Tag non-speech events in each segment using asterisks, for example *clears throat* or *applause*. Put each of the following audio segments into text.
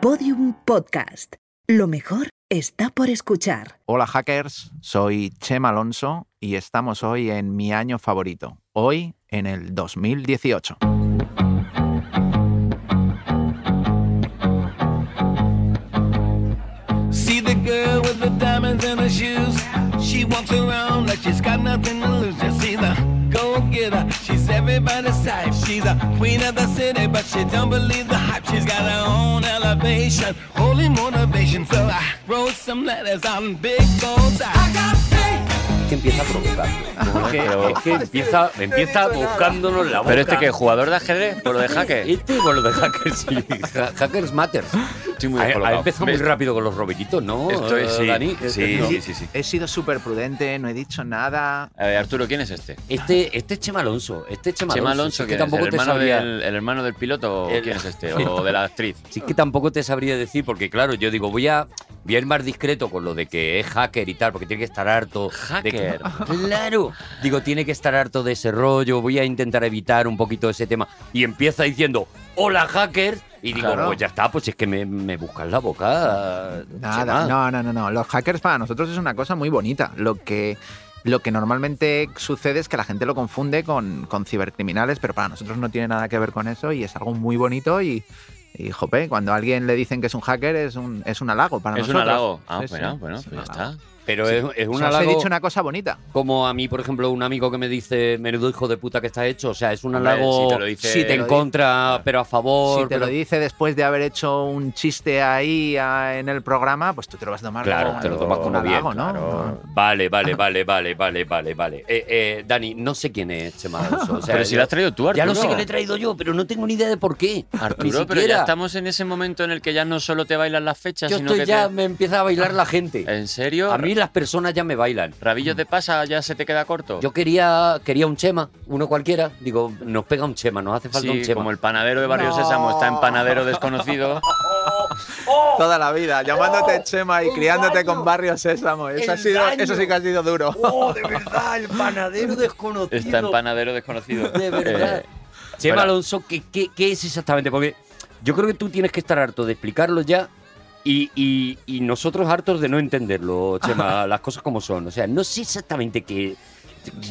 Podium Podcast. Lo mejor está por escuchar. Hola hackers, soy Chema Alonso y estamos hoy en mi año favorito, hoy en el 2018. See the girl with the diamonds in her shoes. She walks around like she's got nothing to lose. Everybody's type. She's a queen of the city, but she don't believe the hype. She's got her own elevation, holy motivation. So I wrote some letters on big goals. I got faith. que empieza provocando. Es que, es que empieza, empieza buscándonos la boca. Pero este que es jugador de ajedrez, por lo de hacker. Este por lo de hackers, sí. Ha- *laughs* Hackers Matters. Estoy muy ha, ha descolocado. empezado muy rápido con los robotitos, ¿no? Estoy, eh, sí, Dani? sí, ¿no? sí, sí, sí. He sido súper prudente, no he dicho nada. A ver, Arturo, ¿quién es este? Este, este es Chema Alonso. Este es Chema, Chema Alonso. Que tampoco ¿El te hermano, sabría. del, ¿El hermano del piloto o El- quién es este? *laughs* ¿O de la actriz? Sí que tampoco te sabría decir, porque claro, yo digo, voy a, voy a ir más discreto con lo de que es hacker y tal, porque tiene que estar harto. de que- Hacker. claro. Digo, tiene que estar harto de ese rollo, voy a intentar evitar un poquito ese tema. Y empieza diciendo, hola hacker. Y digo, Claro. pues ya está, pues es que me, me buscas la boca. Nada, no, no, no, no. Los hackers para nosotros es una cosa muy bonita. Lo que, lo que normalmente sucede es que la gente lo confunde con, con cibercriminales, pero para nosotros no tiene nada que ver con eso y es algo muy bonito y, y jope, cuando a alguien le dicen que es un hacker es un, es un halago para Es un nosotros. halago. Ah, Sí, sí, bueno, bueno, es pues un ya halago. está. Pero es, es un O sea, os he halago dicho una cosa bonita. como a mí, por ejemplo, un amigo que me dice, menudo hijo de puta que está hecho. O sea, es un halago si te lo dice- Si te en contra, pero a favor. Si te pero- lo dice después de haber hecho un chiste ahí ah, en el programa, pues tú te lo vas a tomar Claro, como, te lo tomas como un bien, halago, ¿no? claro. Vale, vale, vale, vale, vale, vale, vale. Eh, eh, Dani, no sé quién es *laughs* Chema Alonso. o sea, Pero si lo has traído tú, Arturo. Ya lo sé que lo he traído yo, pero no tengo ni idea de por qué. Arturo, pero ya estamos en ese momento en el que ya no solo te bailan las fechas, Yo sino estoy que ya, te... me empieza a bailar la gente. ¿En serio? A mí las personas ya me bailan. ¿Rabillos de pasa ya se te queda corto? Yo quería, quería un Chema, uno cualquiera. Digo, nos pega un Chema, nos hace falta un Sí, Chema. como el panadero de Barrio No. Sésamo está en panadero desconocido. *laughs* Toda la vida, llamándote Chema y ¡El criándote daño! con Barrio Sésamo. Eso, ha ¡El sido, eso sí que ha sido duro. ¡Oh, de verdad! El panadero desconocido. Está en panadero desconocido. De verdad. Eh, Chema. Alonso, ¿qué, qué, qué es exactamente? Porque yo creo que tú tienes que estar harto de explicarlo ya y, y- y nosotros hartos de no entenderlo, Chema, las cosas como son. O sea, no sé exactamente qué.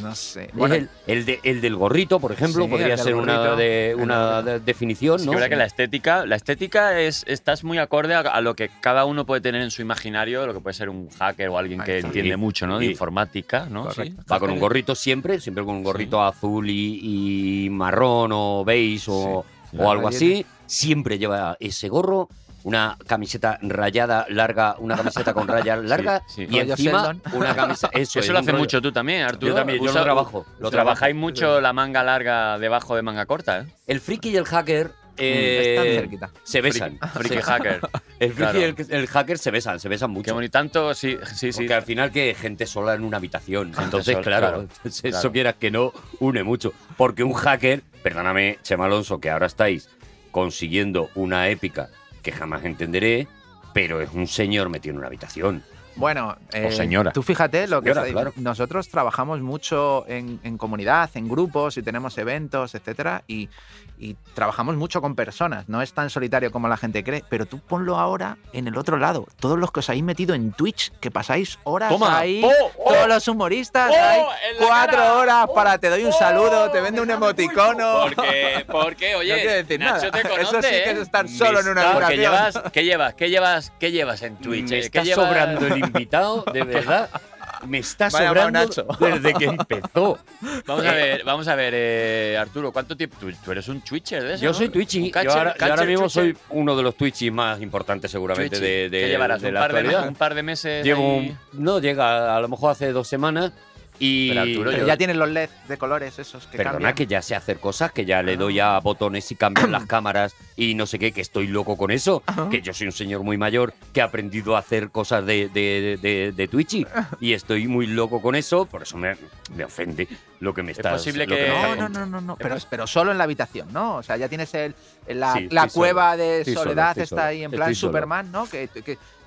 No sé. Es Bueno, el, el de- el del gorrito, por ejemplo, Sí, podría ser una, de, de- definición, Es ¿no? que verdad que la estética, la estética es, estás muy acorde a, a lo que cada uno puede tener en su imaginario, lo que puede ser un hacker o alguien que entiende mucho, ¿no? De y- informática, ¿no? Correcto. Sí. Va con un gorrito siempre, siempre con un gorrito azul y, y marrón o beige o, Sí, o algo así. Siempre lleva ese gorro, una camiseta rayada larga, una camiseta con rayas *laughs* largas sí. y Rollo encima Sheldon. una camisa. Eso, *laughs* Eso es, lo rollo. mucho tú también, Arturo. Yo también, yo lo trabajo, lo trabajáis trabajo. mucho la manga larga debajo de manga corta, ¿eh? El friki y el hacker. eh, están cerquita. se besan. Friki, hacker. *laughs* El friki Claro. y el, el hacker se besan, se besan mucho. Qué bonito. Tanto, sí, sí, sí. Porque al final que gente sola en una habitación. Entonces, claro, claro, eso claro. quieras que no une mucho. Porque un hacker, perdóname, Chema Alonso, que ahora estáis consiguiendo una épica que jamás entenderé, pero es un señor metido en una habitación. Bueno, eh, señora. tú fíjate lo que Señora, claro. nosotros trabajamos mucho en, en comunidad, en grupos y tenemos eventos, etcétera, y, y trabajamos mucho con personas. No es tan solitario como la gente cree, pero tú ponlo ahora en el otro lado. Todos los que os habéis metido en Twitch, que pasáis horas Toma. ahí, ¡Oh, oh! todos los humoristas, ¡Oh, la cuatro cara! horas para te doy un ¡Oh! saludo, te vendo un emoticono. Porque, porque, oye, no quiero decir Nacho nada. te conoce, Eso sí que es ¿eh? estar solo en una Porque habitación. llevas, ¿qué llevas? ¿Qué llevas? ¿Qué llevas en Twitch? me está ¿Qué llevas? sobrando el invitado, de *laughs* verdad. Me está Vaya sobrando Nacho. *laughs* desde que empezó. Vamos a ver, vamos a ver, eh, Arturo, ¿cuánto tiempo? Tú, tú eres un Twitcher de eso, Yo ¿no? soy Twitchy. Yo catcher- ahora, yo ahora catcher mismo Twitcher. soy uno de los Twitchys más importantes seguramente Twitchy. de, de, ¿Qué llevarás? de un, la par de, un par de meses Llevo ahí? un- no llega, a lo mejor hace dos semanas y Pero Arturo, Pero yo- ya tienes los LED de colores esos que perdona cambian. que ya sé hacer cosas, que ya le doy a botones y cambian las *coughs* cámaras y no sé qué, que estoy loco con eso, que yo soy un señor muy mayor que ha aprendido a hacer cosas de, de, de, de Twitchy y estoy muy loco con eso, por eso me, me ofende lo que me estás posible lo que- No, no, no, no, no. Pero, pero solo en la habitación, ¿no? O sea, ya tienes el, la, Sí, la solo. cueva de solo, soledad está solo. ahí en plan Estoy solo. Superman, ¿no? Que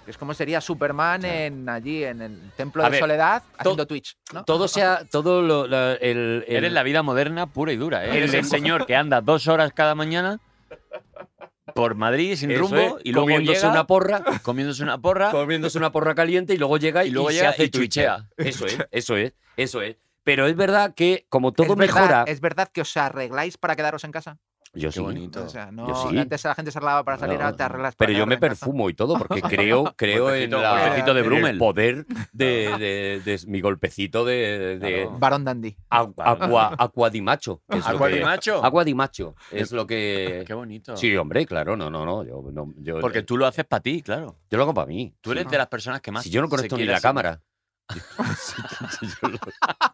es como sería Superman en allí en el templo A de ver, soledad to- haciendo Twitch, ¿no? Todo sea, todo lo, la- el, el- Eres la vida moderna pura y dura, ¿eh? El Eres el señor que anda dos horas cada mañana por Madrid sin Eso rumbo es, y luego comiéndose llega, una porra, comiéndose una porra. comiéndose una porra caliente y luego llega y, Y luego se llega hace y tuichea. Eso es, eso es, eso es. Pero es verdad que como todo ¿Es verdad, mejora, ¿Es verdad que os arregláis para quedaros en casa? Yo Qué sí. bonito. O sea, no, Yo sí. antes la gente se arreglaba para salir, No, ahora te arreglas para Pero yo me perfumo y todo porque *laughs* creo, creo en, Golpecito- la- golpecito de en el poder de, de- de mi golpecito de, de Claro. Varón dandy. agu- agua, agua di macho. que es lo ¿Agua que- de macho? Agua di macho es lo que... Qué bonito. Sí, hombre, claro, no, no, no. Yo, no, yo, Porque tú lo haces para ti, claro. yo lo hago para mí. Tú eres Sí. de las personas que más. Si yo no conecto ni la así- cámara. *laughs* *laughs*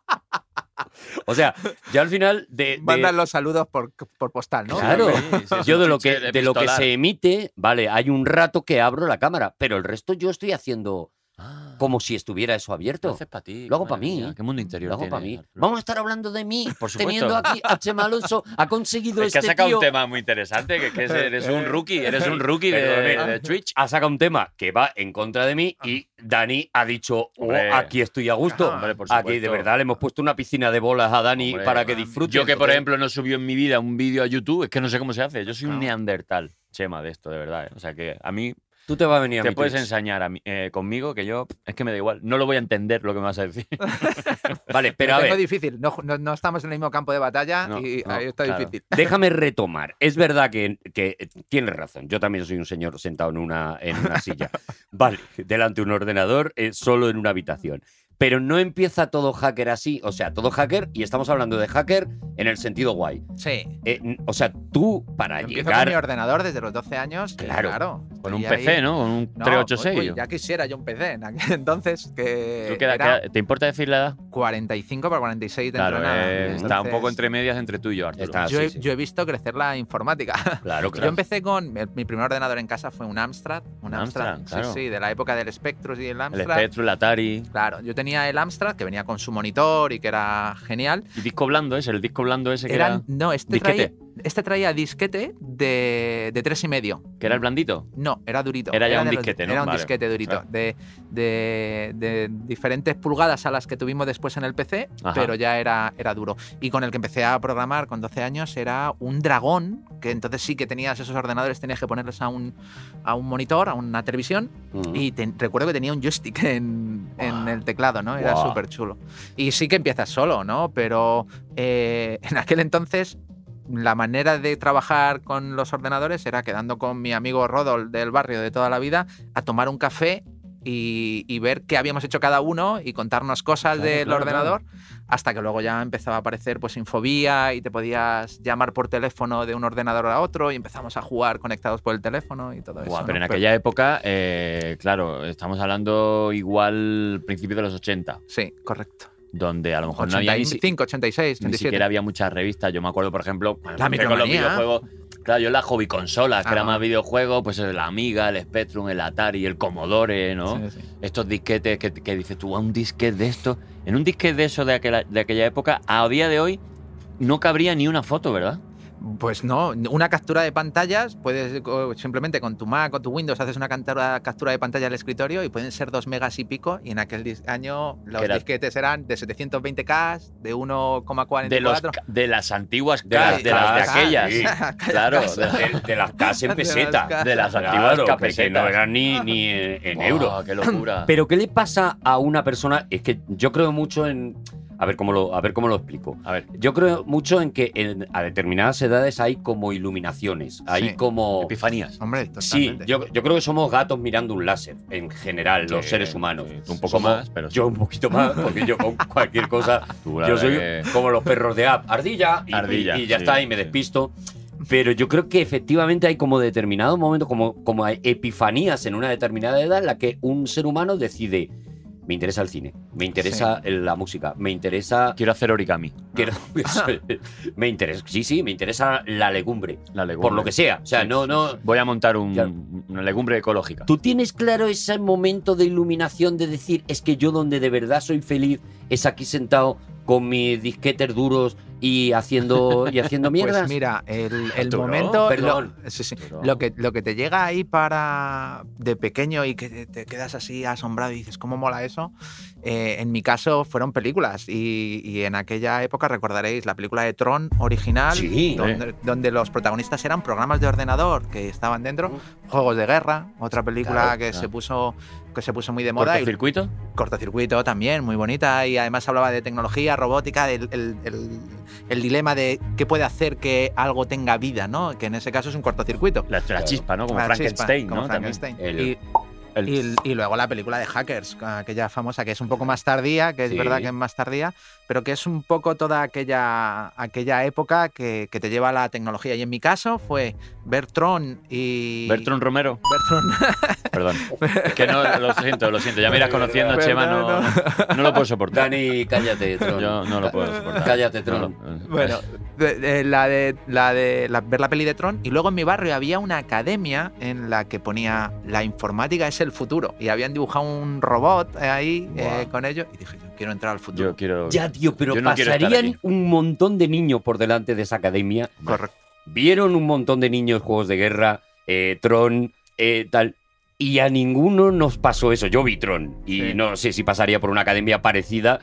O sea, yo al final de, de- Mandan los saludos por, por postal, ¿no? Claro. Sí, sí, es yo de lo que de lo que se emite, vale, hay un rato que abro la cámara, pero el resto yo estoy haciendo Ah, como si estuviera eso lo abierto. haces para ti. Lo hago madre pa' mí. mía, Qué mundo interior Lo hago para mí. Vamos a estar hablando de mí, *laughs* Por supuesto. teniendo aquí a Chema Alonso. Ha conseguido *laughs* Es que este has sacado tío. un tema muy interesante, que, que es- *laughs* eres un rookie, eres un rookie de, Twitch. Ha sacado un tema que va en contra de mí y Dani ha dicho, oh, aquí estoy a gusto. Hombre, por aquí de supuesto. verdad le hemos puesto una piscina de bolas a Dani Hombre, para que disfrute. Yo que, por ejemplo, no subió en mi vida un vídeo a YouTube, es que no sé cómo se hace. Yo soy un neandertal, Chema, de esto, de verdad. ¿eh? O sea que a mí Tú te vas a venir a te mi puedes Twitch. ensañar a mí- eh, conmigo, que yo es que me da igual. No lo voy a entender lo que me vas a decir. *laughs* Vale, pero a ver, difícil. No, no- no estamos en el mismo campo de batalla No, y no, ahí está claro. difícil. déjame retomar. Es verdad que, que tienes razón. Yo también soy un señor sentado en una, en una silla. *laughs* Vale, delante de un ordenador, eh, solo en una habitación. Pero no empieza todo hacker así. O sea, todo hacker, y estamos hablando de hacker en el sentido guay. Sí. Eh, o sea, tú para Empiezo llegar. con mi ordenador desde los 12 años. Claro. claro Con un PC, ahí. ¿no? Con un No, 386. uy, uy, ya quisiera yo un PC en aquel *laughs* entonces, que ¿Tú qué edad- era qué edad- ¿Te importa decir la edad? 45 para 46 dentro Claro, de nada. eh, está un poco entre medias entre tú y yo, Arturo. Está- yo, sí, he, sí. yo he visto crecer la informática. *laughs* Claro, Yo claro. empecé con. Mi, primer ordenador en casa fue un Amstrad. Un Amstrad, Amstrad, claro. sí, sí, de la época del Spectrum y el El Amstrad. Spectrum, el Atari. Claro, yo tenía el Amstrad que venía con su monitor y que era genial. Y disco blando ese, el disco blando ese que era, Eran, no, este disquete. traía, este traía disquete de, de tres y medio. que era el blandito. No, era durito. Era ya un los- disquete, ¿no? Era un Vale. disquete durito. Ah. De, de- de diferentes pulgadas a las que tuvimos después en el PC, Ajá. pero ya era, era duro. Y con el que empecé a programar con 12 años era un dragón, que entonces sí que tenías esos ordenadores, tenías que ponerlos a un, a un monitor, a una televisión. Y te- recuerdo que tenía un joystick en, el teclado, ¿no? Era Guau. súper chulo. Y sí que empiezas solo, ¿no? Pero eh, *laughs* en aquel entonces la manera de trabajar con los ordenadores era quedando con mi amigo Rodol del barrio de toda la vida a tomar un café y, y ver qué habíamos hecho cada uno y contarnos cosas Claro, del claro, ordenador hasta que luego ya empezaba a aparecer pues infobía y te podías llamar por teléfono de un ordenador a otro y empezamos a jugar conectados por el teléfono y todo eso. pero ¿no? en aquella época, eh, claro, estamos hablando igual principios de los 80, Sí, correcto. Donde a lo mejor no había ni, si- 85, 86, ni 87. siquiera había muchas revistas. Yo me acuerdo, por ejemplo, cuando La con los videojuegos. Claro, yo las hobby consolas, que Ah. era más videojuegos, pues la Amiga, el Spectrum, el Atari, el Commodore, ¿no? Sí, sí. Estos disquetes que, que dices tú, "Ah, un disquete de esto. En un disquete de eso de aquella, de aquella época, a día de hoy, no cabría ni una foto, ¿verdad? Pues no, una captura de pantallas, puedes co- simplemente con tu Mac o tu Windows haces una captura, de pantalla al escritorio y pueden ser dos megas y pico. Y en aquel año los Que era- disquetes eran de 720K, de 1,44. De, los, de las antiguas De las de, las de cas, aquellas. sí. *laughs* Claro, de, las cas en *laughs* De las peseta. de las antiguas Claro, que- no eran ni, ni en, en euros. ¡Qué locura! Pero ¿qué le pasa a una persona? Es que yo creo mucho en... A ver cómo lo, a ver cómo lo explico. a ver, Yo creo mucho en que en- a determinadas edades hay como iluminaciones, hay Sí. como... epifanías. Hombre, Sí, totalmente. yo, yo creo que somos gatos mirando un láser, en general, los Sí, seres humanos. sí, tú un poco Somos- más, pero sí. Yo un poquito más, porque yo con cualquier cosa... *laughs* Yo soy como los perros de app, ardilla, y, Ardilla, y- y ya sí, está, y me sí. despisto. Pero yo creo que efectivamente hay como determinados momentos, como, como hay epifanías en una determinada edad en la que un ser humano decide, me interesa el cine, me interesa la música, me interesa... Quiero hacer origami. quiero- *laughs* me interesa, sí, sí, me interesa la legumbre, La legumbre. por lo que sea. O sea, Sí. no, no... Voy a montar un- Claro. una legumbre ecológica. ¿Tú tienes claro ese momento de iluminación de decir, es que yo donde de verdad soy feliz es aquí sentado con mis disquetes duros y haciendo, y haciendo *laughs* mierdas? Pues mira, el, momento. perdón. Lo, sí, sí. Arturo. Lo que, lo que te llega ahí para. de pequeño y que te, quedas así asombrado y dices, ¿cómo mola eso? Eh, en mi caso fueron películas. Y, y en aquella época recordaréis la película de Tron original, Sí. donde, donde los protagonistas eran programas de ordenador que estaban dentro, juegos de guerra, otra película Claro, que claro. se puso que se puso muy de moda y ¿Cortocircuito? cortocircuito también, muy bonita. Y además hablaba de tecnología, robótica, del el, el- el dilema de qué puede hacer que algo tenga vida, ¿no? Que en ese caso es un cortocircuito. La, la chispa, ¿no? Como La Frankenstein, como ¿no? También. Frankenstein. El- Y, El- y- y luego la película de Hackers, aquella famosa que es un poco más tardía, que es Sí. verdad que es más tardía, pero que es un poco toda aquella, aquella época que, que te lleva a la tecnología. Y en mi caso fue Bertrón y... Bertrand Romero. Bertrón. *laughs* Perdón. Es que no, lo siento, lo siento. Ya me irás conociendo, Perdón, Chema, no, no lo puedo soportar. Dani, cállate, Tron. Yo no lo puedo soportar. Cállate, No Tron. lo- Bueno, de- de- la de, la de la- ver la peli de Tron. Y luego en mi barrio había una academia en la que ponía la informática es el futuro. Y habían dibujado un robot ahí eh, con ello. Y dije, yo quiero entrar al futuro. Yo quiero. Ya, tío, pero Yo no pasarían un montón de niños por delante de esa academia. Correcto. Vieron un montón de niños juegos de guerra, eh, Tron, eh, tal. Y a ninguno nos pasó eso. Yo vi Tron. Y Sí. no sé si pasaría por una academia parecida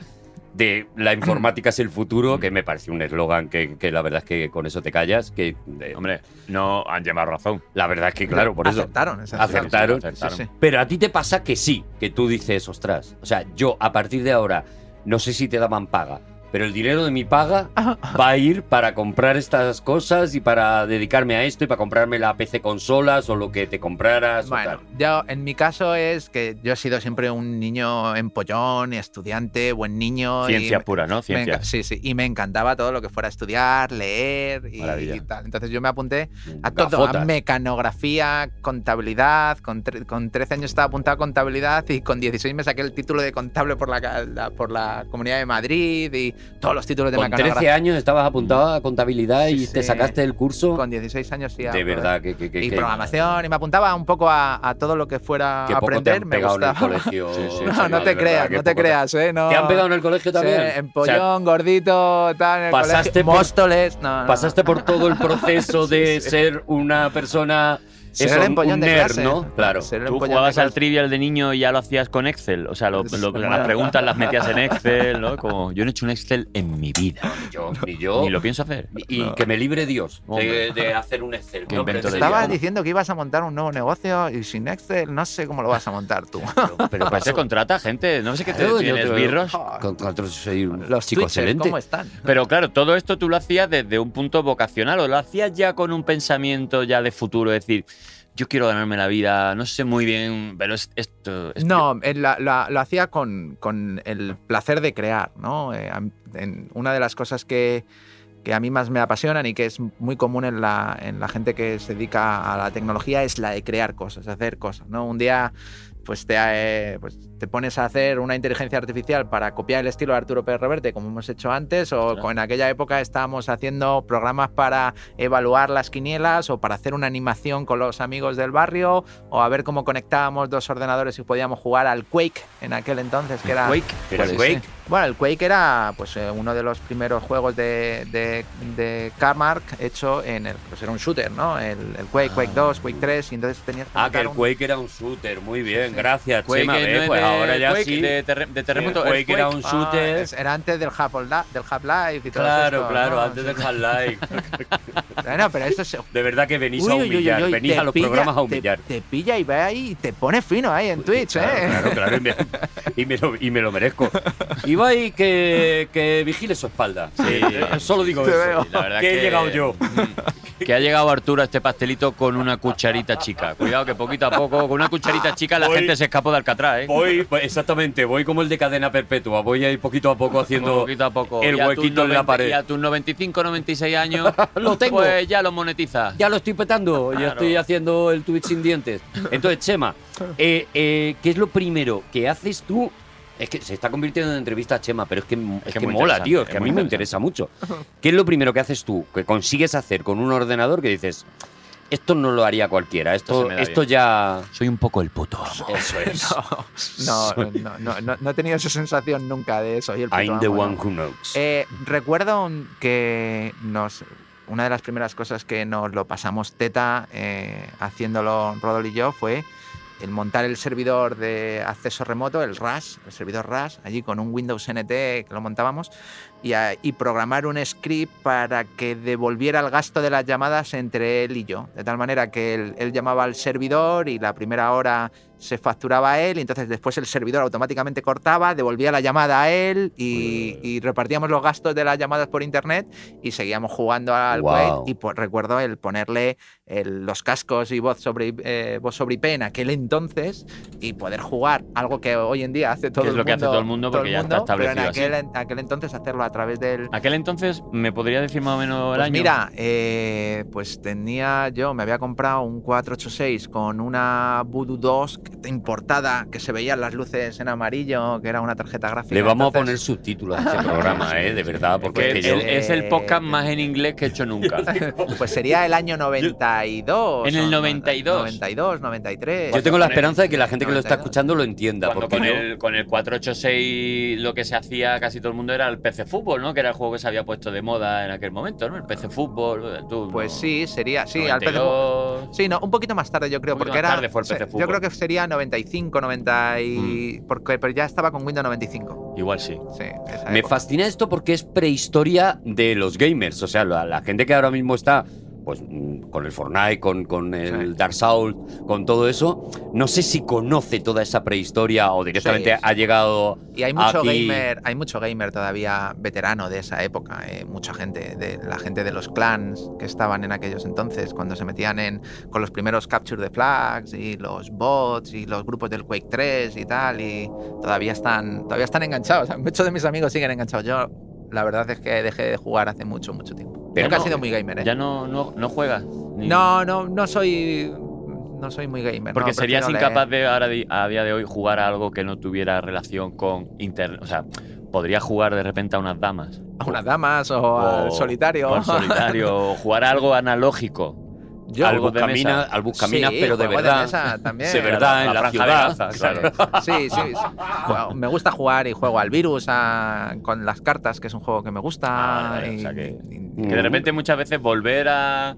de la *clears throat* informática es el futuro, que me pareció un eslogan que, que la verdad es que con eso te callas. Que eh, Hombre, no han llevado razón. la verdad es que, claro, por eso. Acertaron. es Acertaron. Sí, Acertaron. sí. Pero a ti te pasa que sí, que tú dices, ostras, o sea, yo a partir de ahora, no sé si te daban paga, pero el dinero de mi paga *laughs* va a ir para comprar estas cosas y para dedicarme a esto y para comprarme la PC consolas o lo que te compraras. Bueno, yo, en mi caso es que yo he sido siempre un niño empollón, estudiante, buen niño. y Ciencia me- pura, ¿no? Ciencia. sí, sí. Y me encantaba todo lo que fuera estudiar, leer y, y tal. Entonces yo me apunté a todo, a mecanografía, contabilidad. Con, tre- con 13 años estaba apuntado a contabilidad y con 16 me saqué el título de contable por la, la- por la Comunidad de Madrid y todos los títulos de Con mecanografía. 13 años estabas apuntado a contabilidad y Sí, te sí. sacaste el curso. Con 16 años sí. de verdad, que, que, que- Y programación, y me apuntaba un poco a, a todo lo que fuera a poco te aprender. han me pegado en el gustaba. colegio. *laughs* Sí, sí, No, sí, no te creas, no te creas, ¿eh? No. ¿Te han pegado en el colegio Sí, también? empollón, gordito, tal, en el pasaste colegio. por- Móstoles, no, no. Pasaste por todo el *laughs* proceso de ser una persona. Ser eso, el empollón un de nerd, clase. ¿no? Claro. Ser el Tú jugabas al trivial de niño y ya lo hacías con Excel. O sea, lo- lo- Bueno. las preguntas las metías en Excel, ¿no? Como, yo no he hecho un Excel en mi vida. Ni yo, ni yo. Ni lo pienso hacer. Y y que me libre Dios de, hacer un Excel. No, Estabas diciendo que ibas a montar un nuevo negocio y sin Excel no sé cómo lo vas a montar tú. Pero, pero se pasó. *laughs* contrata gente, no sé qué te tienes, birros. Con otros soy un Los chico excelente. ¿cómo están? Pero claro, todo esto tú lo hacías desde un punto vocacional o lo hacías ya con un pensamiento ya de futuro, es decir, yo quiero ganarme la vida, no sé muy bien, pero es esto... No, la- la- lo hacía con, con el placer de crear, ¿no? Eh, en- una de las cosas que, que a mí más me apasionan y que es muy común en la, en la gente que se dedica a la tecnología es la de crear cosas, hacer cosas, ¿no? Un día pues te, eh, pues te pones a hacer una inteligencia artificial para copiar el estilo de Arturo Pérez Reverte, como hemos hecho antes, o Claro. en aquella época estábamos haciendo programas para evaluar las quinielas o para hacer una animación con los amigos del barrio, o a ver cómo conectábamos dos ordenadores y podíamos jugar al Quake en aquel entonces, que era... Quake. Era Quake. sí. Bueno, el Quake era pues eh, uno de los primeros juegos de, de, de Carmack hecho en el... Pues era un shooter, ¿no? El, el Quake, Quake 2, Quake 3, y entonces tenías que Ah, que el un- Quake era un shooter. Muy bien, gracias, Quake Chema. no es pues ahora ya Quake sí. de, terre- de terremoto. El es Quake era un Ah, shooter. es- era antes del Half-Life del Half-Life y todo Claro, esto, claro, ¿no? antes del Half-Life. *laughs* Bueno, pero esto es... De verdad que venís Uy, a uy, uy, humillar, uy, venís te a los pilla- programas a te- humillar. Te, pilla y ve ahí y te pone fino ahí en Twitch, Claro, ¿eh? Claro, claro, y me, *laughs* y me lo, y me lo merezco. *laughs* Ibai, que, que vigile su espalda. Sí. Eh, Solo digo Te eso. veo. La verdad que he llegado yo. *laughs* Que ha llegado Arturo a este pastelito con una cucharita chica. Cuidado que poquito a poco, con una cucharita chica la Voy- gente se escapó de Alcatraz, ¿eh? Voy, pues, exactamente, voy como el de cadena perpetua. Voy a ir poquito a poco haciendo poquito a poco. el huequito en la 90 pared. Y a tus 95, 96 años, *laughs* Lo tengo. pues ya lo monetiza. Ya lo estoy petando, ya Claro. estoy haciendo el Twitch sin dientes. Entonces, Chema, eh, eh, ¿qué es lo primero que haces tú? Es que se está convirtiendo en entrevista a Chema, pero es que, es que mola, tío, es es que a mí me interesa mucho. ¿Qué es lo primero que haces tú, que consigues hacer con un ordenador que dices, esto no lo haría cualquiera. Esto se Esto, me da esto ya. Soy un poco el puto amo. Eso es. *laughs* No, no, no, no, no, no he tenido esa sensación nunca de eso. el puto I'm the one no. who knows. Eh, recuerdo que nos una de las primeras cosas que nos lo pasamos teta eh, haciéndolo Rodol y yo fue el montar el servidor de acceso remoto, el RAS, el servidor RAS, allí con un Windows NT que lo montábamos, y, programar un script para que devolviera el gasto de las llamadas entre él y yo. De tal manera que él llamaba al servidor y la primera hora se facturaba a él, y entonces después el servidor automáticamente cortaba, devolvía la llamada a él y, y repartíamos los gastos de las llamadas por internet y seguíamos jugando al. Quake. Y po- recuerdo el ponerle el- los cascos y voz sobre, eh, voz sobre IP en aquel entonces y poder jugar algo que hoy en día hace todo Que es el lo mundo. que hace todo el mundo porque ya está pero en establecido así. aquel, en aquel entonces hacerlo a través del, Aquel entonces, ¿me podría decir más o menos el pues año? mira, eh, pues tenía yo, me había comprado un 486 con una Voodoo 2 que- importada que se veían las luces en amarillo, que era una tarjeta gráfica. Le vamos a poner subtítulos a este programa, *laughs* ¿eh? De verdad, porque Que es que el- yo. es el Eh, podcast más en inglés que he hecho nunca. *laughs* Pues sería el año 92. En el o no- 92. 92, 93. Yo tengo la esperanza de que la gente que lo está 92. escuchando lo entienda. Cuando porque con yo- el, con el 486 lo que se hacía casi todo el mundo era el PC Fútbol, ¿no? Que era el juego que se había puesto de moda en aquel momento, ¿no? El PC Fútbol. tú, Pues ¿no? sí, sería. Sí, al PC. 92. Sí, no, un poquito más tarde yo creo, porque más era. tarde fue el PC Yo Fútbol. creo que sería 95, 90 y. Mm. Porque pero ya estaba con Windows 95. Igual sí. Me fascina esto porque es prehistoria de los gamers. O sea, la, la gente que ahora mismo está pues mm, con el Fortnite, con, con el Sí. Dark Souls, con todo eso, no sé si conoce toda esa prehistoria o directamente Sí, sí. ha llegado Y hay mucho aquí. gamer, hay mucho gamer todavía veterano de esa época, eh, mucha gente, de la gente de los clans que estaban en aquellos entonces, cuando se metían en con los primeros capture the flags y los bots y los grupos del Quake 3 y tal, y todavía están, todavía están enganchados. *laughs* Muchos de mis amigos siguen enganchados. Yo, la verdad es que dejé de jugar hace mucho, mucho tiempo. Pero Nunca no, he sido muy gamer, ¿eh? Ya no, no, no juegas. ni- No, no, no soy, no soy muy gamer. Porque no, serías leer. incapaz de ahora a día de hoy jugar a algo que no tuviera relación con internet. O sea, podrías jugar de repente a unas damas. a unas damas o, al solitario. o al solitario. o jugar a algo analógico. Yo, al de mesa. al buscaminas, Sí, pero de verdad. mesa también. de verdad, en la, de ciudad. Gaza, ¿sabes? claro. Sí, sí, Me gusta jugar y juego al virus a- con las cartas, que es un juego que me gusta. Ah, y- o sea que- y- Que de repente muchas veces volver a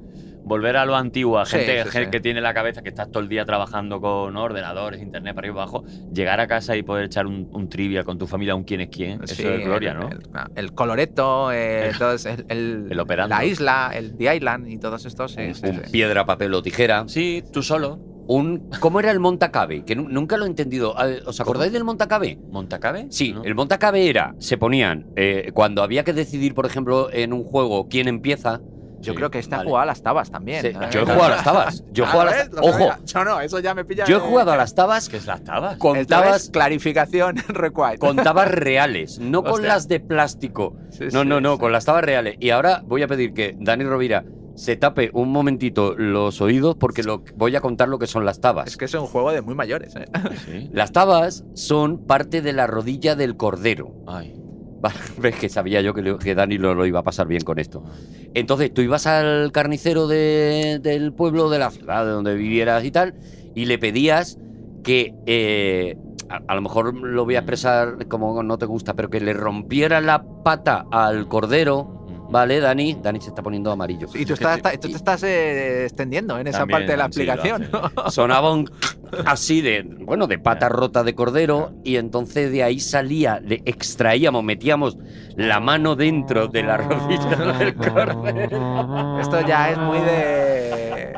volver a lo antiguo, a Sí, gente, sí, gente sí. que tiene la cabeza que estás todo el día trabajando con ordenadores, internet para arriba y para abajo, llegar a casa y poder echar un, un trivia con tu familia, un quién es quién, sí, eso es gloria, el, ¿no? El, el Coloreto, eh, el, el- *laughs* El operando. la isla, el The Island y todos estos. Sí, sí, Un sí. piedra, papel o tijera. Sí, tú solo. Un, ¿Cómo era el Montacabe? Que nu- nunca lo he entendido. A ver, ¿Os acordáis del Montacabe? ¿Montacabe? Sí, ¿No? el Montacabe era, se ponían, eh, cuando había que decidir, por ejemplo, en un juego quién empieza. Yo Sí, creo que este ha vale. jugado a las tabas también. yo he jugado a las tabas. Yo he Ah, jugado a las ¿ves? Lo Ojo. Yo no, eso ya me pilla. yo he jugado a las tabas, ¿Qué es las tabas? Esto es contabas, clarificación *laughs* required. con tabas reales, no con las de plástico. Sí, No, sí, no, no, sí. con las tabas reales. Y ahora voy a pedir que Dani Rovira se tape un momentito los oídos porque lo, voy a contar lo que son las tabas. Es que es un juego de muy mayores. ¿eh? Sí. Las tabas son parte de la rodilla del cordero. Ay. *laughs* Ves que sabía yo que, que Dani lo, lo iba a pasar bien con esto. Entonces tú ibas al carnicero de- del pueblo, de la ciudad, de donde vivieras y tal, y le pedías que, eh, a, a lo mejor lo voy a expresar como no te gusta, pero que le rompiera la pata al cordero, ¿vale, Dani? Dani se está poniendo amarillo. Y tú, estás, tú te estás eh, extendiendo en esa También, parte de la explicación. hace. Sonaba un así de, bueno, de pata rota de cordero y entonces de ahí salía, le extraíamos, metíamos la mano dentro de la rodilla del cordero. Esto ya es muy de.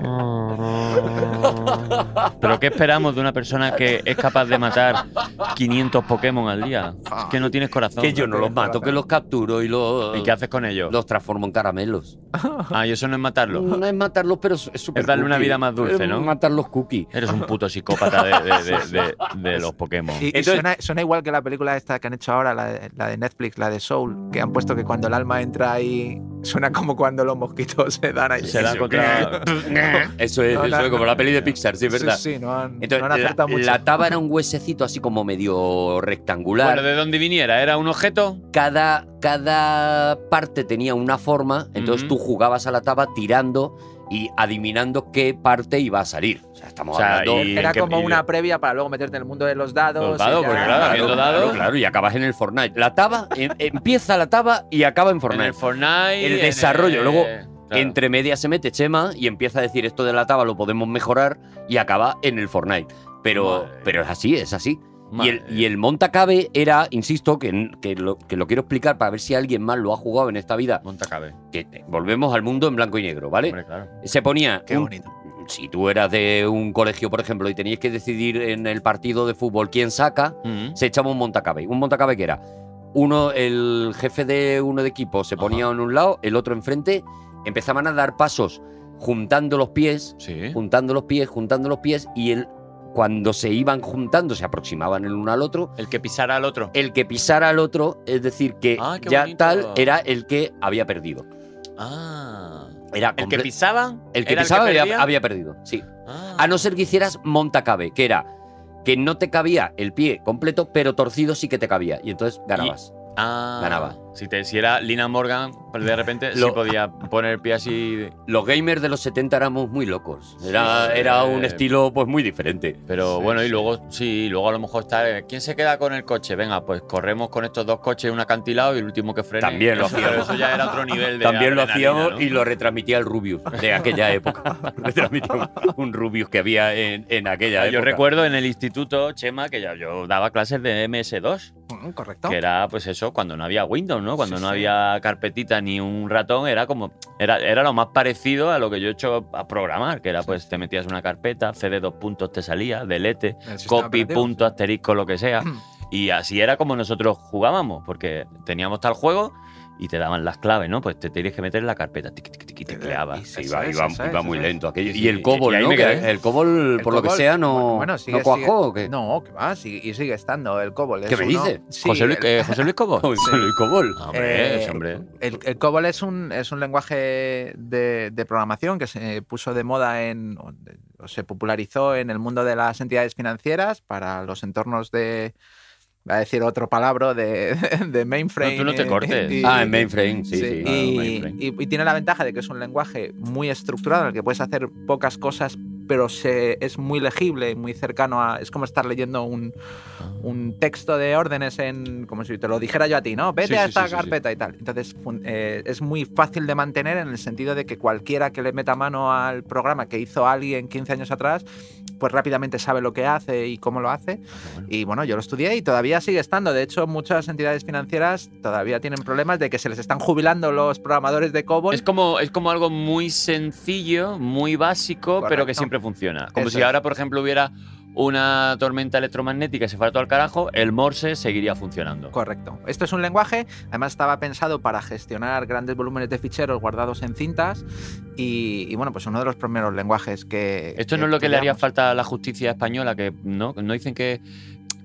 *laughs* ¿Pero qué esperamos de una persona que es capaz de matar 500 Pokémon al día? Es que no tienes corazón. Que yo no los mato, que los capturo y los, ¿Y qué haces con ellos? los transformo en caramelos. *laughs* Ah, y eso no es matarlos. No es matarlos, pero es súper Es darle una vida más dulce, Es ¿no? matar los cookies. Eres un puto psicópata de, de- de- *laughs* de- de los Pokémon. Y, y Entonces- suena, suena igual que la película esta que han hecho ahora, la de, la de Netflix, la de Soul, que han puesto que cuando el alma entra ahí. Suena como cuando los mosquitos se dan ahí. Se dan contra. Eso es, No, eso no, es como no. la peli de Pixar, sí, es verdad. Sí, sí, no han, no Entonces, han la, acertado mucho. la taba era un huesecito así como medio rectangular. Bueno, de donde viniera, ¿era un objeto? cada, cada parte tenía una forma, entonces Ujú. tú jugabas a la taba tirando y adivinando qué parte iba a salir. O sea, estamos O sea, hablando. y- Era como y- una previa para luego meterte en el mundo de los dados. Los dados, y porque claro, habiendo dado- Claro, claro, y acabas en el Fortnite. La taba, em- empieza la taba y acaba en En Fortnite. el Fortnite. El en desarrollo, luego, claro. Entre medias se mete Chema y empieza a decir esto de la taba lo podemos mejorar y acaba en el Fortnite. Pero, Madre. pero es así, es así. Y el, y el Montacabe era, insisto, que, que, lo, que lo quiero explicar para ver si alguien más lo ha jugado en esta vida. Montacabe. Que eh, volvemos al mundo en blanco y negro, ¿vale? Hombre, claro. Se ponía. Qué un- bonito. si tú eras de un colegio, por ejemplo, y tenías que decidir en el partido de fútbol quién saca, se echaba un montacabe. Un montacabe que era uno, el jefe de uno de equipo se ponía en un lado, el otro enfrente, empezaban a dar pasos juntando los pies, Sí. juntando los pies, juntando los pies, y él, cuando se iban juntando, se aproximaban el uno al otro. El que pisara al otro. El que pisara al otro, es decir, que Ah, ya bonito. tal era el que había perdido. Ah. Era El que pisaban. el que pisaba había, perdía? había perdido, sí. Ah. A no ser que hicieras montacabe, que era que no te cabía el pie completo, pero torcido sí que te cabía. Y entonces ganabas. Ah, ganaba. Si te si era Lina Morgan, de repente sí Lo- podía poner el pie así. Los gamers de los 70 éramos muy locos. Era, Sí. era un estilo pues muy diferente. Pero Sí, bueno, y sí. luego sí, luego a lo mejor está. eh, ¿Quién se queda con el coche? Venga, pues corremos con estos dos coches en un acantilado y el último que frene. También lo hacíamos. Eso ya era otro nivel de. También lo hacíamos ¿no? y lo retransmitía el Rubius de aquella época. *laughs* retransmitía un, un Rubius que había en, en aquella época. Yo recuerdo en el instituto, Chema, que ya yo daba clases de MS2, Mm, Correcto. que era pues eso, cuando no había Windows, ¿no? Cuando Sí, no sí. había carpetita ni un ratón, era como era, era lo más parecido a lo que yo he hecho a programar, que era pues te metías una carpeta, CD dos puntos te salía, delete, copy, punto, asterisco, lo que sea. *clears throat* Y así era como nosotros jugábamos, porque teníamos tal juego y te daban las claves, ¿no? Pues te tenías que meter en la carpeta, tiqui, tecleabas. Sí, Eso iba, es, iba- iba muy es. lento aquello. Y el COBOL, y ¿no? el COBOL, por lo que COBOL, sea, no, bueno, sigue- no cuajó. sigue- ¿o qué? No, que va, sigue- y sigue estando el COBOL. ¿Qué me uno- dice? Sí, José, Luis, el- eh, José Luis Cobo. *laughs* José Luis Cobol. Hombre, Eh, hombre. El, el COBOL es un, es un lenguaje de, de programación que se puso de moda en, o se popularizó en el mundo de las entidades financieras para los entornos de, va a decir otro palabra, de, *laughs* de mainframe. No, tú no te y- cortes. y- Ah, en mainframe, sí, Sí, sí. Y, mainframe. y- y tiene la ventaja de que es un lenguaje muy estructurado en el que puedes hacer pocas cosas, pero se, es muy legible, muy cercano a. Es como estar leyendo un, un texto de órdenes en. como si te lo dijera yo a ti, ¿no? Vete Sí, a esta sí, sí, sí. carpeta y tal. Entonces eh, es muy fácil de mantener en el sentido de que cualquiera que le meta mano al programa que hizo alguien 15 años atrás, pues rápidamente sabe lo que hace y cómo lo hace. Y bueno, yo lo estudié y todavía sigue estando. De hecho, muchas entidades financieras todavía tienen problemas de que se les están jubilando los programadores de COBOL. Es como, es como algo muy sencillo, muy básico, pero Correcto. que siempre funciona. Como Eso si es. ahora, por ejemplo, hubiera una tormenta electromagnética y se fuera todo al carajo, el Morse seguiría funcionando. Correcto. Esto es un lenguaje, además estaba pensado para gestionar grandes volúmenes de ficheros guardados en cintas y, y, bueno, pues uno de los primeros lenguajes que... Esto no es lo que le haría falta a la justicia española, que no, no dicen que,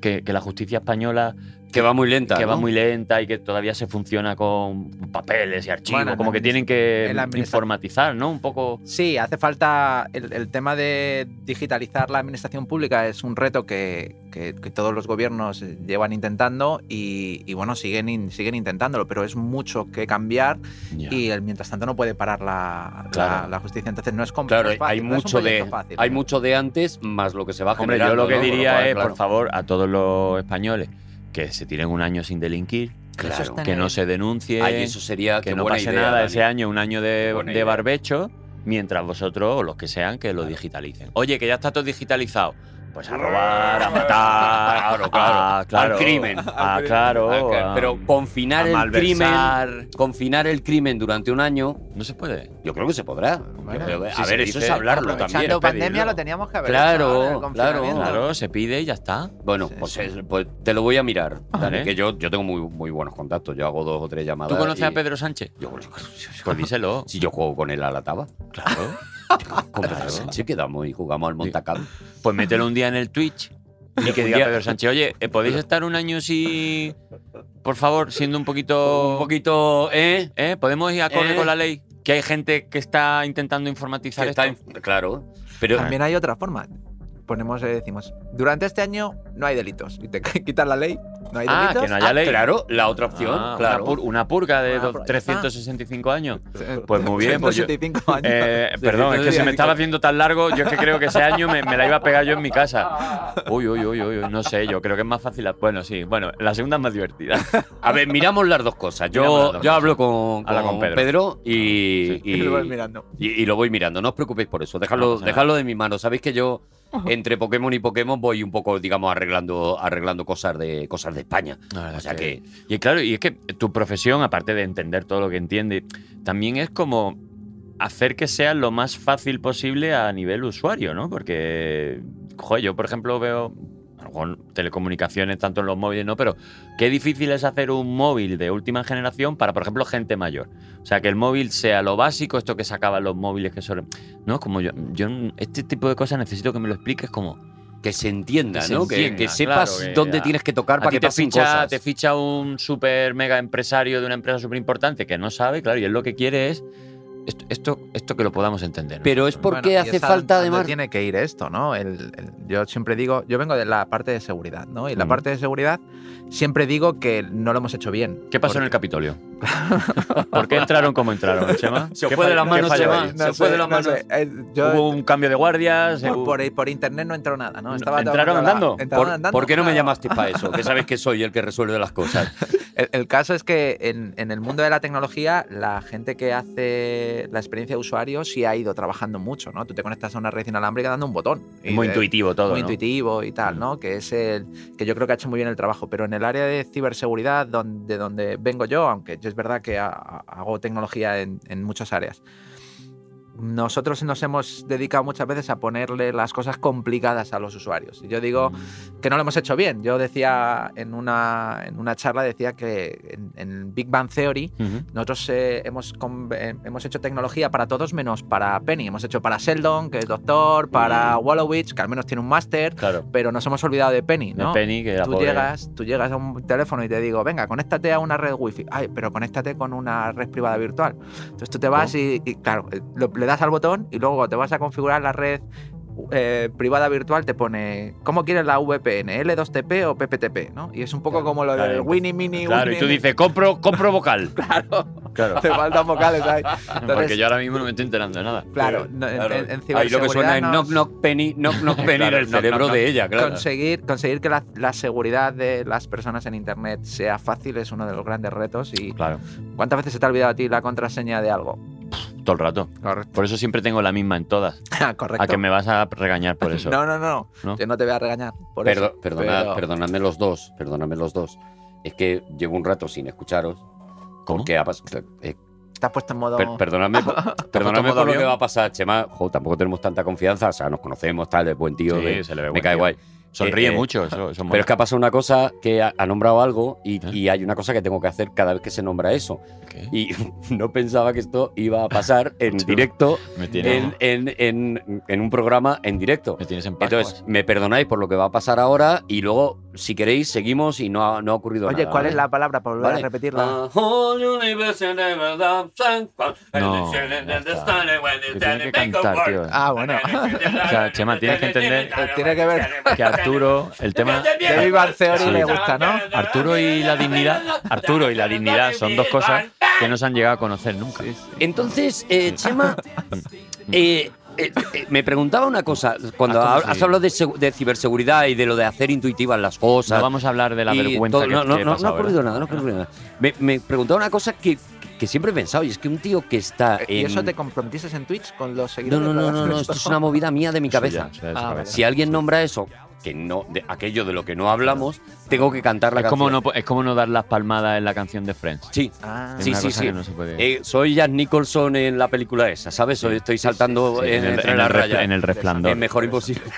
que, que la justicia española Que va muy lenta. que va ¿no? muy lenta y que todavía se funciona con papeles y archivos, Bueno, como que tienen que informatizar, ¿no? Un poco... Sí, hace falta el, el tema de digitalizar la administración pública es un reto que, que- que todos los gobiernos llevan intentando y, y, bueno, siguen, in- siguen intentándolo, pero es mucho que cambiar y el, mientras tanto no puede parar la, la- Claro. la justicia. Entonces no es com- Claro, no hay no mucho de proyecto fácil. hay mucho de antes más lo que se va Hombre, yo lo que ¿no? Diría es, claro. por favor, a todos los españoles que se tiren un año sin delinquir, Claro. Que no se denuncie, Ay, eso sería que no pase idea, nada Dani. ese año, un año de, de barbecho, mientras vosotros o los que sean que lo digitalicen. Oye, que ya está todo digitalizado. Pues a robar, a matar, *laughs* Claro, claro. a- claro, Al crimen. Ah, claro. Ah, Pero confinar a el crimen, confinar el crimen durante un año, No se puede. yo creo que se podrá. Bueno, Yo creo que- si a ver, eso dice, es hablarlo también. es pandemia lo teníamos que haber Claro, hecho claro. Claro, se pide y ya está. Bueno, pues, es- pues te lo voy a mirar. Vale. Que yo, yo tengo muy, muy buenos contactos. Yo hago dos o tres llamadas. ¿Tú conoces y- a Pedro Sánchez? Yo, Pues díselo. si yo juego con él a la taba. Claro. Con Pedro Sánchez quedamos y jugamos al Montacam. Pues mételo un día en el Twitch *laughs* y que diga Pedro Sánchez, oye, ¿eh, ¿podéis estar un año así, por favor, siendo un poquito... Un poquito, ¿eh? ¿Eh? ¿Podemos ir acorde ¿Eh? con la ley? Que hay gente que está intentando informatizar Que esto. claro. Pero También hay otra forma. Ponemos, eh, decimos, durante este año no hay delitos. Y te *laughs* quitas la ley, no hay Ah, delitos. que no haya Ah, ley. claro, la otra opción, Ah, claro. Una, pur- una purga de Una dos- purga, 365 años. *laughs* Eh, Pues muy bien, pues yo- 175 *laughs* años. Eh, perdón, es que se me estaba haciendo tan largo. Yo es que creo que ese año me, me la iba a pegar yo en mi casa. Uy, uy, uy, uy, uy, no sé, yo creo que es más fácil. la- Bueno, sí, bueno, la segunda es más divertida. A ver, miramos las dos cosas. Yo, dos yo cosas. hablo con, Habla con con Pedro. Pedro, y, Sí. y, Y lo vas mirando. y- y lo voy mirando. No os preocupéis por eso. Dejadlo, dejadlo de mi mano. Sabéis que yo, entre Pokémon y Pokémon, voy un poco, digamos, arreglando, arreglando cosas de cosas de España. O sea es que. Y claro, y es que tu profesión, aparte de entender todo lo que entiende, también es como hacer que sea lo más fácil posible a nivel usuario, ¿no? Porque, joder, yo por ejemplo veo a lo mejor telecomunicaciones tanto en los móviles, ¿no? Pero qué difícil es hacer un móvil de última generación para, por ejemplo, gente mayor. O sea, que el móvil sea lo básico, esto que sacaban los móviles que son... No, como yo, yo este tipo de cosas necesito que me lo expliques como... Que se entienda, Que ¿no? Que- entienda, que, sepas claro, que dónde ya- tienes que tocar para que te pasen ficha, cosas. te ficha un super mega empresario de una empresa súper importante que no sabe, claro, y él lo que quiere es esto, esto, esto que lo podamos entender. Pero es porque Bueno, hace falta, además. tiene que ir esto, ¿no? El- el- yo siempre digo, yo vengo de la parte de seguridad, ¿no? Y la Mm. parte de seguridad siempre digo que no lo hemos hecho bien. ¿Qué pasó en el Capitolio? ¿Por qué entraron como entraron, Chema? *laughs* Se ¿Qué fue de las manos, Chema. Se fue de las manos. Eh, yo- Hubo un cambio de guardias. por, hubo- por- por internet no entró nada, ¿no? Estaba ¿Entraron andando? Entraron ¿Por, andando, por qué no me llamaste para eso? Que sabes que soy el que resuelve las cosas. *laughs* El, el caso es que en, en el mundo de la tecnología, la gente que hace la experiencia de usuario sí ha ido trabajando mucho, ¿no? Tú te conectas a una red inalámbrica dando un botón. Y muy de- intuitivo todo, muy ¿no? intuitivo y tal, ¿no? Que es el que yo creo que ha hecho muy bien el trabajo. Pero en el área de ciberseguridad, donde, de donde vengo yo, aunque yo es verdad que ha- ha- hago tecnología en, en muchas áreas, nosotros nos hemos dedicado muchas veces a ponerle las cosas complicadas a los usuarios. Y yo digo Mm. que no lo hemos hecho bien. Yo decía en una, en una charla, decía que en, en Big Bang Theory Ujú. nosotros eh, hemos, con- eh, hemos hecho tecnología para todos menos para Penny. Hemos hecho para Sheldon, que es doctor, para Mm. Wallowitz, que al menos tiene un máster, Claro. pero nos hemos olvidado de Penny, De ¿no? Penny, que Tú pobre. llegas, tú llegas a un teléfono y te digo, venga, conéctate a una red wifi. Ay, pero conéctate con una red privada virtual. Entonces tú te vas y, y, claro, eh, lo- le das al botón y luego cuando te vas a configurar la red eh, privada virtual te pone ¿cómo quieres la VPN? ¿L2TP o PPTP? ¿no? Y es un poco como lo claro. del Winnie Mini Claro, y tú dices, compro, compro vocal. *laughs* Claro, Claro. te faltan vocales ahí. *laughs* Porque Entonces, yo ahora mismo no me estoy enterando de nada. claro, no, Claro. en, en Ahí lo que suena es ciberseguridad knock, knock, penny, knock, knock, penny Claro, en el knock, cerebro de ella, claro. Conseguir, conseguir que la, la seguridad de las personas en Internet sea fácil es uno de los grandes retos. ¿Y Claro, cuántas veces se te ha olvidado a ti la contraseña de algo? Todo el rato. Correcto. Por eso siempre tengo la misma en todas. *laughs* Correcto. A que me vas a regañar por eso. *laughs* No, no, no, ¿No? Yo no te voy a regañar. Por Perdo- eso, perdonad, pero- Perdonadme los dos, perdonadme los dos. Es que llevo un rato sin escucharos. ¿Cómo? Porque ha pas- eh, Estás puesto en modo. per- perdonadme *laughs* modo por lo que va a pasar, Chema. Jo, tampoco tenemos tanta confianza. O sea, nos conocemos, tal, es buen tío. Sí, de- se le ve me buen cae tío. guay. Sonríe Eh, eh, mucho. Eso, eso mola. Pero es que ha pasado una cosa que ha, ha nombrado algo y, ¿Eh? y hay una cosa que tengo que hacer cada vez que se nombra eso. ¿Qué? Y *laughs* no pensaba que esto iba a pasar en *laughs* directo, me, tiene, en, en- en- en un programa en directo. me tienes en Pascuas. Entonces, me perdonáis por lo que va a pasar ahora y luego, si queréis, seguimos y no ha, no ha ocurrido Oye, nada. ¿cuál ¿vale? es la palabra para volver Vale. a repetirla? A whole universe and never love sun- No. Que tiene que cantar, tío. Ah, bueno. *laughs* O sea, Chema, tienes que entender Tiene que ver que Arturo, el tema. De Sí. le gusta, ¿no? Arturo y la dignidad. Arturo y la dignidad son dos cosas que no se han llegado a conocer nunca. Entonces, eh, Chema, *laughs* eh, eh, eh, me preguntaba una cosa. Cuando Ah, ha- ¿cómo has sí? hablado de, segu- de ciberseguridad y de lo de hacer intuitivas las cosas. No vamos a hablar de la vergüenza todo- que, no, no, que no, no ha ocurrido nada, no ha ocurrido nada. Me, me preguntaba una cosa que, que siempre he pensado, y es que un tío que está ¿Y en... eso te comprometiste en Twitch con los seguidores? no, no, no, no, esto es una movida mía de mi cabeza. Ah, cabeza. vale. Si alguien nombra eso, que no, de aquello de lo que no hablamos, tengo que cantar la Es como, canción. no, es como no dar las palmadas en la canción de Friends. Sí, Ah, Sí, sí, sí. no Eh, soy Jack Nicholson en la película esa, ¿sabes? Estoy saltando Sí, en, en, el, en el en el resplandor. Es mejor imposible. *laughs*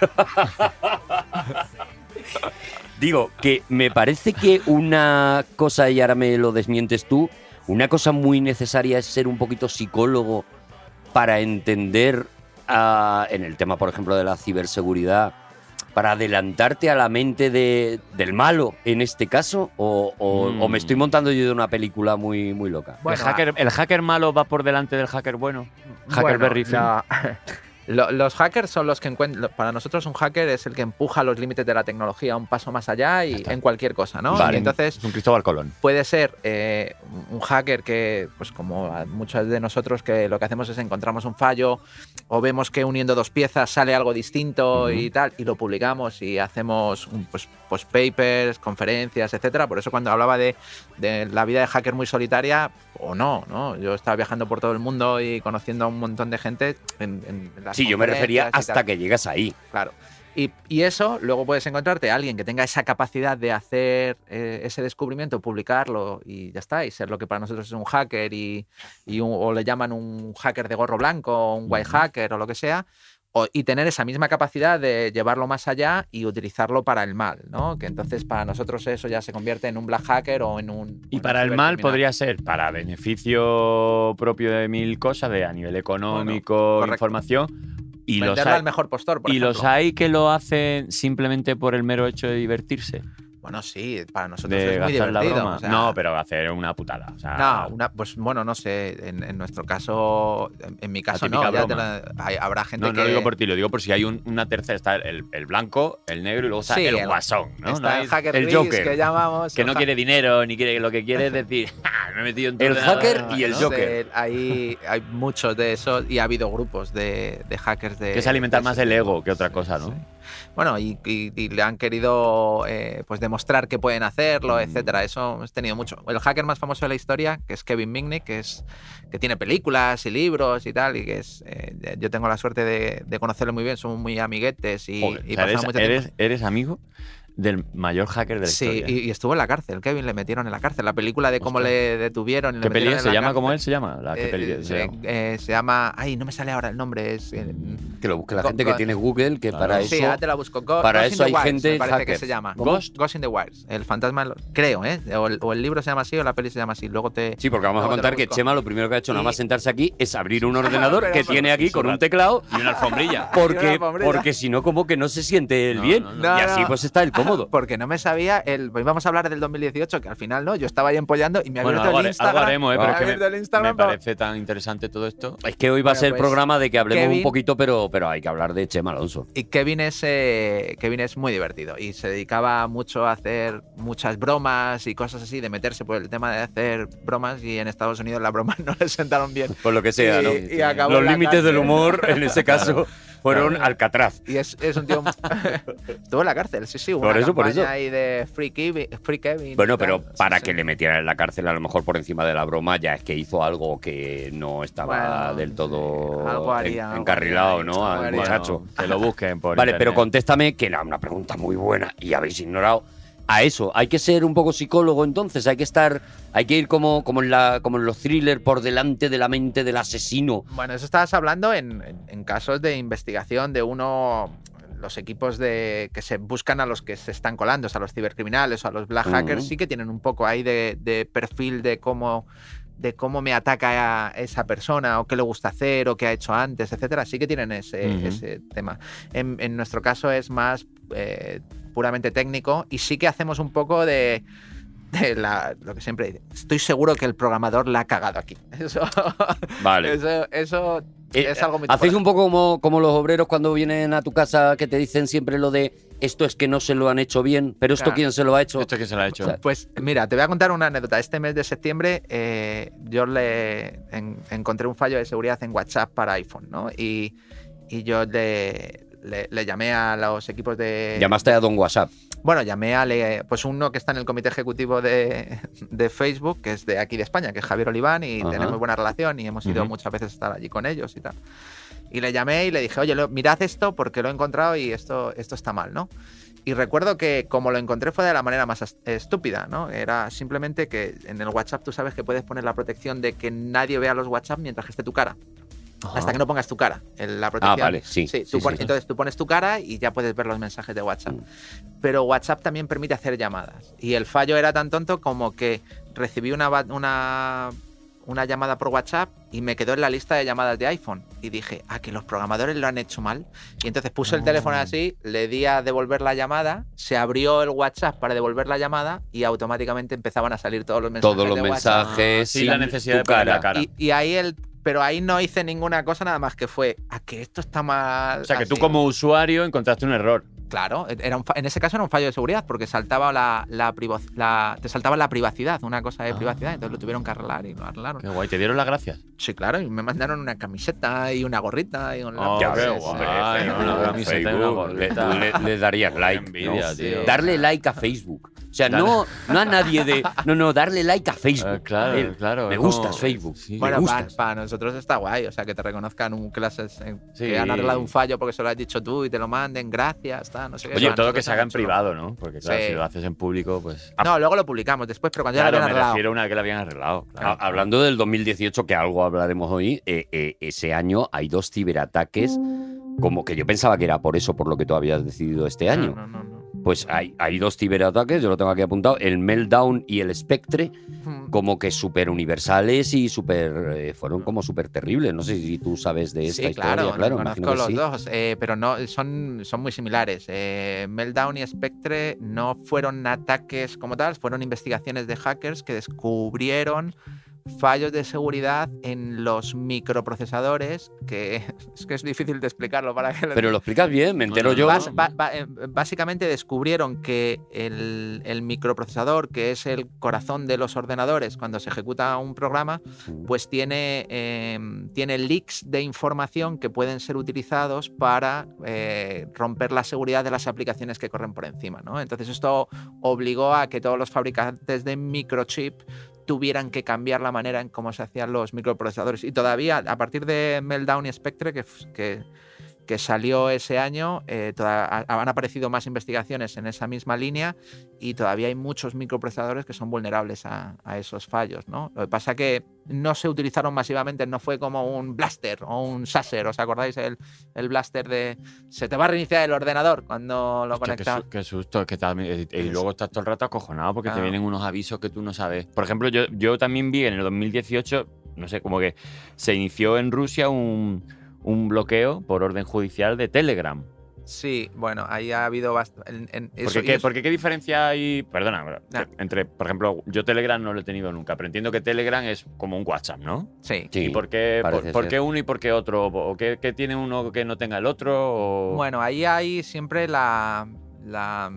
Digo, que me parece que una cosa, y ahora me lo desmientes tú, una cosa muy necesaria es ser un poquito psicólogo para entender, ah, en el tema, por ejemplo, de la ciberseguridad, para adelantarte a la mente de- del malo en este caso, o, o- Mm. o me estoy montando yo de una película muy, muy loca. Bueno, el, hacker, ¿El hacker malo va por delante del hacker bueno? bueno, Hackerberry Finn. *laughs* Lo- los hackers son los que encuentran. Para nosotros, un hacker es el que empuja los límites de la tecnología un paso más allá y en cualquier cosa, ¿no? Vale. Y entonces Es un Cristóbal Colón. puede ser eh, un hacker que, pues como muchos de nosotros, que lo que hacemos es encontramos un fallo o vemos que uniendo dos piezas sale algo distinto y tal, y lo publicamos y hacemos un, pues, pues papers, conferencias, etcétera. Por eso cuando hablaba de, de la vida de hacker muy solitaria, o no, ¿no? Yo estaba viajando por todo el mundo y conociendo a un montón de gente en, en las Sí, yo me refería hasta que llegas ahí. Claro. Y, y eso, luego puedes encontrarte a alguien que tenga esa capacidad de hacer eh, ese descubrimiento, publicarlo y ya está, y ser lo que para nosotros es un hacker y, y un- o le llaman un hacker de gorro blanco, o un white hacker o lo que sea, y tener esa misma capacidad de llevarlo más allá y utilizarlo para el mal, ¿no? Que entonces para nosotros eso ya se convierte en un black hacker o en un... Y para el mal podría ser para beneficio propio de mil cosas, de a nivel económico, información. Y los, Venderlo hay, al mejor postor, por y ejemplo. los hay que lo hacen simplemente por el mero hecho de divertirse, Bueno, sí, para nosotros de es muy divertido. broma. o sea, no, pero hacer una putada. o sea, No, una, pues bueno, no sé, en, en nuestro caso, en, en mi caso no, ya te la- hay- habrá gente no, que... no lo digo por ti, lo digo por si hay un- una tercera. Está el, el blanco, el negro y luego está Sí, el el- guasón. ¿no? Está No el hacker el Joker. que llamamos. que no quiere dinero ni quiere lo que quiere es decir *laughs* "Ah, me he metido en tu El ordenador". hacker y el no Joker. hay, hay muchos de esos y ha habido grupos de, de hackers de... que es alimentar de más el ego que otra cosa, ¿no? Sí. Bueno, y, y- y le han querido eh, pues demostrar que pueden hacerlo, Mm. etcétera. Eso hemos tenido mucho. El hacker más famoso de la historia, que es Kevin Mitnick, que es que tiene películas y libros y tal, y que es eh, yo tengo la suerte de, de conocerlo muy bien, somos muy amiguetes y, Joder, y o sea, pasamos eres, mucho tiempo. eres- eres amigo del mayor hacker de la Sí, historia. y, y estuvo en la cárcel. Kevin le metieron en la cárcel. La película de cómo le detuvieron. le ¿Qué peli en ¿Se la llama como cárcel. él se llama? La, ¿qué Eh, peli eh, se llama? eh, se llama. Ay, no me sale ahora el nombre. Es. eh, Que lo busque la Go- gente go- que tiene Google, que Claro. para sí, eso. ahora te la busco. Go- para Ghost in eso the hay Wires, gente me parece que hacker. se llama. ¿Cómo? Ghost, Ghost in the Wires. El fantasma. Creo, ¿eh? O el, o el libro se llama así o la peli se llama así. Luego te. Sí, porque vamos a contar que. Chema lo primero que ha hecho nada más sentarse aquí es abrir un *laughs* ordenador que tiene aquí con un teclado Y una alfombrilla. Porque, si no, como que no se siente él bien. y así pues está el cómodo. *laughs* Porque no me sabía. El, pues íbamos a hablar del 2018, que al final no. Yo estaba ahí empollando y me ha Bueno, abierto algo, el Instagram. algo haremos, ¿eh? me pero ha es que me, abierto el Instagram me para- parece tan interesante todo esto. Es que hoy va a ser pues, programa de que hablemos un Kevin- poquito, pero, pero hay que hablar de Chema Alonso. Y Kevin es, eh, Kevin es muy divertido y se dedicaba mucho a hacer muchas bromas y cosas así, de meterse por el tema de hacer bromas y en Estados Unidos las bromas *laughs* no le sentaron bien. Por lo que sea, Y- ¿no? y acabó Los límites del humor, en ese caso, *laughs* fueron Claro. Alcatraz. Y es, es un tío... *laughs* Estuvo en la cárcel, sí, sí. Por eso, por eso. ahí de Free Kevin. Free Kevin y Bueno, pero para sí. que le metieran en la cárcel, a lo mejor por encima de la broma, ya es que hizo algo que no estaba Bueno, del todo sí, algo haría, en- algo encarrilado, haría, ¿no? algo Al muchacho. Bueno, que lo busquen por Vale, pero contéstame que era una pregunta muy buena y habéis ignorado. A eso, hay que ser un poco psicólogo entonces, hay que estar, hay que ir como, como, en, la, como en los thrillers por delante de la mente del asesino. Bueno, eso estabas hablando en, en- casos de investigación de uno, los equipos de que se buscan a los que se están colando, o sea, a los cibercriminales o a los black hackers, sí que tienen un poco ahí de, de perfil de cómo de cómo me ataca a esa persona o qué le gusta hacer o qué ha hecho antes, etcétera. Sí que tienen ese, ese tema. En, en nuestro caso es más eh, puramente técnico y sí que hacemos un poco de, de la- lo que siempre dice. Estoy seguro que el programador la ha cagado aquí. *laughs* Eso, Vale. eso, eso Eh, es algo muy Hacéis un poco como, como los obreros cuando vienen a tu casa que te dicen siempre lo de esto es que no se lo han hecho bien, pero esto Claro. quién se lo ha hecho. ¿Esto que se lo ha hecho? Pues mira, te voy a contar una anécdota. Este mes de septiembre eh, yo le en- encontré un fallo de seguridad en WhatsApp para iPhone, ¿no? Y, y yo le, le- le llamé a los equipos de... Llamaste a Don WhatsApp. Bueno, llamé a le- pues uno que está en el comité ejecutivo de, de Facebook, que es de aquí de España, que es Javier Oliván, y Ajá. tenemos buena relación y hemos ido muchas veces a estar allí con ellos y tal. Y le llamé y le dije, oye, lo- mirad esto porque lo he encontrado y esto, esto está mal, ¿no? Y recuerdo que como lo encontré fue de la manera más estúpida, ¿no? Era simplemente que en el WhatsApp tú sabes que puedes poner la protección de que nadie vea los WhatsApp mientras que esté tu cara. Hasta que no pongas tu cara en la protección. Ah, vale, sí, tú sí, pones- sí. Entonces tú pones tu cara y ya puedes ver los mensajes de WhatsApp. Mm. Pero WhatsApp también permite hacer llamadas. Y el fallo era tan tonto como que recibí una, una, una llamada por WhatsApp y me quedó en la lista de llamadas de iPhone. Y dije, ah, que los programadores lo han hecho mal. Y entonces puse el teléfono Ah. así, le di a devolver la llamada, se abrió el WhatsApp para devolver la llamada y automáticamente empezaban a salir todos los mensajes. Todos los de WhatsApp. mensajes Sí, sin la necesidad tu de poner cara. la cara. Y, y ahí el pero ahí no hice ninguna cosa nada más que fue a que esto está mal. O sea, que tú así". como usuario encontraste un error. Claro, era un fa- en ese caso era un fallo de seguridad porque saltaba la, la, privo- la- te saltaba la privacidad, una cosa de Ah. privacidad, entonces lo tuvieron que arreglar y lo arreglaron. Qué guay, ¿te dieron las gracias? Sí, claro, y me mandaron una camiseta y una gorrita y un Oh, laptop. qué guay. Ay, no, una camiseta y una Facebook, gorrita. le- tú le, le darías like. envidia, ¿no? tío. Darle like a Facebook. O sea, no, no a nadie de. No, no, darle like a Facebook. Eh, claro, A él. claro, Me gustas, Facebook. Sí. me Bueno, para, nosotros está guay, o sea, que te reconozcan un clases en- Sí. que han arreglado un fallo porque se lo has dicho tú y te lo manden, gracias, está, no sé qué. Oye, todo que se haga en privado, ¿no? Porque claro, si lo haces en público, pues... No, luego lo publicamos después, pero cuando ya lo me habían arreglado. refiero a una que la habían arreglado. claro. Hablando del 2018, que algo hablaremos hoy, eh, eh, ese año hay dos ciberataques, como que yo pensaba que era por eso, por lo que tú habías decidido este año. No, no, no, no. Pues hay, hay dos ciberataques, yo lo tengo aquí apuntado, el Meltdown y el Spectre, como que súper universales y súper eh, fueron como súper terribles. No sé si tú sabes de esta sí, historia, claro, claro, conozco los sí. dos, eh, pero no son, son muy similares. Eh, Meltdown y Spectre no fueron ataques como tal, fueron investigaciones de hackers que descubrieron fallos de seguridad en los microprocesadores, que *laughs* es que es difícil de explicarlo para que Pero lo explicas bien, me entero yo. Bas- ba- ba- eh, básicamente descubrieron que el, el microprocesador, que es el corazón de los ordenadores cuando se ejecuta un programa, pues tiene, eh, tiene leaks de información que pueden ser utilizados para eh, romper la seguridad de las aplicaciones que corren por encima. ¿no? Entonces esto obligó a que todos los fabricantes de microchip tuvieran que cambiar la manera en cómo se hacían los microprocesadores. Y todavía, a partir de Meltdown y Spectre, que, que, que salió ese año, eh, toda- han aparecido más investigaciones en esa misma línea y todavía hay muchos microprocesadores que son vulnerables a, a esos fallos. ¿no? Lo que pasa que no se utilizaron masivamente, no fue como un blaster o un sasser, ¿os acordáis? El, el blaster de se te va a reiniciar el ordenador cuando lo qué, conectas. qué susto, es que también- y, y luego estás todo el rato acojonado porque te vienen unos avisos que tú no sabes. Por ejemplo, yo, yo también vi en el 2018, no sé, como que se inició en Rusia un, un bloqueo por orden judicial de Telegram. Sí, bueno, ahí ha habido bastante. Porque, ¿qué, porque qué diferencia hay? Perdona, entre, por ejemplo, yo Telegram no lo he tenido nunca, pero entiendo que Telegram es como un WhatsApp, ¿no? Sí. Sí, ¿Y por qué, por, qué uno y por qué otro? ¿O qué, qué tiene uno que no tenga el otro? O- Bueno, ahí hay siempre la, la,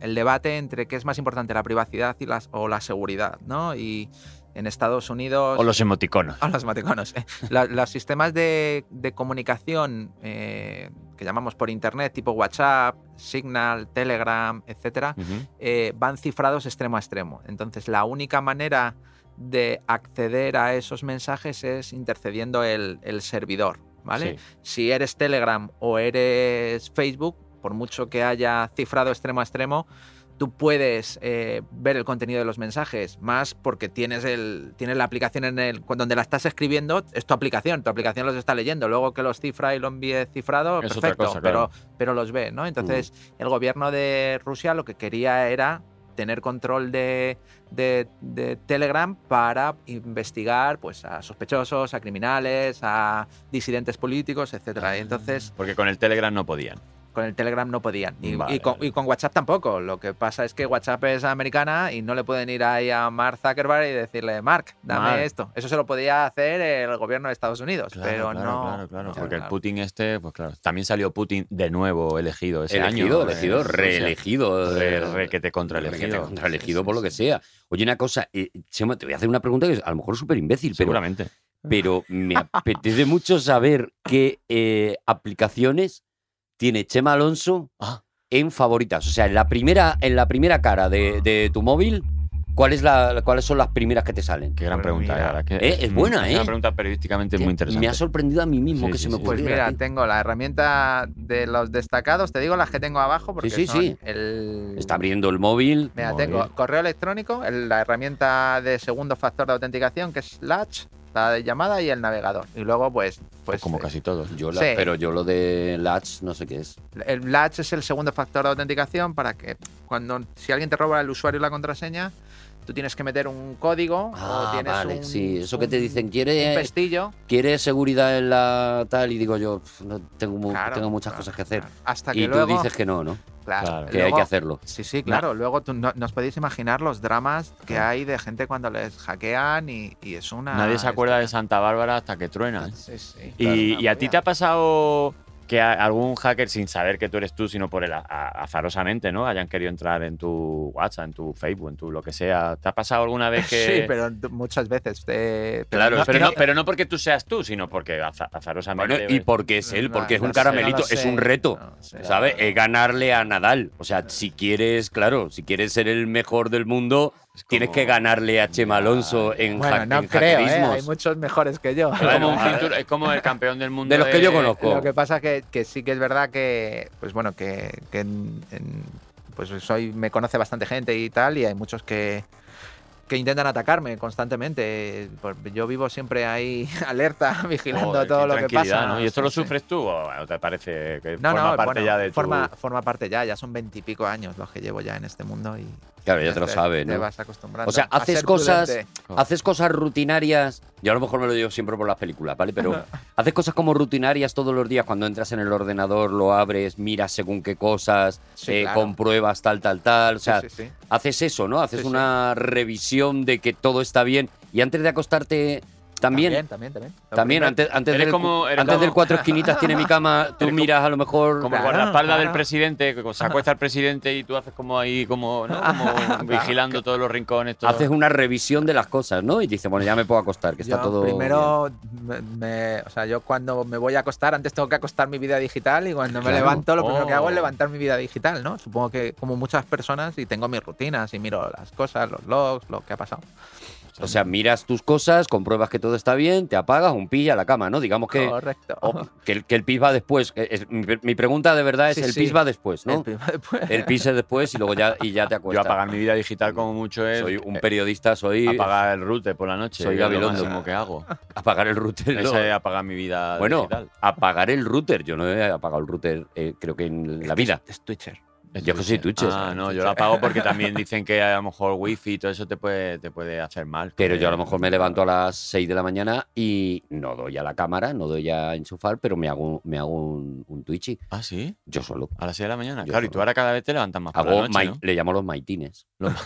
el debate entre qué es más importante, la privacidad y las, o la seguridad, ¿no? Y en Estados Unidos... o los emoticonos. o los emoticonos, eh. Los sistemas de, de comunicación eh, que llamamos por internet, tipo WhatsApp, Signal, Telegram, etcétera, eh, van cifrados extremo a extremo. Entonces, la única manera de acceder a esos mensajes es intercediendo el, el servidor, ¿vale? Sí. Si eres Telegram o eres Facebook, por mucho que haya cifrado extremo a extremo, tú puedes eh, ver el contenido de los mensajes, más porque tienes, el, tienes la aplicación en el donde la estás escribiendo, es tu aplicación, tu aplicación los está leyendo, luego que los cifra y lo envíe cifrado, Es perfecto, cosa, pero, claro. pero los ve, ¿no? Entonces, el gobierno de Rusia lo que quería era tener control de, de- de Telegram para investigar pues, a sospechosos, a criminales, a disidentes políticos, etc. Entonces, Porque con el Telegram no podían. Con el Telegram no podían. Y, Vale, y con, vale. y con WhatsApp tampoco. Lo que pasa es que WhatsApp es americana y no le pueden ir ahí a Mark Zuckerberg y decirle, Mark, dame Mark. esto. Eso se lo podía hacer el gobierno de Estados Unidos, pero claro, no. Claro, claro, porque el. Putin este, pues claro, también salió Putin de nuevo elegido ese elegido, año. elegido, eh, reelegido. Re, eh, re que te contra elegido. requete contraelegido por lo que sea. Oye, una cosa, eh, Chema, te voy a hacer una pregunta que es a lo mejor súper imbécil, pero, Seguramente. pero me apetece mucho saber qué eh, aplicaciones tiene Chema Alonso Ah. en favoritas. O sea, en la primera, en la primera cara de, de tu móvil, ¿cuál es la, ¿cuáles son las primeras que te salen? Qué gran Pues pregunta, mira, la verdad que eh, es buena, una ¿eh? pregunta periodísticamente muy interesante. Me ha sorprendido a mí mismo Sí, que sí, se me sí. Pues ocurriera. mira, tío. tengo la herramienta de los destacados, te digo las que tengo abajo porque sí, son sí. el... Está abriendo el móvil. Mira, Móvil. tengo correo electrónico, el- la herramienta de segundo factor de autenticación que es Latch, de llamada y el navegador. Y luego, pues, pues como eh, casi todos. Yo la- Sí. Pero yo lo de Latch no sé qué es. el Latch es el segundo factor de autenticación para que cuando si alguien te roba el usuario y la contraseña, tú tienes que meter un código o Ah, tienes vale, un, sí. Eso que te un- dicen, un ¿quiere, pestillo. quiere seguridad en la tal? Y digo yo, "Pf, no tengo, Claro, tengo muchas claro, cosas que hacer. Hasta que Y luego tú dices que no, ¿no? Claro. Claro. que hay Luego- que hacerlo. Sí, sí, claro. Luego tú no, no os podéis imaginar los dramas que hay de gente cuando les hackean y, y es una. Nadie se acuerda de Santa Bárbara hasta que truena. ¿eh? Sí, sí. Y, Claro, y a ti te ha pasado que algún hacker, sin saber que tú eres tú, sino por el azarosamente, ¿no? Hayan querido entrar en tu WhatsApp, en tu Facebook, en tu lo que sea. ¿Te ha pasado alguna vez *laughs* que.? Sí, pero muchas veces. eh, pero Claro, no- pero, no- pero no porque tú seas tú, sino porque aza- azarosamente. Bueno, y porque es él, porque es un caramelito, es un reto. sé. ¿Sabes? Es ganarle a Nadal. O sea, si quieres, claro, si quieres ser el mejor del mundo, Es tienes que ganarle a Chema Alonso en, Bueno, hack- no en creo, ¿eh? Hay muchos mejores que yo. Es como, un Bueno, cintur- es como el campeón del mundo. De los que yo conozco. Lo que pasa que, que sí que es verdad que, pues bueno, que, que en- en- pues soy, me conoce bastante gente y tal, y hay muchos que, que intentan atacarme constantemente. Pues yo vivo siempre ahí *laughs* alerta, *laughs* vigilando Joder, todo lo que pasa. ¿no? ¿Y esto lo sí. sufres tú o te parece que No, forma no, parte bueno, ya de tu... forma, forma parte ya, ya son veintipico años los que llevo ya en este mundo y Claro, ya te lo sabes, Te ¿no? vas acostumbrando. O sea, haces cosas, prudente. haces cosas rutinarias. Yo a lo mejor me lo digo siempre por las películas, ¿vale? Pero *laughs* haces cosas como rutinarias todos los días cuando entras en el ordenador, lo abres, miras según qué cosas, Sí, eh, claro. compruebas tal, tal, tal. O sea, sí, sí. haces eso, ¿no? Haces una revisión de que todo está bien y antes de acostarte también. También, también, también. También, antes, antes, del, como- antes como- del cuatro esquinitas tiene mi cama, *laughs* tú Eres como- miras a lo mejor. Como Claro, guardaespaldas del claro. presidente, que se acuesta el presidente y tú haces como ahí, como, ¿no? como vigilando todos los rincones. todo. Haces una revisión de las cosas, ¿no? Y dices, bueno, ya me puedo acostar, que está Yo todo. Primero, me, me- o sea, yo cuando me voy a acostar, antes tengo que acostar mi vida digital y cuando me Claro. levanto, lo primero que hago es Oh. levantar mi vida digital, ¿no? Supongo que como muchas personas y tengo mis rutinas y miro las cosas, los logs, lo que ha pasado. O sea, miras tus cosas, compruebas que todo está bien, te apagas, un pilla a la cama, ¿no? Digamos que, Correcto. que, el, que el pis va después. es- mi, mi pregunta de verdad es, Sí, el sí. pis va después, ¿no? El primer- después. El pis es después y luego ya, y ya te Yo acuestas. apagar mi vida digital como mucho es Soy un eh, periodista, soy apagar el router por la noche. Soy es lo Gabilondo. máximo que hago. apagar el router. Ese es apagar mi vida Bueno, digital. apagar el router. Yo no he apagado el router, eh, creo que en la vida. Es Twitcher. Yo que soy. Ah, no, yo lo apago porque *laughs* también dicen que a lo mejor wifi y todo eso te puede, te puede hacer mal. Pero yo a lo mejor me levanto a las 6 de la mañana y no doy a la cámara, no doy a enchufar, pero me hago, me hago un, un Twitchy. Ah, sí. Yo solo. A las 6 de la mañana. Yo claro, y tú ahora cada vez te levantas más por Hago la noche, mai- ¿no? Le llamo los maitines. Los *laughs*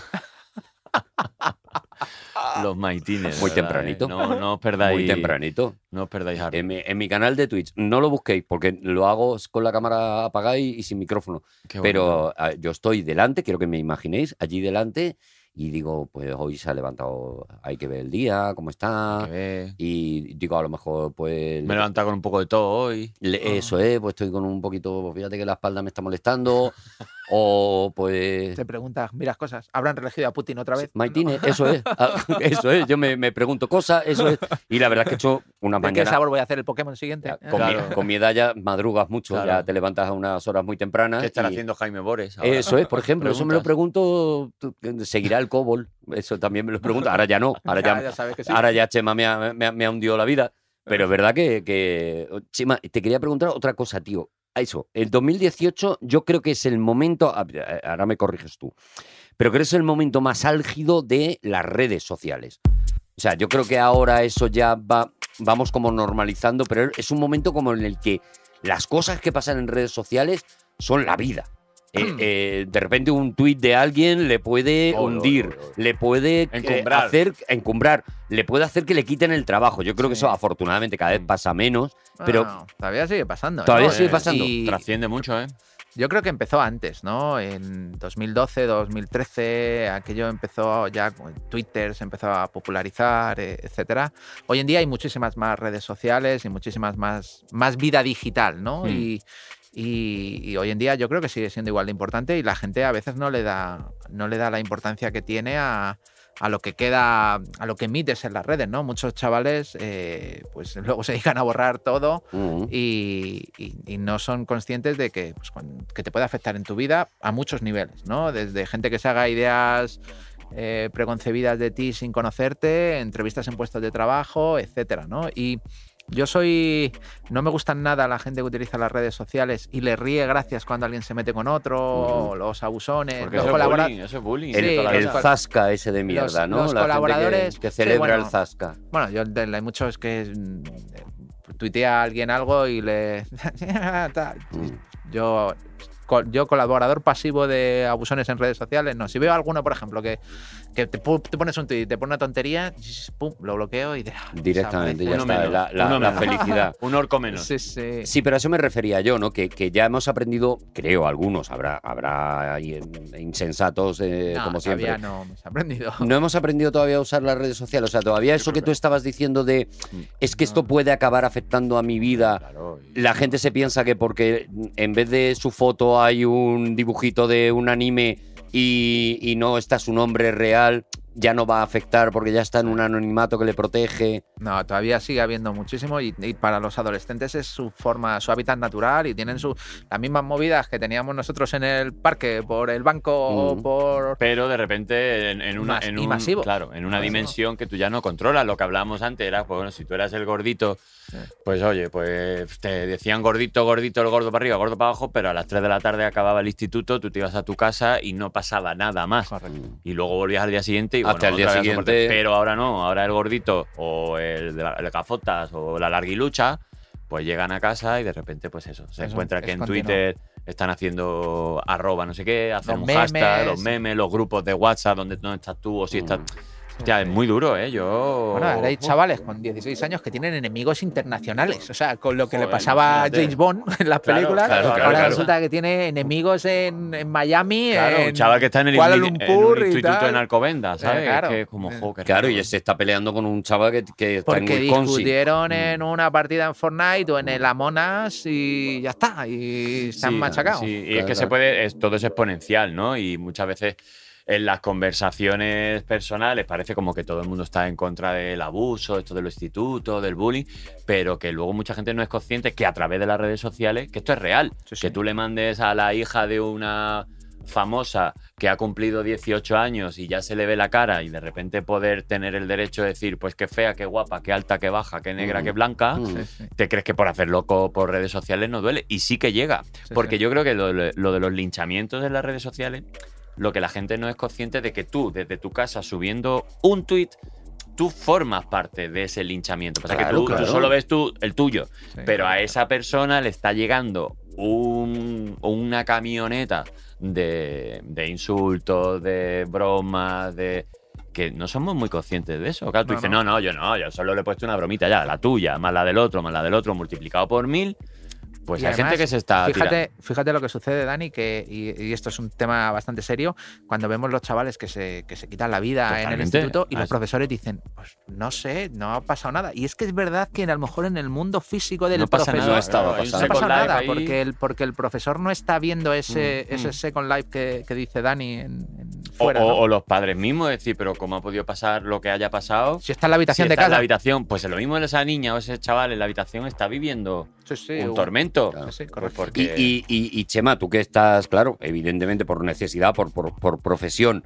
*laughs* *laughs* maitines. Muy tempranito. No, no os perdáis. Muy tempranito. No os perdáis. En mi, en mi canal de Twitch, no lo busquéis porque lo hago con la cámara apagada y, y sin micrófono. Qué. Pero ah, yo estoy delante, quiero que me imaginéis, allí delante y digo, pues hoy se ha levantado, hay que ver el día, cómo está. Y digo, a lo mejor, pues. Me he levantado con un poco de todo hoy. le- Eso es, pues estoy con un poquito, pues fíjate que la espalda me está molestando. *laughs* o pues. Te preguntas, miras cosas. ¿Habrán elegido a Putin otra vez? Maitine, eso es. ah, *laughs* Eso es. Yo me, me pregunto cosas, eso es. Y la verdad es que he hecho una *laughs* ¿De qué mañana. sabor voy a hacer el Pokémon siguiente? ya, Con, Claro. mi, con mi edad ya madrugas mucho, ya te levantas a unas horas muy tempranas. ¿Qué estará y- haciendo Jaime Bores? ahora? Eso es, por *laughs* ejemplo, eso me lo pregunto. ¿Seguirá el COBOL? Eso también me lo pregunto. Ahora ya no. Ahora ya, Ya, ya sabes que sí. ahora ya Chema me ha, me ha- me ha hundido la vida. Pero es verdad que, que- Chema, te quería preguntar otra cosa, tío. Eso, el 2018 yo creo que es el momento, a- ahora me corriges tú, pero creo que es el momento más álgido de las redes sociales. O sea, yo creo que ahora eso ya va, vamos como normalizando, pero es un momento como en el que las cosas que pasan en redes sociales son la vida. Eh, eh, de repente un tuit de alguien le puede Oh, hundir, oh, oh, oh. le puede eh, Encumbrar. hacer encumbrar, le puede hacer que le quiten el trabajo. Yo creo que eso afortunadamente cada vez pasa menos, pero todavía sigue pasando. Todavía Eh, sigue pasando. Y Trasciende mucho, ¿eh? yo creo que empezó antes, ¿no? En 2012, 2013, aquello empezó ya con Twitter, se empezó a popularizar, etcétera. Hoy en día hay muchísimas más redes sociales y muchísimas más, más vida digital, ¿no? Hmm. Y, y- y hoy en día yo creo que sigue siendo igual de importante y la gente a veces no le da, no le da la importancia que tiene a, a lo que queda, a lo que emites en las redes, ¿no? Muchos chavales eh, pues luego se dedican a borrar todo mm, y, y- y no son conscientes de que, pues, que te puede afectar en tu vida a muchos niveles, ¿no? Desde gente que se haga ideas eh, preconcebidas de ti sin conocerte, entrevistas en puestos de trabajo, etcétera, ¿no? Y yo soy. No me gustan nada la gente que utiliza las redes sociales y le ríe gracias cuando alguien se mete con otro, los abusones, Porque los eso es colabora- bullying, el, zasca ese de mierda, ¿no? los La gente que- colaboradores- que, sí, celebra bueno. el zasca. Bueno, yo de- hay muchos que mm, tuitea a alguien algo y le. *laughs* Mm. Yo yo colaborador pasivo de abusones en redes sociales, no. Si veo alguno, por ejemplo, que, que te, pones un tweet, te pone una tontería, pum, lo bloqueo y de- Directamente, ya Uno está. menos, la, la- uno la menos. felicidad. *laughs* Un orco menos. Sí, sí. Sí, pero a eso me refería yo, ¿no? Que, que ya hemos aprendido, creo, algunos, habrá, habrá insensatos, eh, No, como siempre. todavía no hemos aprendido. No hemos aprendido todavía a usar las redes sociales. O sea, todavía eso que tú estabas diciendo de Mm. es que esto puede acabar afectando a mi vida. Claro, y- La gente se piensa que porque en vez de su foto hay un dibujito de un anime y, y no está su nombre real, ya no va a afectar porque ya está en un anonimato que le protege. No, todavía sigue habiendo muchísimo y, y para los adolescentes es su forma, su hábitat natural y tienen su, las mismas movidas que teníamos nosotros en el parque, por el banco o Mm. por... Pero de repente en, en una, Mas- en un- masivo. claro, en una Masivo. dimensión que tú ya no controlas. Lo que hablábamos antes era, pues bueno, si tú eras el gordito. Pues oye, pues te decían gordito, gordito, el gordo para arriba, gordo para abajo, pero a las 3 de la tarde acababa el instituto, tú te ibas a tu casa y no pasaba nada más. Y luego volvías al día siguiente y Hasta bueno, el día siguiente. Pero ahora no, ahora el gordito o el de la- el gafotas o la larguilucha, pues llegan a casa y de repente, pues eso, se Eso encuentra que en continuo. Twitter están haciendo arroba no sé qué, hacen Los un hashtag, los memes, los grupos de WhatsApp donde no estás tú o si estás. Hostia, es muy duro, ¿eh? Yo. Bueno, ahora hay chavales con 16 años que tienen enemigos internacionales. O sea, con lo que le pasaba a. James Bond en las Claro, películas, claro, ahora claro, claro. resulta que tiene enemigos en, en Miami, Claro, en un chaval que está en el Kuala en Lumpur un instituto en Alcobendas, ¿sabes? Eh, claro. Es que es como, jo, qué Claro, y se está peleando con un chaval que, que está en Porque Wisconsin. discutieron Mm. en una partida en Fortnite o en el Amonas y ya está. Y se han Sí, machacado. Sí, y es Claro, que se puede, es, todo es exponencial, ¿no? Y muchas veces en las conversaciones personales parece como que todo el mundo está en contra del abuso, esto del instituto, del bullying, pero que luego mucha gente no es consciente que a través de las redes sociales, que esto es real, Sí, sí. que tú le mandes a la hija de una famosa que ha cumplido 18 años y ya se le ve la cara y de repente poder tener el derecho de decir, pues qué fea, qué guapa, qué alta, qué baja, qué negra, Mm. qué blanca, Mm. Te crees que por hacer loco por redes sociales no duele. Y sí que llega. Sí, porque sí. yo creo que lo, lo de los linchamientos en las redes sociales, lo que la gente no es consciente de que tú, desde tu casa, subiendo un tuit, tú formas parte de ese linchamiento. Pasa Claro, que tú, solo ves tú el tuyo. Sí. Pero a esa persona le está llegando un- una camioneta de, de insultos, de bromas, de que no somos muy conscientes de eso. Claro, tú No, dices, no. no, no, yo no, yo solo le he puesto una bromita ya, la tuya, más la del otro, más la del otro, multiplicado por mil. Pues Y hay además, gente que se está tirando. Fíjate, fíjate lo que sucede, Dani, que, y, y esto es un tema bastante serio, cuando vemos los chavales que se, que se quitan la vida en el instituto y Ah, los es- profesores dicen, pues no sé, no ha pasado nada. Y es que es verdad que a lo mejor en el mundo físico del No pasa profesor nada, No estaba no pasa nada, ahí. porque el, porque el profesor no está viendo ese, Mm, ese mm. Second Life que, que dice Dani en, en O, fuera. o- ¿no? o los padres mismos, decir, pero ¿cómo ha podido pasar lo que haya pasado? si está en la habitación Si de está en la casa. habitación, pues lo mismo esa niña o ese chaval en la habitación está viviendo Sí, sí, un un- tormento. Sí, Pues correcto. porque- Y, y- y- y, Chema, tú que estás, claro, evidentemente por necesidad, por, por, por profesión,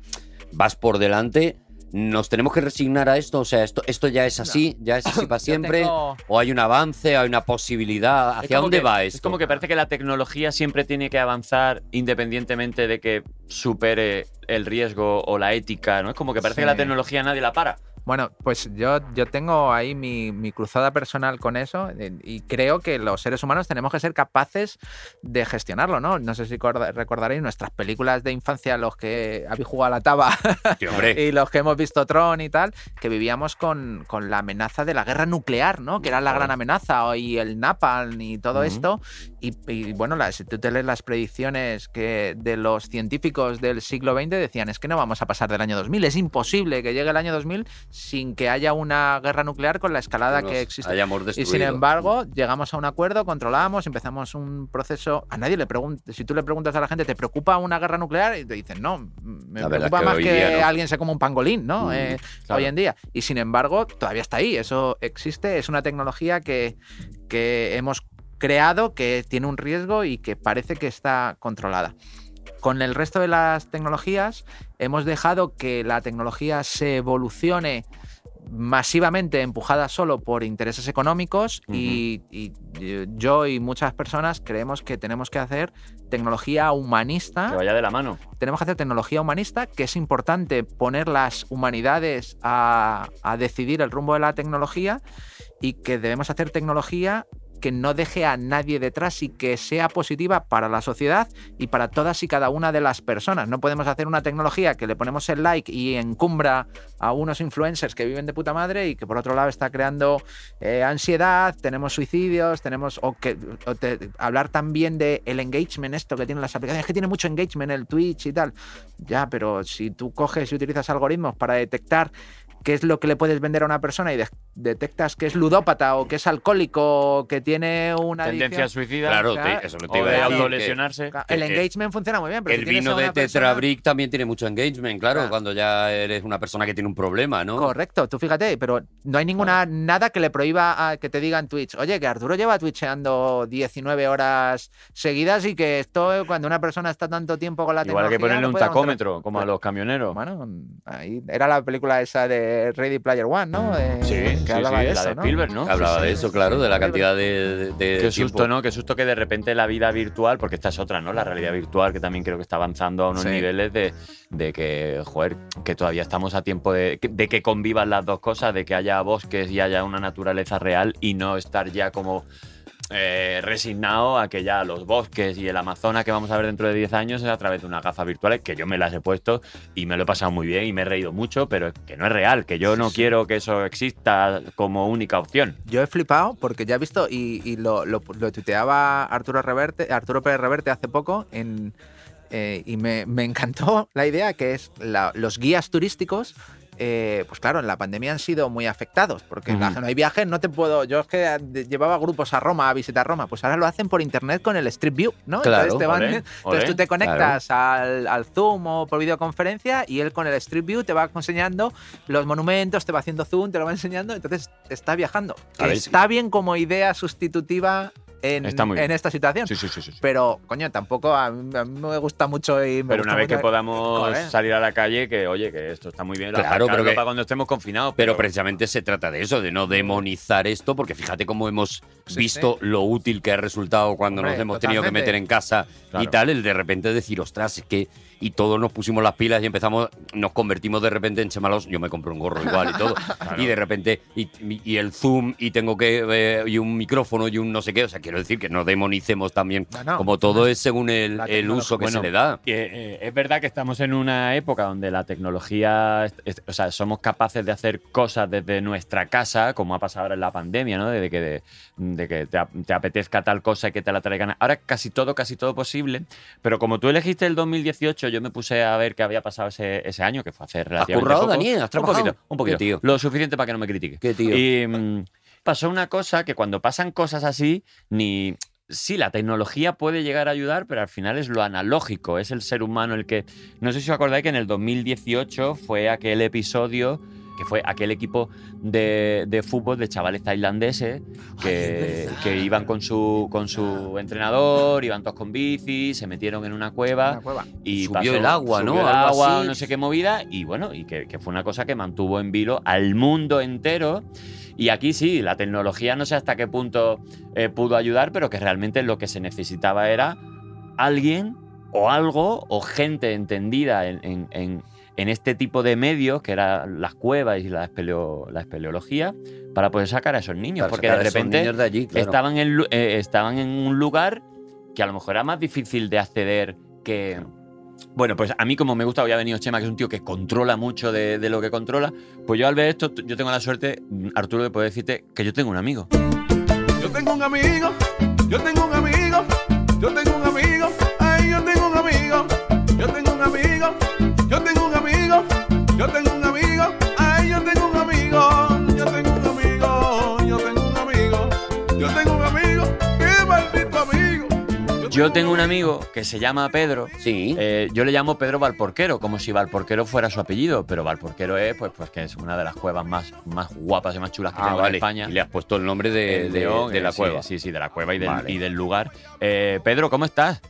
vas por delante. ¿Nos tenemos que resignar a esto? O sea, ¿esto, esto ya es así? ¿Ya es así para siempre? tengo- ¿O hay un avance? ¿Hay una posibilidad? ¿Hacia dónde que- va esto? Es como que parece que la tecnología siempre tiene que avanzar independientemente de que supere el riesgo o la ética, ¿no? Es como que parece Sí. que la tecnología nadie la para. Bueno, pues yo, yo tengo ahí mi, mi cruzada personal con eso eh, y creo que los seres humanos tenemos que ser capaces de gestionarlo, ¿no? No sé si corda- recordaréis nuestras películas de infancia, los que habéis jugado a la taba *laughs* Sí, y los que hemos visto Tron y tal, que vivíamos con, con la amenaza de la guerra nuclear, ¿no? Que era la gran amenaza, y el Napalm y todo esto. Y, y, bueno, la- si tú te lees las predicciones que de los científicos del siglo XX decían, es que no vamos a pasar del año 2000, es imposible que llegue el año 2000 sin que haya una guerra nuclear con la escalada Nos que existe. Y sin embargo, llegamos a un acuerdo, controlamos, empezamos un proceso. A nadie le pregunta, si tú le preguntas a la gente, ¿te preocupa una guerra nuclear? Y te dicen, no, me La preocupa que más que día no. alguien se coma un pangolín, ¿no? Mm, Eh, claro. Hoy en día. Y sin embargo, todavía está ahí. Eso existe, es una tecnología que, que hemos creado, que tiene un riesgo y que parece que está controlada. Con el resto de las tecnologías, hemos dejado que la tecnología se evolucione masivamente empujada solo por intereses económicos y, y, eh, yo y muchas personas creemos que tenemos que hacer tecnología humanista Que vaya de la mano. tenemos que hacer tecnología humanista, que es importante poner las humanidades a, a decidir el rumbo de la tecnología y que debemos hacer tecnología que no deje a nadie detrás y que sea positiva para la sociedad y para todas y cada una de las personas. No podemos hacer una tecnología que le ponemos el like y encumbra a unos influencers que viven de puta madre y que por otro lado está creando eh, ansiedad, tenemos suicidios, tenemos o que hablar también de el engagement esto que tienen las aplicaciones, es que tiene mucho engagement el Twitch y tal. Ya, pero si tú coges y utilizas algoritmos para detectar qué es lo que le puedes vender a una persona y detectas que es ludópata o que es alcohólico o que tiene una Tendencia adicción, suicida. Claro, te- eso no te O iba de a decir. autolesionarse. Que- el que- engagement funciona muy bien, pero El si vino a de persona- Tetrabric también tiene mucho engagement, claro, Claro. cuando ya eres una persona que tiene un problema, ¿no? Correcto, tú fíjate, pero no hay ninguna nada que le prohíba a que te diga en Twitch, oye, que Arturo lleva twitcheando 19 horas seguidas y que esto cuando una persona está tanto tiempo con la Igual hay que tecnología, ponerle no un tacómetro, como a los camioneros. Bueno, ahí era la película esa de Ready Player One, ¿no? De- Sí, que hablaba sí, de la eso, de ¿no? Spielberg, ¿no? Hablaba Sí, de sí, eso, sí, claro, de la cantidad de, de Qué tiempo. susto, ¿no? Qué susto que de repente la vida virtual, porque esta es otra, ¿no? La realidad virtual que también creo que está avanzando a unos Sí. niveles de, de que, joder, que todavía estamos a tiempo de, de que convivan las dos cosas, de que haya bosques y haya una naturaleza real y no estar ya como eh, resignado a que ya los bosques y el Amazonas que vamos a ver dentro de 10 años es a través de unas gafas virtuales que yo me las he puesto y me lo he pasado muy bien y me he reído mucho, pero es que no es real, que yo no quiero que eso exista como única opción. Yo he flipado porque ya he visto y, y lo, lo, lo tuiteaba Arturo, Reverte, Arturo Pérez Reverte hace poco en, eh, y me, me encantó la idea que es la- los guías turísticos. Eh, pues claro, en la pandemia han sido muy afectados porque no hay viajes, no te puedo. Yo es que llevaba grupos a Roma a visitar Roma, pues ahora lo hacen por internet con el Street View, ¿no? Claro, entonces, te van- entonces tú te conectas al, al Zoom o por videoconferencia y él con el Street View te va enseñando los monumentos, te va haciendo zoom, te lo va enseñando, entonces está viajando. Está bien como idea sustitutiva en, esta situación. Sí, sí, sí, sí. sí. Pero, coño, tampoco a mí, a mí me gusta mucho y me Pero una vez que podamos salir a la calle, que oye, que esto está muy bien, Claro, pero que- para cuando estemos confinados. Pero precisamente se trata de eso, de no demonizar esto, porque fíjate cómo hemos Sí, visto lo útil que ha resultado cuando Hombre, nos hemos tenido que meter en casa y tal, el de repente decir, ostras, es que. Y todos nos pusimos las pilas y empezamos, nos convertimos de repente en chemalos. Yo me compré un gorro igual y todo. *laughs* Y de repente, y, y el zoom, y tengo que. eh, y un micrófono y un no sé qué. O sea, quiero decir que no demonicemos también. No, no. como todo es según el, uso que Bueno, se le da. Eh, eh, es verdad que estamos en una época donde la tecnología, es- es- o sea, somos capaces de hacer cosas desde nuestra casa, como ha pasado ahora en la pandemia, ¿no? De que, de, de que te, ap- te apetezca tal cosa y que te la traigan. Ahora casi todo, casi todo posible. Pero como tú elegiste el 2018, yo me puse a ver qué había pasado ese, ese año, que fue hace relativamente currado, poco. Daniel? ¿Has Un poquito, un poquito. Tío. Lo suficiente para que no me critique. Qué tío. Y mm, pasó una cosa que cuando pasan cosas así, ni. Sí, la tecnología puede llegar a ayudar, pero al final es lo analógico, es el ser humano el que. No sé si os acordáis que en el 2018 fue aquel episodio, que fue aquel equipo de, de fútbol de chavales tailandeses que, que iban con su, con su entrenador, iban todos con bici, se metieron en una cueva Una cueva. y Subió pasó- el agua, ¿no? el agua, así. no sé qué movida, y bueno, y que, que fue una cosa que mantuvo en vilo al mundo entero. Y aquí sí, la tecnología no sé hasta qué punto eh, pudo ayudar, pero que realmente lo que se necesitaba era alguien o algo o gente entendida en, en- en- en este tipo de medios, que eran las cuevas y la, espeleo- la espeleología, para poder sacar a esos niños. Para porque sacar de repente niños de allí, claro. estaban, en, eh, estaban en un lugar que a lo mejor era más difícil de acceder que... Bueno, pues a mí como me gusta, hoy ha venido Chema, que es un tío que controla mucho de, de lo que controla, pues yo al ver esto, yo tengo la suerte, mm, Arturo, de poder decirte que yo tengo un amigo. Yo tengo un amigo, yo tengo un amigo, yo tengo Yo tengo un amigo que se llama Pedro. Sí. eh, yo le llamo Pedro Valporquero, como si Valporquero fuera su apellido, pero Valporquero es, pues, pues que es una de las cuevas más, más guapas y más chulas que Ah, tengo en. España. Y le has puesto el nombre de, de- eh, la sí, cueva. Sí, sí, de la cueva y del, Vale. y del lugar. Eh, Pedro, ¿cómo estás?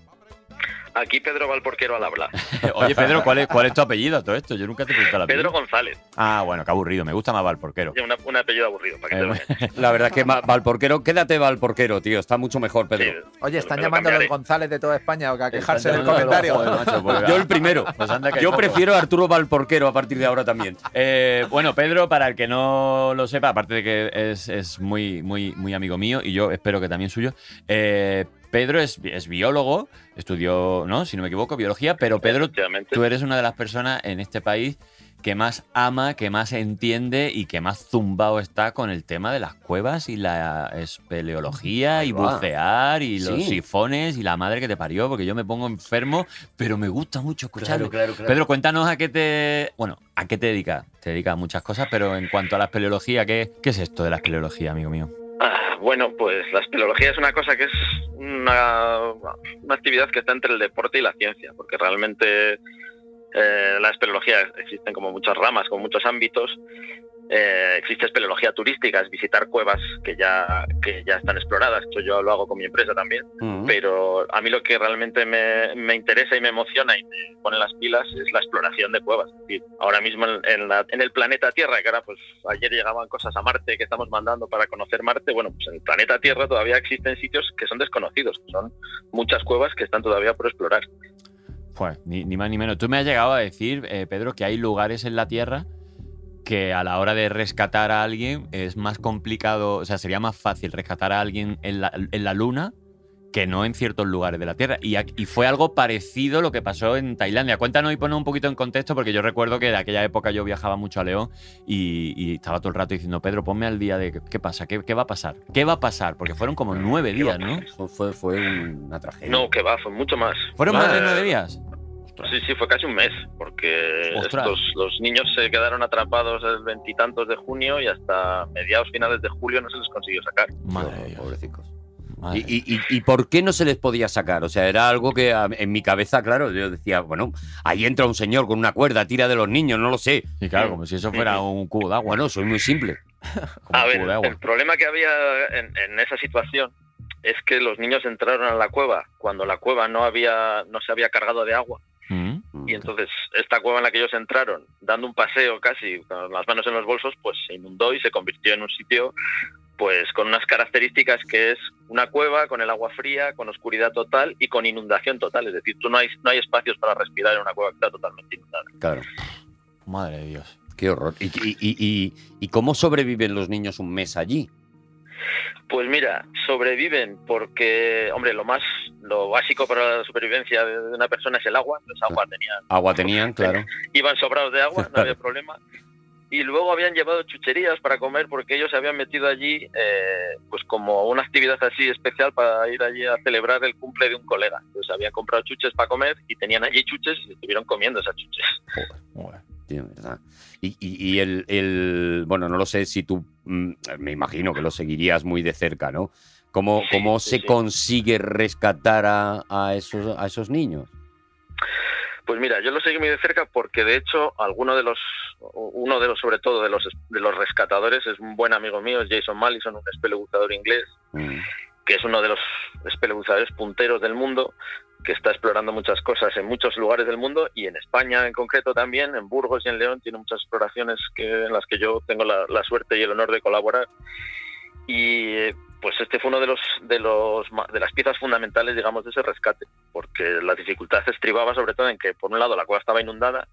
Aquí Pedro Valporquero al habla. *laughs* Oye, Pedro, ¿cuál es, ¿cuál es tu apellido a todo esto? Yo nunca te he preguntado la Pedro González. Ah, bueno, qué aburrido. Me gusta más Valporquero. Una- un apellido aburrido, para que Eh, te lo. La verdad es que Valporquero, quédate Valporquero, tío. Está mucho mejor, Pedro. Sí, Oye, están llamando a los. González de toda España o que a quejarse Están en el llamando a los- comentario. joder, macho, pues, Yo el primero. pues Yo prefiero a Arturo Valporquero a partir de ahora también. *laughs* Eh, bueno, Pedro, para el que no lo sepa, aparte de que es, es muy, muy, muy amigo mío y yo espero que también suyo, eh, Pedro es, es biólogo, estudió, ¿no? Si no me equivoco, biología, pero Pedro, tú eres una de las personas en este país que más ama, que más entiende y que más zumbado está con el tema de las cuevas y la espeleología y bucear y los sifones y la madre que te parió, porque yo me pongo enfermo, pero me gusta mucho escucharlo. claro, claro. Pedro, cuéntanos a qué te. Bueno, ¿a qué te dedicas? Te dedicas a muchas cosas, pero en cuanto a la espeleología, ¿qué, qué es esto de la espeleología, amigo mío? Ah, bueno, pues la espeleología es una cosa que es una, actividad que está entre el deporte y la ciencia, porque realmente eh, la espeleología existen como muchas ramas, como muchos ámbitos. Eh, existe espeleología turística, es visitar cuevas que ya, que ya están exploradas. Esto yo lo hago con mi empresa también. Pero a mí lo que realmente me, me interesa y me emociona y me pone las pilas es la exploración de cuevas. Es decir, ahora mismo en, en la- en el planeta Tierra, que ahora pues ayer llegaban cosas a Marte que estamos mandando para conocer Marte, bueno, pues en el planeta Tierra todavía existen sitios que son desconocidos, que son muchas cuevas que están todavía por explorar. Pues ni, ni más ni menos. Tú me has llegado a decir, eh, Pedro, que hay lugares en la Tierra que a la hora de rescatar a alguien es más complicado, o sea, sería más fácil rescatar a alguien en la, en la Luna que no en ciertos lugares de la Tierra. Y, y fue algo parecido lo que pasó en Tailandia. Cuéntanos y ponos un poquito en contexto, porque yo recuerdo que de aquella época yo viajaba mucho a León y, y estaba todo el rato diciendo, Pedro, ponme al día de qué, qué pasa, ¿Qué, qué va a pasar, qué va a pasar, porque fueron como nueve días, ¿no? Fue, fue una tragedia. No, que va, fue mucho más. ¿Fueron más de nueve días? Sí, sí, fue casi un mes, porque estos, los niños se quedaron atrapados el veintitantos de junio y hasta mediados finales de julio no se les consiguió sacar. Madre Dios. Pobrecicos. madre ¿Y, y, por qué no se les podía sacar? O sea, era algo que a- en mi cabeza, claro, yo decía, bueno, ahí entra un señor con una cuerda, tira de los niños, no lo sé. Y claro, como si eso fuera un cubo de agua. Bueno, soy muy simple. *laughs* como A ver, cubo de agua. el problema que había en, en esa situación es que los niños entraron a la cueva cuando la cueva no había no se había cargado de agua Mm. y entonces esta cueva en la que ellos entraron dando un paseo casi con las manos en los bolsos pues se inundó y se convirtió en un sitio pues con unas características que es una cueva con el agua fría, con oscuridad total y con inundación total, es decir, tú no hay no hay espacios para respirar en una cueva que está totalmente inundada. Claro, Madre de Dios. qué horror. ¿Y, y, y- y- y cómo sobreviven los niños un mes allí? Pues mira, sobreviven porque, hombre, lo más, lo básico para la supervivencia de una persona es el agua. Entonces agua tenían, Agua tenían, *laughs* claro. iban sobrados de agua, no había *laughs* problema. Y luego habían llevado chucherías para comer porque ellos se habían metido allí, eh, pues como una actividad así especial para ir allí a celebrar el cumple de un colega. Entonces habían comprado chuches para comer y tenían allí chuches y estuvieron comiendo esas chuches. Joder. Tío, ¿verdad? Y, y- y el, el- Bueno, no lo sé si tú. mm, Me imagino que lo seguirías muy de cerca, ¿no? ¿Cómo, cómo sí, se sí. consigue rescatar a, a esos, a esos niños? Pues mira, yo lo seguí muy de cerca porque de hecho alguno de los, uno de los sobre todo de los, de los rescatadores es un buen amigo mío, Jason Mallison, un espelebuzador inglés, Mm. que es uno de los espelebuzadores punteros del mundo, que está explorando muchas cosas en muchos lugares del mundo y en España en concreto también, en Burgos y en León, tiene muchas exploraciones en las que yo tengo la, suerte y el honor de colaborar. Y pues este fue uno de los, de los de las piezas fundamentales, digamos, de ese rescate, porque la dificultad estribaba sobre todo en que por un lado la cueva estaba inundada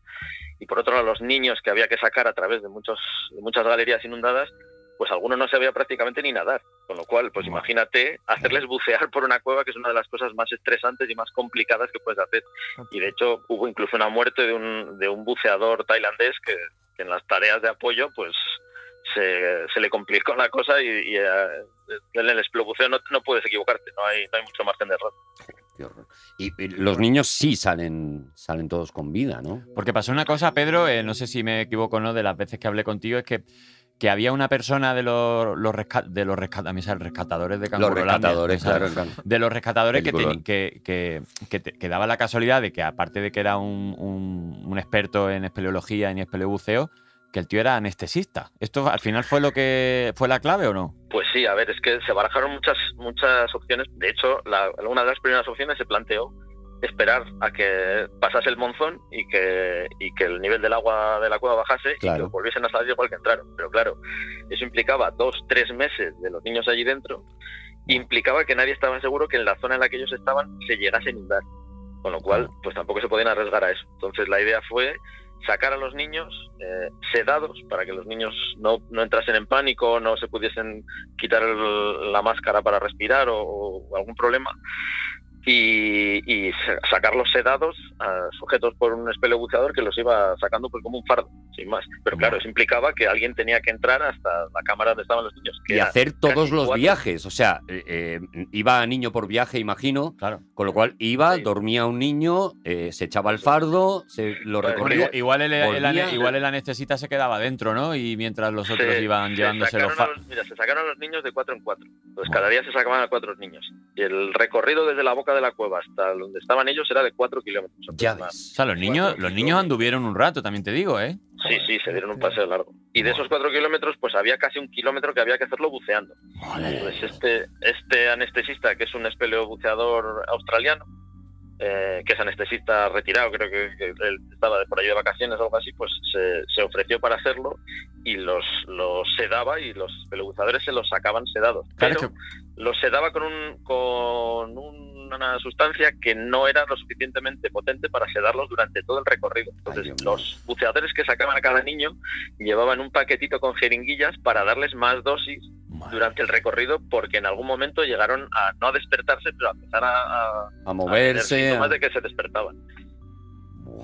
y por otro lado los niños que había que sacar a través de muchos de muchas galerías inundadas, pues algunos no sabía prácticamente ni nadar, con lo cual, pues imagínate hacerles bucear por una cueva que es una de las cosas más estresantes y más complicadas que puedes hacer. Y de hecho hubo incluso una muerte de un, de un buceador tailandés que, que en las tareas de apoyo, pues se, se le complicó la cosa y, y, eh, en el esplobuceo no, no puedes equivocarte, no hay, no hay mucho margen de error. Qué horror. Y, y los niños sí salen, salen todos con vida, ¿no? Porque pasó una cosa, Pedro, eh, no sé si me equivoco o no, de las veces que hablé contigo, es que, que había una persona de los, los, resca- de los rescatadores de Los rescatadores, claro. De los rescatadores que, que, que, que, te- que daba la casualidad de que, aparte de que era un, un- un experto en espeleología y en espeleobuceo, que el tío era anestesista. ¿Esto al final fue lo que fue la clave o no? Pues sí, a ver, es que se barajaron muchas muchas opciones. De hecho, la, una de las primeras opciones se planteó esperar a que pasase el monzón y que, y que el nivel del agua de la cueva bajase y que volviesen a salir igual que entraron. Pero claro, eso implicaba dos, tres meses de los niños allí dentro, implicaba que nadie estaba seguro que en la zona en la que ellos estaban se llegase a inundar. Con lo cual, pues tampoco se podían arriesgar a eso. Entonces la idea fue sacar a los niños eh, sedados para que los niños no, no entrasen en pánico, no se pudiesen quitar el- la máscara para respirar o, o algún problema y, y sa- sacarlos sedados a sujetos por un espelebuceador que los iba sacando pues como un fardo, sin más. Pero claro, eso implicaba que alguien tenía que entrar hasta la cámara donde estaban los niños. que Y hacer todos los cuatro. viajes. O sea, eh, eh, iba niño por viaje, imagino. Claro. Con lo cual iba, Sí. dormía un niño, eh, se echaba el fardo, se lo recorría. Igual, igual el, el igual el anestesista se quedaba dentro, ¿no? Y mientras los otros Se- iban se llevándose los sacaron fa- a los- Mira, se sacaron a los niños de cuatro en cuatro. Entonces Bueno. cada día se sacaban a cuatro niños. Y el recorrido desde la boca de la cueva hasta donde estaban ellos era de cuatro kilómetros. Ya ves. O sea, los niños, los niños anduvieron un rato, también te digo, ¿eh? Sí, sí, se dieron un paseo largo. Y de esos cuatro kilómetros, pues había casi un kilómetro que había que hacerlo buceando. Pues este, este anestesista, que es un espeleobuceador australiano, eh, que es anestesista retirado, creo que, que él estaba de por ahí de vacaciones o algo así, pues se, se ofreció para hacerlo y los, los sedaba y los espeleobuceadores se los sacaban sedados. Claro, Pero es que- los sedaba con, un, con una sustancia que no era lo suficientemente potente para sedarlos durante todo el recorrido. Entonces, los buceadores que sacaban a cada niño llevaban un paquetito con jeringuillas para darles más dosis durante el recorrido porque en algún momento llegaron a no a despertarse, pero a empezar a, a- A a tener moverse. síntomas de que se despertaban.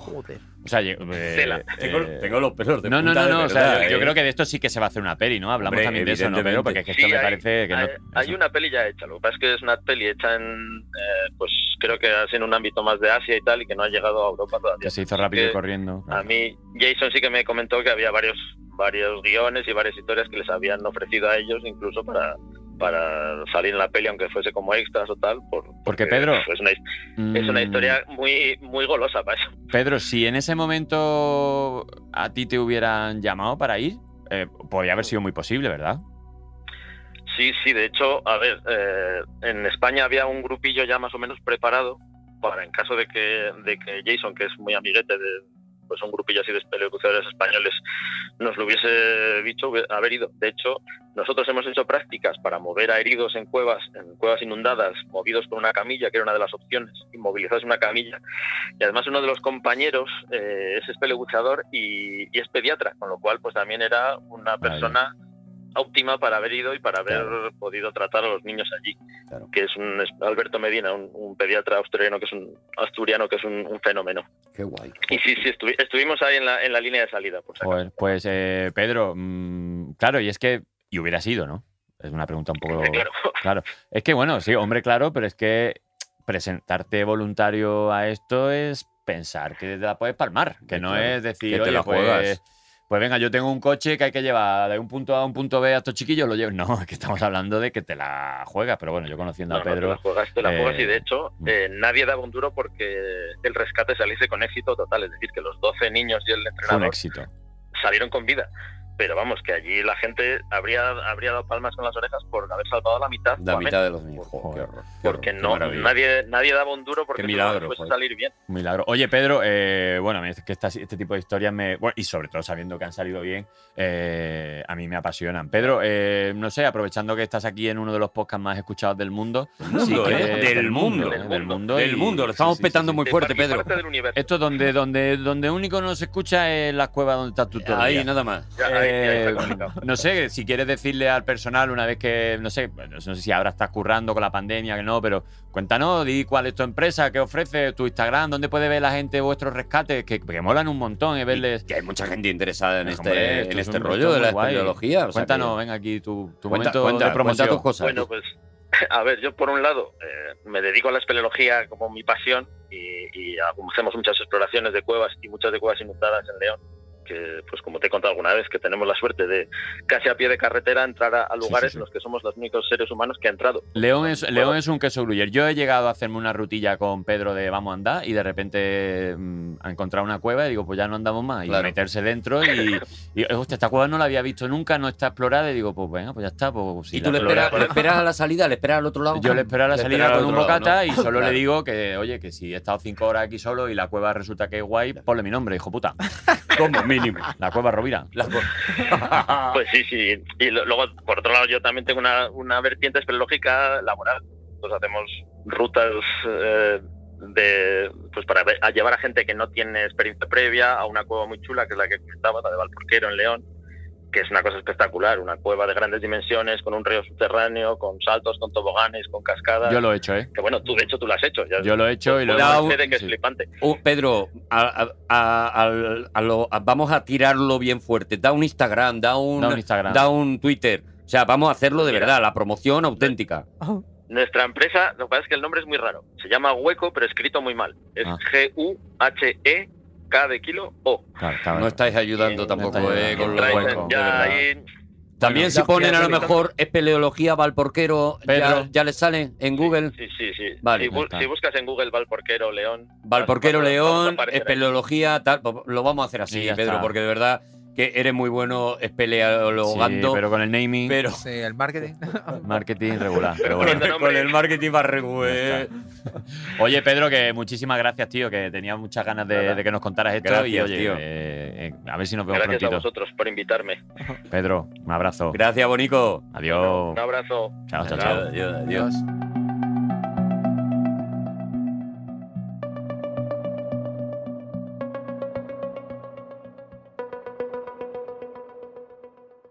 Joder. O sea, lle- eh, eh, los pelos no, no, no, no. o sea, yo, yo creo que de esto sí que se va a hacer una peli, ¿no? Hablamos Hombre, también de eso, ¿no? Pero porque es que esto Sí, me hay- parece que no. hay, hay eso. una peli ya hecha, lo que pasa es que es una peli hecha en, eh, pues creo que es en un ámbito más de Asia y tal, y que no ha llegado a Europa todavía. que se hizo rápido y corriendo. A mí Jason sí que me comentó que había varios varios guiones y varias historias que les habían ofrecido a ellos incluso para para salir en la peli aunque fuese como extras o tal por, Porque, Pedro, es una, es una Mm, historia muy muy golosa para eso Pedro, si en ese momento a ti te hubieran llamado para ir, eh, podría haber sido muy posible, ¿verdad? Sí, sí, de hecho, a ver, eh, en España había un grupillo ya más o menos preparado para en caso de que, de que Jason, que es muy amiguete de pues un grupillo así de espeleobuceadores españoles, nos lo hubiese dicho haber ido. De hecho, nosotros hemos hecho prácticas para mover a heridos en cuevas, en cuevas inundadas, movidos con una camilla, que era una de las opciones, inmovilizados en una camilla. Y además uno de los compañeros eh, es espeleobuceador y, y es pediatra, con lo cual pues también era una persona óptima para haber ido y para haber Claro. podido tratar a los niños allí. Claro. Que es un es Alberto Medina, un, un pediatra asturiano que es un asturiano que es un, un fenómeno. Qué guay. Y sí, sí, estuvi- estuvimos ahí en la, en la línea de salida. Por. Joder, pues eh, Pedro, mm, claro, y es que, y hubiera sido, ¿no? Es una pregunta un poco... Claro. *laughs* Claro, es que bueno, sí, hombre, claro, pero es que presentarte voluntario a esto es pensar que te la puedes palmar, que no Claro, es decir, que te oye, la juegas. pues venga, yo tengo un coche que hay que llevar de un punto A a un punto B a estos chiquillos, lo llevo. *laughs* No, es que estamos hablando de que te la juegas, pero bueno, yo conociendo No, a no, te Pedro, la juegas, te la eh, juegas y de hecho mm. eh, nadie daba un duro porque el rescate saliese con éxito total. Es decir, que los 12 niños y el fue un entrenador éxito. salieron con vida. Pero vamos, que allí la gente habría, habría dado palmas con las orejas por haber salvado la mitad. La mitad de los niños. Qué horror, qué porque qué no nadie nadie daba un duro porque Qué milagro, joder. salir bien Un milagro. Oye, Pedro, eh, bueno, a mí es que este tipo de historias me. bueno, y sobre todo sabiendo que han salido bien, eh, a mí me apasionan. Pedro, eh, no sé, aprovechando que estás aquí en uno de los podcasts más escuchados del mundo. mundo, que- ¿eh? Del mundo. ¿eh? Del mundo. Del mundo, lo estamos sí, petando sí. muy fuerte, Pedro. parte del universo. Esto donde, donde, donde único no se escucha es la cueva donde estás tú todo el Ahí, nada más. Ya, ahí Eh, no sé, si quieres decirle al personal una vez que, no sé, bueno, no sé si ahora estás currando con la pandemia, que no, pero cuéntanos, di cuál es tu empresa, qué ofrece, tu Instagram, dónde puede ver la gente vuestros rescates, que, que molan un montón, eh, verles. Que hay mucha gente interesada en este, en es este rollo de la espeleología. o sea Cuéntanos, que- venga aquí tu, tu cuenta, momento cuenta, de promoción. cuenta tus cosas. Bueno, pues a ver, yo por un lado eh, me dedico a la espeleología como mi pasión y, y hacemos muchas exploraciones de cuevas y muchas de cuevas inundadas en León. Que, pues como te he contado alguna vez, que tenemos la suerte de casi a pie de carretera entrar a, lugares sí, sí. en los que somos los únicos seres humanos que ha entrado. León es, León es un queso gruyer. Yo he llegado a hacerme una rutilla con Pedro de vamos a andar y de repente mm, a encontrar una cueva y digo, pues ya no andamos más. Y Claro. meterse dentro y, y, hostia, esta cueva no la había visto nunca, no está explorada. Y digo, pues venga, pues ya está. Pues, si y tú le esperas, le esperas a la salida, le esperas al otro lado. Yo le espero a la Le salida con un lado, bocata ¿no? y solo Claro. le digo que, oye, que si he estado cinco horas aquí solo y la cueva resulta que es guay, ponle mi nombre, hijo puta. *laughs* Como La cueva Rovira. *laughs* Pues sí, sí. Y luego, por otro lado, yo también tengo una, una vertiente espeleológica laboral. Pues hacemos rutas eh, de, pues para llevar a gente que no tiene experiencia previa a una cueva muy chula, que es la que comentaba, la de Valporquero en León, que es una cosa espectacular, una cueva de grandes dimensiones, con un río subterráneo, con saltos, con toboganes, con cascadas. Yo lo he hecho, ¿eh? Que bueno, tú de hecho tú lo has hecho. Ya, Yo lo he hecho y lo he hecho. que es Sí. flipante. Uh, Pedro, a- a- a- al- a lo- a- vamos a tirarlo bien fuerte. Da un Instagram, da un, Da un Instagram. da un Twitter. O sea, vamos a hacerlo de Mira. verdad, la promoción auténtica. Nuestra empresa, lo que pasa es que el nombre es muy raro. Se llama Hueco, pero escrito muy mal. Es Ah. G-U-H-E-K de kilo O. Claro, No estáis ayudando tampoco eh, con los Traes Hueco, ya de verdad. ahí- También Bueno, si ponen a lo mejor espeleología Valporquero, ya, Pedro. ya les sale en Google. Sí, sí, sí. Vale, si, ya bu- está. si buscas en Google Valporquero León. Valporquero León, espeleología, tal. pues Lo vamos a hacer así, Pedro, está. porque de verdad que eres muy bueno Sí, espeleologando. pero con el naming, pero Sí, el marketing. *laughs* marketing regular. Pero bueno. con el marketing va re güey. Oye, Pedro, que muchísimas gracias, tío, que tenía muchas ganas de, que nos contaras esto. y Gracias, oye, tío. eh, eh, a ver si nos vemos Gracias a vosotros por invitarme. Pedro, un abrazo. Gracias, Bonico. Adiós. Un abrazo. Chao, chao, Chao. chao. Adiós, adiós.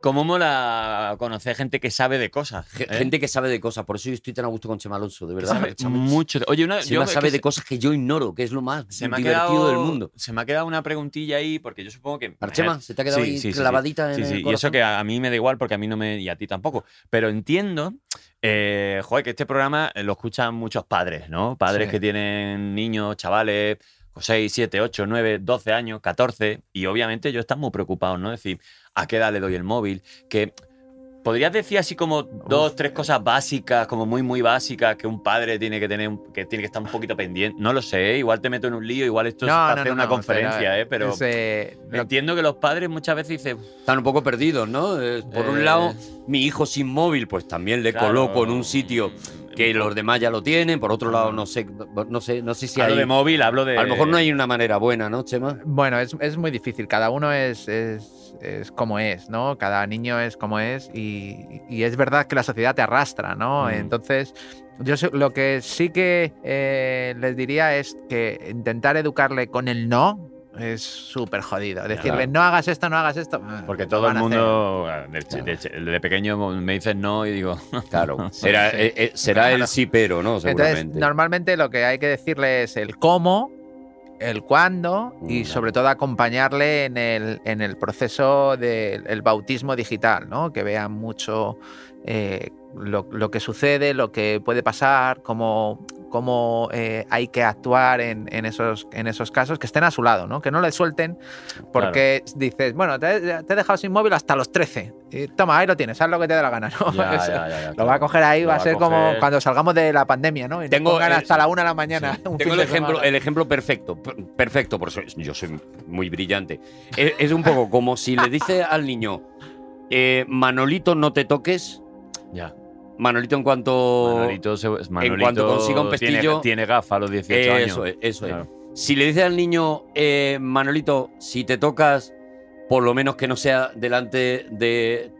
¿Cómo mola conocer gente que sabe de cosas? Eh? Gente que sabe de cosas, por eso yo estoy tan a gusto con Chema Alonso, de verdad. sabe Chema- mucho. Oye, una, Chema yo sabe de cosas que yo ignoro, que es lo más se me ha divertido quedado, del mundo. Se me ha quedado una preguntilla ahí, porque yo supongo que. Archema, ¿se te ha quedado Sí, ahí sí, clavadita Sí, en sí, el y eso corazón? que a, a mí me da igual porque a mí no me. y a ti tampoco. Pero entiendo, eh, joder, que este programa eh, lo escuchan muchos padres, ¿no? Padres que tienen niños, chavales, 6, 7, 8, 9, 12 años, 14, y obviamente ellos están muy preocupados, ¿no? Es decir, ¿a qué edad le doy el móvil? Que. ¿Podrías decir así como dos, tres cosas básicas, como muy, muy básicas, que un padre tiene que tener, un- que tiene que estar un poquito pendiente? No lo sé, ¿eh? igual te meto en un lío, igual esto es para hacer una conferencia, ¿eh? Pero ese- lo- entiendo que los padres muchas veces dicen, Están un poco perdidos, ¿no? Eh, Por Eh, un lado, mi hijo sin móvil, pues también le Claro. coloco en un sitio que los demás ya lo tienen. Por otro lado, no sé, no sé, no sé si hablo hay. de móvil, hablo de... A lo mejor no hay una manera buena, ¿no, Chema? Bueno, es, es muy difícil. Cada uno es, es, es como es, ¿no? Cada niño es como es y, y es verdad que la sociedad te arrastra, ¿no? Mm. Entonces, yo sé- lo que sí que eh, les diría es que intentar educarle con el no es súper jodido. Decirle, Claro. no hagas esto, no hagas esto. ah, Porque todo el mundo, de, de- de pequeño me dices no y digo, *laughs* Claro. *laughs* Será, Sí. eh, eh, será el sí, pero, ¿no? Entonces, Seguramente. normalmente lo que hay que decirle es el cómo, el cuándo y sobre todo acompañarle en el, en el proceso del el bautismo digital, ¿no? Que vean mucho eh, lo, lo que sucede, lo que puede pasar, cómo, cómo eh, hay que actuar en, en esos, en esos casos, que estén a su lado, ¿no? Que no le suelten porque dices, bueno, te, te he dejado sin móvil hasta los 13. Y toma, ahí lo tienes, haz lo que te dé la gana, ¿no? Ya, *laughs* Eso- ya, ya, ya, lo claro. va a coger ahí, Lo va a ser como cuando salgamos de la pandemia, ¿no? Y Tengo el- hasta la una de la mañana. *laughs* un Tengo el ejemplo, semana. el ejemplo perfecto, per- perfecto, por eso yo soy muy brillante. Es, es un poco como si le dice al niño, eh, Manolito, no te toques. Ya. Manolito, en cuanto. Manolito, se- Manolito cuanto consiga un tiene- pestillo- Tiene, gafas a los 18 años. Eso es, eso es. Si le dice al niño, eh, Manolito, si te tocas, por lo menos que no sea delante de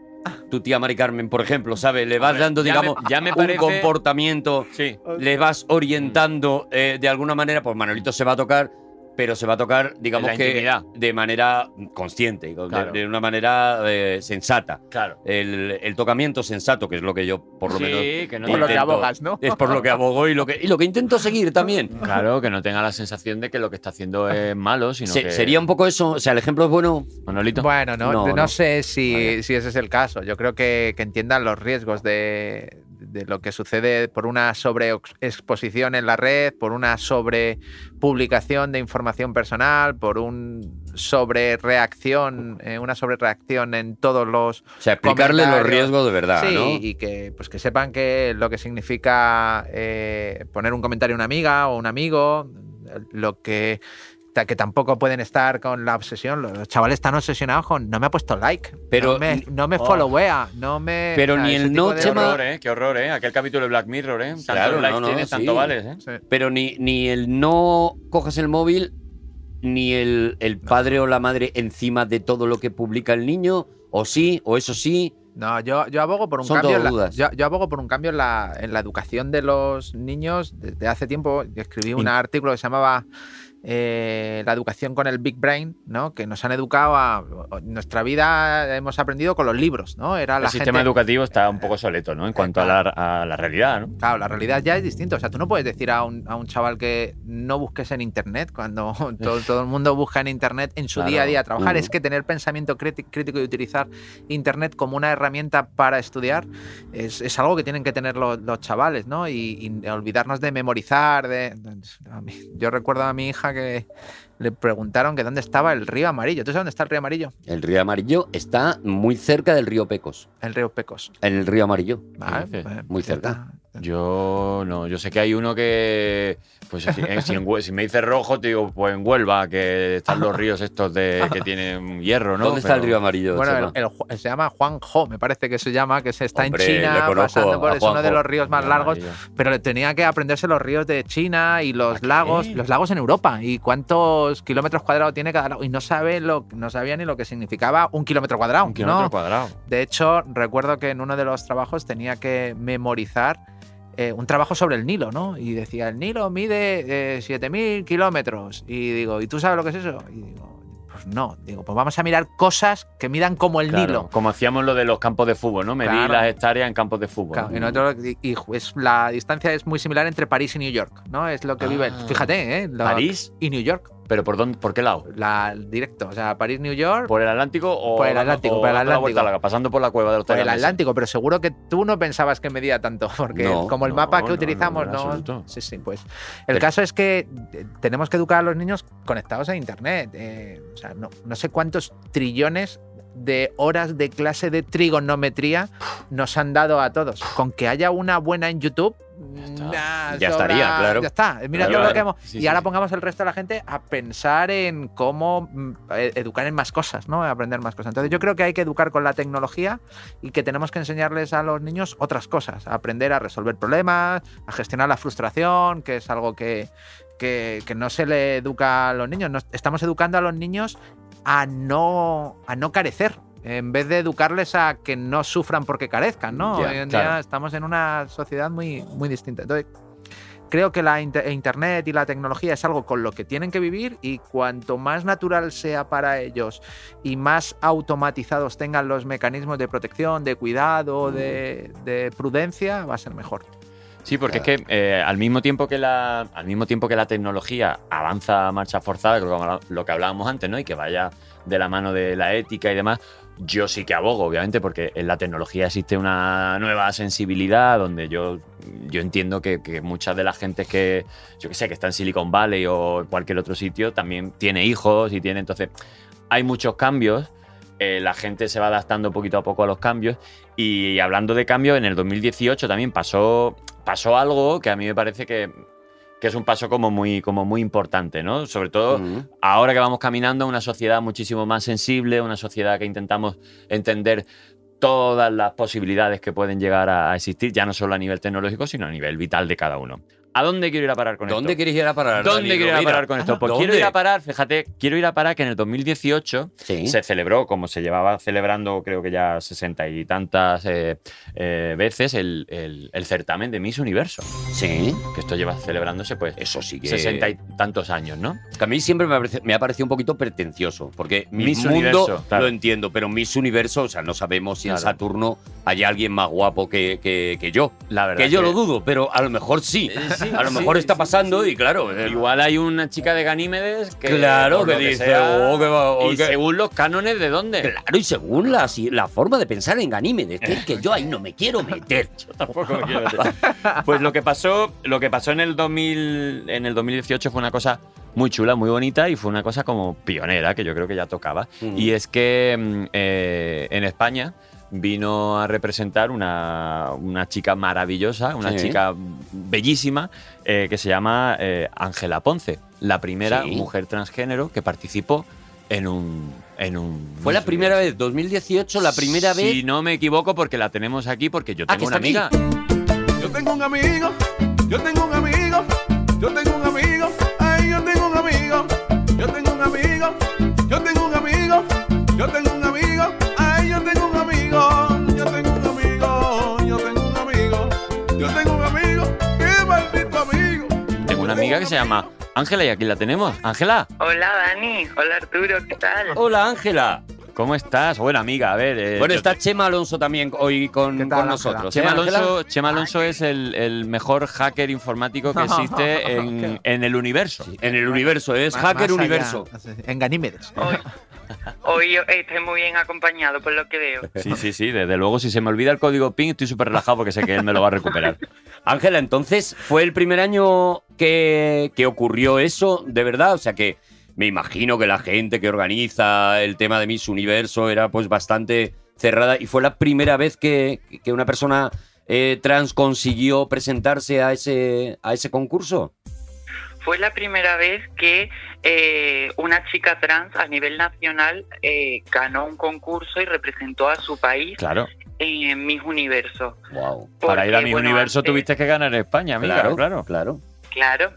tu tía Mari Carmen, por ejemplo, ¿sabes? Le vas dando, ya me- digamos, ya me un comportamiento, Sí. le vas orientando eh, de alguna manera, pues Manolito se va a tocar, pero se va a tocar, digamos que intimidad. de manera consciente, de- Claro. de, una manera eh, sensata. Claro. El, el tocamiento sensato, que es lo que yo, por lo Sí, menos, que no Por lo que abogas, ¿no? es por lo que abogo y lo que, y lo que intento seguir también. Claro, que no tenga la sensación de que lo que está haciendo es malo, sino Se- que... Sería un poco eso, o sea, el ejemplo es bueno, Manolito. Bueno, no, No, no, no. sé si, si ese es el caso. Yo creo que, que entiendan los riesgos de, de lo que sucede por una sobreexposición en la red, por una sobrepublicación de información personal, por un sobrereacción, eh, una sobrereacción en todos los O sea, explicarle los riesgos de verdad, Sí, ¿no? y que, pues que sepan que lo que significa eh, poner un comentario a una amiga o un amigo, lo que, que tampoco pueden estar con la obsesión. Los chavales están obsesionados con no me ha puesto like, Pero no me, ni- no me Oh. followea, no me. Pero ni el no, de- Qué horror, ¿eh? Qué horror, ¿eh? Aquel capítulo de Black Mirror, ¿eh? Tanto Claro, likes no, no, tienes, tanto vales, ¿eh? Sí. Pero ni, ni el no cojas el móvil, ni el, el padre o la madre encima de todo lo que publica el niño, o sí, o eso sí. No, yo, yo abogo por un Son cambio. en la- yo, yo abogo por un cambio en la, en la educación de los niños. Desde hace tiempo escribí un In- artículo que se llamaba eh, La educación con el Big Brain, ¿no? Que nos han educado a. Nuestra vida hemos aprendido con los libros, ¿no? Era la El sistema gente- educativo está un poco soleto, ¿no? En cuanto a la, a la realidad, ¿no? Claro, la realidad ya es distinta. O sea, tú no puedes decir a un, a un chaval que no busques en Internet cuando todo, todo el mundo busca en Internet en su Claro. día a día trabajar. Mm. Es que tener pensamiento críti- crítico y utilizar Internet como una herramienta para estudiar es, es algo que tienen que tener los, los chavales, ¿no? Y, y olvidarnos de memorizar. De, yo recuerdo a mi hija que le preguntaron que dónde estaba el río amarillo. ¿Tú sabes dónde está el río amarillo? El río amarillo está muy cerca del río Pecos. El río Pecos. En el río amarillo. Vale, pues, Muy cerca. Yo no, yo sé que hay uno que, pues si, eh, si en Hue- si me dice rojo, te digo, pues en Huelva, que están los ríos estos de que tienen hierro, ¿no? ¿Dónde está el río amarillo? Bueno, el, se llama Juanjo, me parece que se llama, que se está Hombre, en China, pasando por es uno de los ríos más largos, pero le tenía que aprenderse los ríos de China y los ¿A qué? lagos, los lagos en Europa y cuántos kilómetros cuadrados tiene cada lago y no sabe lo, no sabía ni lo que significaba un kilómetro cuadrado. Un kilómetro ¿no? cuadrado. De hecho, recuerdo que en uno de los trabajos tenía que memorizar eh, un trabajo sobre el Nilo, ¿no? Y decía, el Nilo mide eh, 7.000 kilómetros. Y digo, ¿y tú sabes lo que es eso? Y digo, pues no. Digo, pues vamos a mirar cosas que midan como el Claro, Nilo. Como hacíamos lo de los campos de fútbol, ¿no? Medir Claro. las hectáreas en campos de fútbol. Claro, y nosotros- y- y es, la distancia es muy similar entre París y New York, ¿no? Es lo que vive. Ah. Fíjate, ¿eh? Lo- París, y New York. Pero ¿por dónde? ¿Por qué lado? La, directo. O sea, París-New York. ¿Por el Atlántico o Por el Atlántico, o por el Atlántico. larga, pasando por la cueva de los Por el? Atlántico, pero seguro que tú no pensabas que medía tanto, *laughs* porque No, como el no, mapa que no, utilizamos, no. Sí, sí, pues. El Pero- caso es que eh, tenemos que educar a los niños conectados a Internet. eh, o sea, no, no sé cuántos trillones de horas de clase de trigonometría nos han dado a todos. Con que haya una buena en YouTube. Nah, Ya sobra- estaría, claro. Ya está. Mira Claro, todo lo que hemos. Sí, y sí, ahora sí. pongamos el resto de la gente a pensar en cómo mm, eh, educar en más cosas, ¿no? Aprender más cosas. Entonces yo creo que hay que educar con la tecnología y que tenemos que enseñarles a los niños otras cosas, a aprender a resolver problemas, a gestionar la frustración, que es algo que, que, que no se le educa a los niños. Nos- estamos educando a los niños a no, a no carecer. En vez de educarles a que no sufran porque carezcan, ¿no? Hoy en claro. día estamos en una sociedad muy, muy distinta. Entonces, creo que la inter- Internet y la tecnología es algo con lo que tienen que vivir y cuanto más natural sea para ellos y más automatizados tengan los mecanismos de protección, de cuidado, de, de prudencia, va a ser mejor. Sí, porque es que eh, al mismo tiempo que la al mismo tiempo que la tecnología avanza a marcha forzada, lo que hablábamos antes, ¿no? Y que vaya de la mano de la ética y demás. Yo sí que abogo, obviamente, porque en la tecnología existe una nueva sensibilidad donde yo, yo entiendo que, que muchas de las gentes que, yo que sé, que está en Silicon Valley o cualquier otro sitio, también tiene hijos y tiene, entonces, hay muchos cambios, eh, la gente se va adaptando poquito a poco a los cambios y hablando de cambios, en el 2018 también pasó, pasó algo que a mí me parece que, que es un paso como muy, como muy importante, ¿no? Sobre todo ahora que vamos caminando a una sociedad muchísimo más sensible, una sociedad que intentamos entender todas las posibilidades que pueden llegar a existir, ya no solo a nivel tecnológico, sino a nivel vital de cada uno. ¿A dónde quiero ir a parar con ¿Dónde esto? quieres ir a parar? ¿Dónde quiero ir a parar con esto? Pues ¿Dónde? quiero ir a parar, fíjate, quiero ir a parar que en el 2018 Sí. se celebró, como se llevaba celebrando creo que ya sesenta y tantas eh, eh, veces, el, el- el certamen de Miss Universo. Sí. Que esto lleva celebrándose pues Eso sí que. sesenta y tantos años, ¿no? Que a mí siempre me ha, parecido, me ha parecido un poquito pretencioso, porque Miss Miss Mundo Universo, claro. lo entiendo, pero Miss Universo, o sea, no sabemos si en Claro. Saturno hay alguien más guapo que, que- que yo. La verdad Que yo lo dudo, pero a lo mejor sí. Eh, sí, A lo sí, mejor está sí, pasando y claro. eh, Igual hay una chica de Ganímedes que. Claro, que dice, sea, "Oh, que va- oh, y que-". según los cánones, ¿de dónde? Claro, y según la, si- la forma de pensar en Ganímedes, que es que yo ahí no me quiero meter. *laughs* Tampoco me quiero meter. Pues lo que pasó, lo que pasó en el 2000, en el 2018 fue una cosa muy chula, muy bonita y fue una cosa como pionera que yo creo que ya tocaba. Mm. Y es que mm, eh, en España vino a representar una, una chica maravillosa, una Sí. chica bellísima eh, que se llama eh, Ángela Ponce, la primera Sí. mujer transgénero que participó en un en un Fue la primera vez, 2018, la primera Si vez. no me equivoco, porque la tenemos aquí, porque yo Ah, tengo una aquí. amiga. Yo tengo un amigo, yo tengo un amigo, yo tengo un amigo, ay, yo tengo un amigo, yo tengo un amigo, yo tengo un amigo, yo tengo un amigo, amiga que se llama Ángela y aquí la tenemos. Ángela, Hola Dani, hola Arturo, ¿qué tal? Hola, Ángela. ¿Cómo estás? Buena amiga, a ver. eh, Bueno, está Chema Alonso también hoy con, ¿Qué tal, con Ángela? nosotros. Chema ¿Eh? Alonso, Chema Alonso es el, el mejor hacker informático que *laughs* existe en, en el universo. En el universo, es Más- hacker más allá, universo. En Ganímedes. Hoy, hoy estoy muy bien acompañado por lo que veo. Sí, sí, sí. Desde luego, si se me olvida el código PIN, estoy súper relajado porque sé que él me lo va a recuperar. *laughs* Ángela, entonces, ¿fue el primer año que, que ocurrió eso de verdad? O sea que me imagino que la gente que organiza el tema de Miss Universo era pues bastante cerrada y fue la primera vez que, que una persona eh, trans consiguió presentarse a ese, a ese concurso. Fue la primera vez que eh, una chica trans a nivel nacional eh, ganó un concurso y representó a su país Claro. en Miss Universo. Wow. Para ir a Porque, mi bueno, universo antes- tuviste que ganar en España, amiga. Claro, Claro. claro. Claro,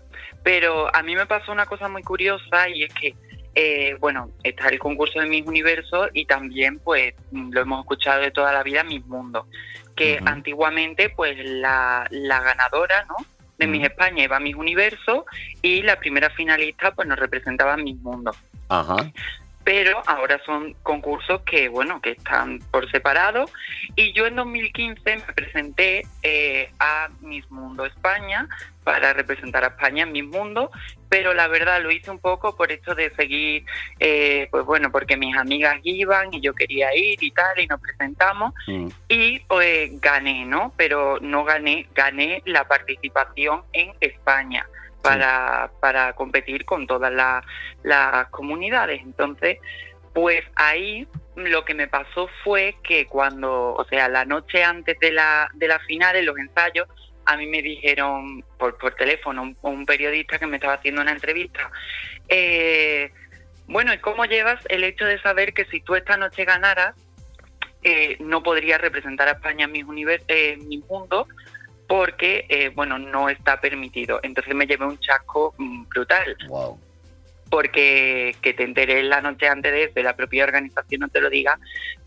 pero a mí me pasó una cosa muy curiosa y es que, eh, bueno, está el concurso de Miss Universo y también, pues, lo hemos escuchado de toda la vida, Miss Mundo, que antiguamente, pues, la, la ganadora, ¿no? De Miss España iba a Miss Universo y la primera finalista, pues, nos representaba Miss Mundo. Ajá. Pero ahora son concursos que, bueno, que están por separado. Y yo en 2015 me presenté eh, a Miss Mundo España para representar a España en Miss Mundo, pero la verdad lo hice un poco por esto de seguir, eh, pues bueno, porque mis amigas iban y yo quería ir y tal, y nos presentamos Mm. y pues gané, ¿no? Pero no gané, gané la participación en España para, para competir con todas la- las comunidades. Entonces, pues ahí lo que me pasó fue que cuando, o sea, la noche antes de la, de la final, en los ensayos, a mí me dijeron por, por teléfono un, un periodista que me estaba haciendo una entrevista, eh, bueno, ¿y cómo llevas el hecho de saber que si tú esta noche ganaras, eh, no podrías representar a España en mi, univer- eh, en mi mundo porque, eh, bueno, no está permitido? Entonces me llevé un chasco mm, brutal Wow. porque que te enteré la noche antes de eso, la propia organización no te lo diga,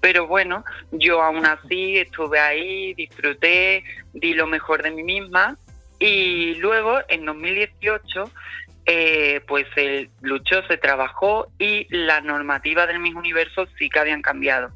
pero bueno, yo aún así estuve ahí, disfruté, di lo mejor de mí misma y luego en 2018 eh, pues se luchó, se trabajó y la normativa del Miss Universo sí que habían cambiado.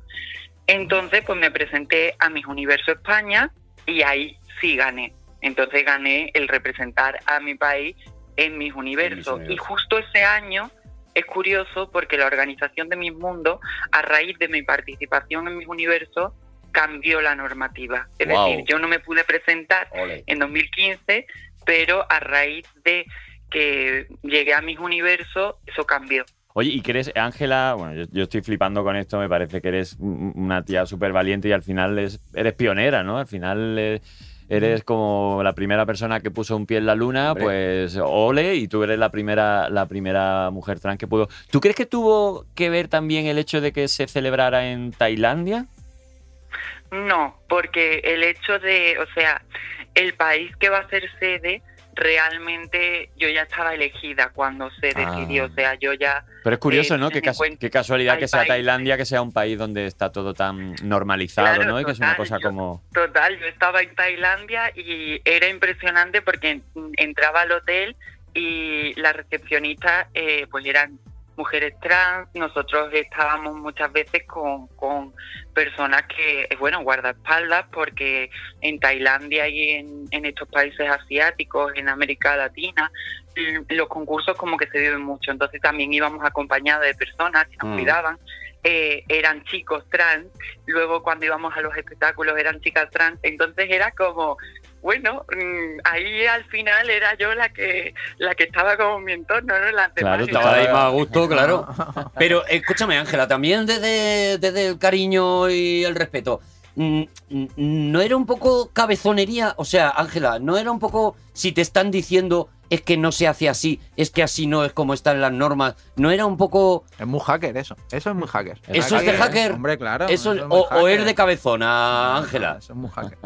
Entonces pues me presenté a Miss Universo España y ahí sí gané. Entonces gané el representar a mi país en Miss Universo. Universo. Y justo ese año es curioso porque la organización de Miss Mundo, a raíz de mi participación en Miss Universo, cambió la normativa. Es Wow. decir, yo no me pude presentar Ole. en 2015, pero a raíz de que llegué a Miss Universo, eso cambió. Oye, ¿y crees, Ángela? Bueno, yo, yo estoy flipando con esto, me parece que eres un- una tía súper valiente y al final es- eres pionera, ¿no? Al final eh, eres como la primera persona que puso un pie en la luna, Hombre. pues ole, y tú eres la primera, la primera mujer trans que pudo. ¿Tú crees que tuvo que ver también el hecho de que se celebrara en Tailandia? No, porque el hecho de, o sea, el país que va a ser sede, realmente yo ya estaba elegida cuando se Ah. decidió, o sea, yo ya... Pero es curioso, Eh, ¿no? Qué, cas- qué casualidad que sea Tailandia, que sea un país donde está todo tan normalizado, Claro, ¿no? Y que es una total, cosa yo- como... Total, yo estaba en Tailandia y era impresionante porque entraba al hotel y las recepcionistas eh, pues eran mujeres trans, nosotros estábamos muchas veces con, con personas que, bueno, guardaespaldas, porque en Tailandia y en, en estos países asiáticos, en América Latina, l- los concursos como que se viven mucho, entonces también íbamos acompañados de personas que nos Mm. cuidaban, eh, eran chicos trans, luego cuando íbamos a los espectáculos eran chicas trans, entonces era como, bueno, mm, ahí al final era yo la que la que estaba como mi entorno, ¿no? Las Claro, demás Estaba ahí más a gusto, claro. Pero escúchame, Ángela, también desde, desde el cariño y el respeto. mm, mm, ¿No era un poco cabezonería? O sea, Ángela, ¿no era un poco si te están diciendo es que no se hace así, es que así no es como están las normas? ¿No era un poco Es muy hacker eso. Eso es muy hacker. ¿Eso es de hacker? Hombre, claro. eso es o, hacker. es de cabezona, Ángela? Eso es muy hacker.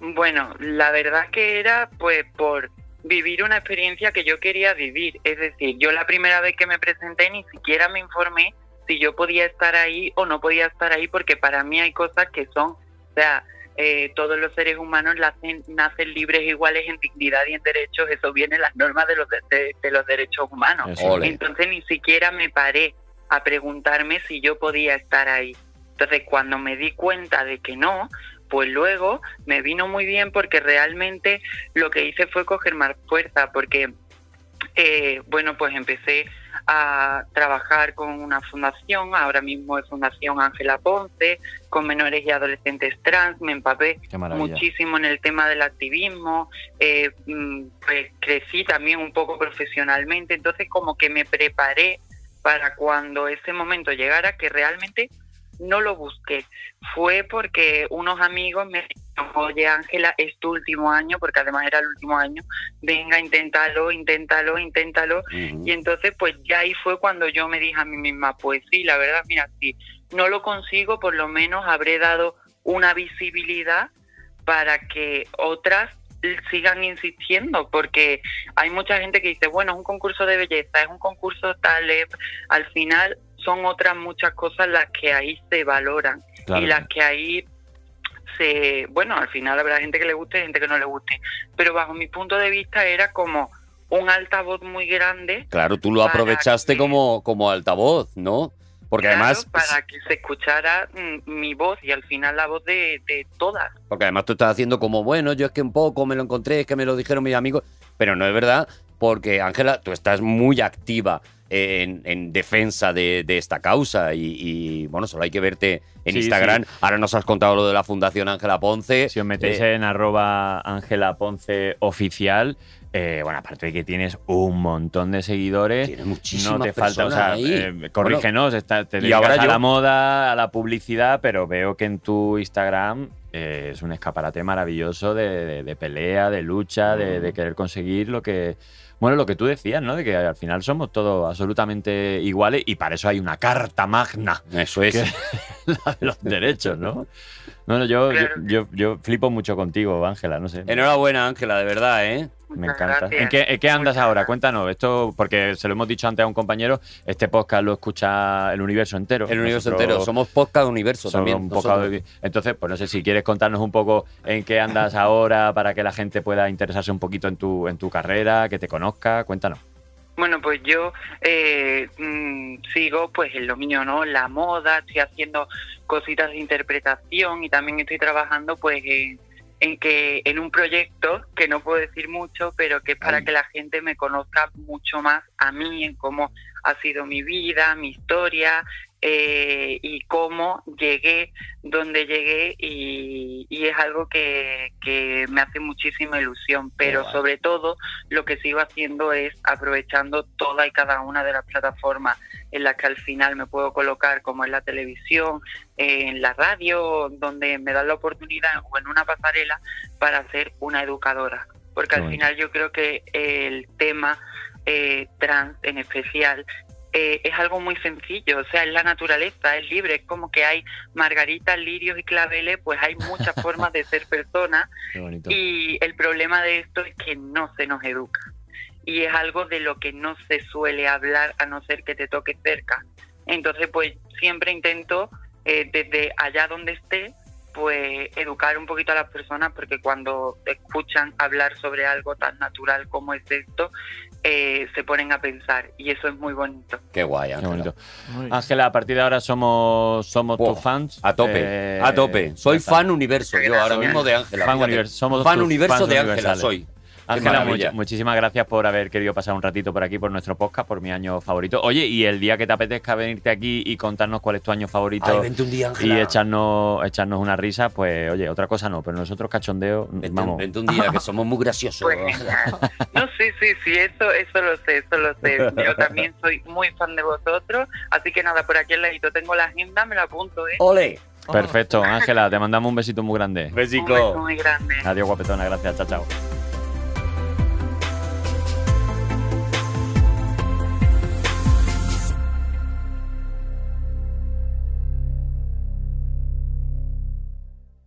Bueno, la verdad que era pues por vivir una experiencia que yo quería vivir. Es decir, yo la primera vez que me presenté ni siquiera me informé si yo podía estar ahí o no podía estar ahí, porque para mí hay cosas que son, o sea, eh, todos los seres humanos nacen, nacen libres, iguales en dignidad y en derechos, eso viene en las normas de los, de, de- los derechos humanos. Ole. Entonces ni siquiera me paré a preguntarme si yo podía estar ahí. Entonces cuando me di cuenta de que no, pues luego me vino muy bien porque realmente lo que hice fue coger más fuerza, porque eh, bueno, pues empecé a trabajar con una fundación, ahora mismo es Fundación Ángela Ponce, con menores y adolescentes trans, me empapé muchísimo en el tema del activismo, eh, mm, pues crecí también un poco profesionalmente, entonces como que me preparé para cuando ese momento llegara, que realmente no lo busqué. Fue porque unos amigos me dijeron, oye Ángela, es tu último año, porque además era el último año, venga, inténtalo, inténtalo, inténtalo. Y entonces, pues ya ahí fue cuando yo me dije a mí misma, pues sí, la verdad, mira, si no lo consigo, por lo menos habré dado una visibilidad para que otras sigan insistiendo, porque hay mucha gente que dice, bueno, es un concurso de belleza, es un concurso tal, es- al final son otras muchas cosas las que ahí se valoran Claro. y las que ahí se, bueno, al final habrá gente que le guste y gente que no le guste, pero bajo mi punto de vista era como un altavoz muy grande Claro, tú lo aprovechaste que- como, como altavoz, ¿no? Porque Claro, además, para que se escuchara mm, mi voz y al final la voz de, de todas. porque además tú estás haciendo como, bueno, yo es que un poco me lo encontré, es que me lo dijeron mis amigos, pero no es verdad, porque Ángela, tú estás muy activa en, en defensa de, de esta causa y, y, bueno, solo hay que verte en Sí, Instagram. Ahora nos has contado lo de la Fundación Ángela Ponce. Si os metéis Eh, en arroba Ángela Ponce oficial, eh, bueno, aparte de que tienes un montón de seguidores, muchísimas no te falta, o sea, eh, corrígenos, está- te y dedicas ahora a yo- la moda, a la publicidad, pero veo que en tu Instagram eh, es un escaparate maravilloso de, de- de pelea, de lucha, de, Mm. de querer conseguir lo que, bueno, lo que tú decías, ¿no? De que al final somos todos absolutamente iguales y para eso hay una carta magna, Eso es. que- *laughs* la de los derechos, ¿no? No, no, yo, yo, Claro. yo, yo flipo mucho contigo, Ángela, no sé. Enhorabuena, Ángela, de verdad, ¿eh? Me Muchas encanta. ¿En qué, en qué andas Muchas ahora? gracias. Cuéntanos. Esto, porque se lo hemos dicho antes a un compañero, este podcast lo escucha el universo entero. El universo Nosotros entero. Somos podcast universo somos también. un entonces, pues no sé si quieres contarnos un poco en qué andas ahora para que la gente pueda interesarse un poquito en tu, en tu carrera, que te conozca. Cuéntanos. Bueno, pues yo eh, mm, sigo pues en lo mío, ¿no? La moda, estoy haciendo cositas de interpretación y también estoy trabajando pues en, en que en un proyecto que no puedo decir mucho, pero que es para Ay. que la gente me conozca mucho más a mí, en cómo ha sido mi vida, mi historia eh, y cómo llegué donde llegué y, y es algo que, que me hace muchísima ilusión, pero sobre todo lo que sigo haciendo es aprovechando toda y cada una de las plataformas en las que al final me puedo colocar, como en la televisión, en la radio, donde me dan la oportunidad o en una pasarela para ser una educadora. Porque Qué al final yo creo que el tema eh, trans en especial eh, es algo muy sencillo, o sea, es la naturaleza, es libre, es como que hay margaritas, lirios y claveles, pues hay muchas formas de ser persona *laughs* y el problema de esto es que no se nos educa. Y es algo de lo que no se suele hablar a no ser que te toque cerca. Entonces, pues siempre intento, eh, desde allá donde esté, pues educar un poquito a las personas porque cuando escuchan hablar sobre algo tan natural como es esto, eh, se ponen a pensar y eso es muy bonito. Qué guay, Qué Ángela. Ángela, a partir de ahora somos, somos Wow. tus fans. A tope, Eh, a tope. Soy fan universo, yo ahora mismo de Ángela. fan universo, somos fan universo fans de Ángela, soy. Qué Ángela, maravilla. much- muchísimas gracias por haber querido pasar un ratito por aquí, por nuestro podcast, por mi año favorito. Oye, y el día que te apetezca venirte aquí y contarnos cuál es tu año favorito Ay, vente un día, y echarnos, echarnos una risa, pues oye, otra cosa no, pero nosotros cachondeo, Vente, vamos. vente un día, que somos muy graciosos. Pues genial. *laughs* No, sí, sí, sí, eso, eso lo sé, eso lo sé. Yo también soy muy fan de vosotros, así que nada, por aquí al ladito tengo la agenda, me la apunto, ¿eh? ¡Ole! Perfecto, Ángela, te mandamos un besito muy grande. Un beso Besico. muy grande. Adiós, guapetona, gracias, chao, chao.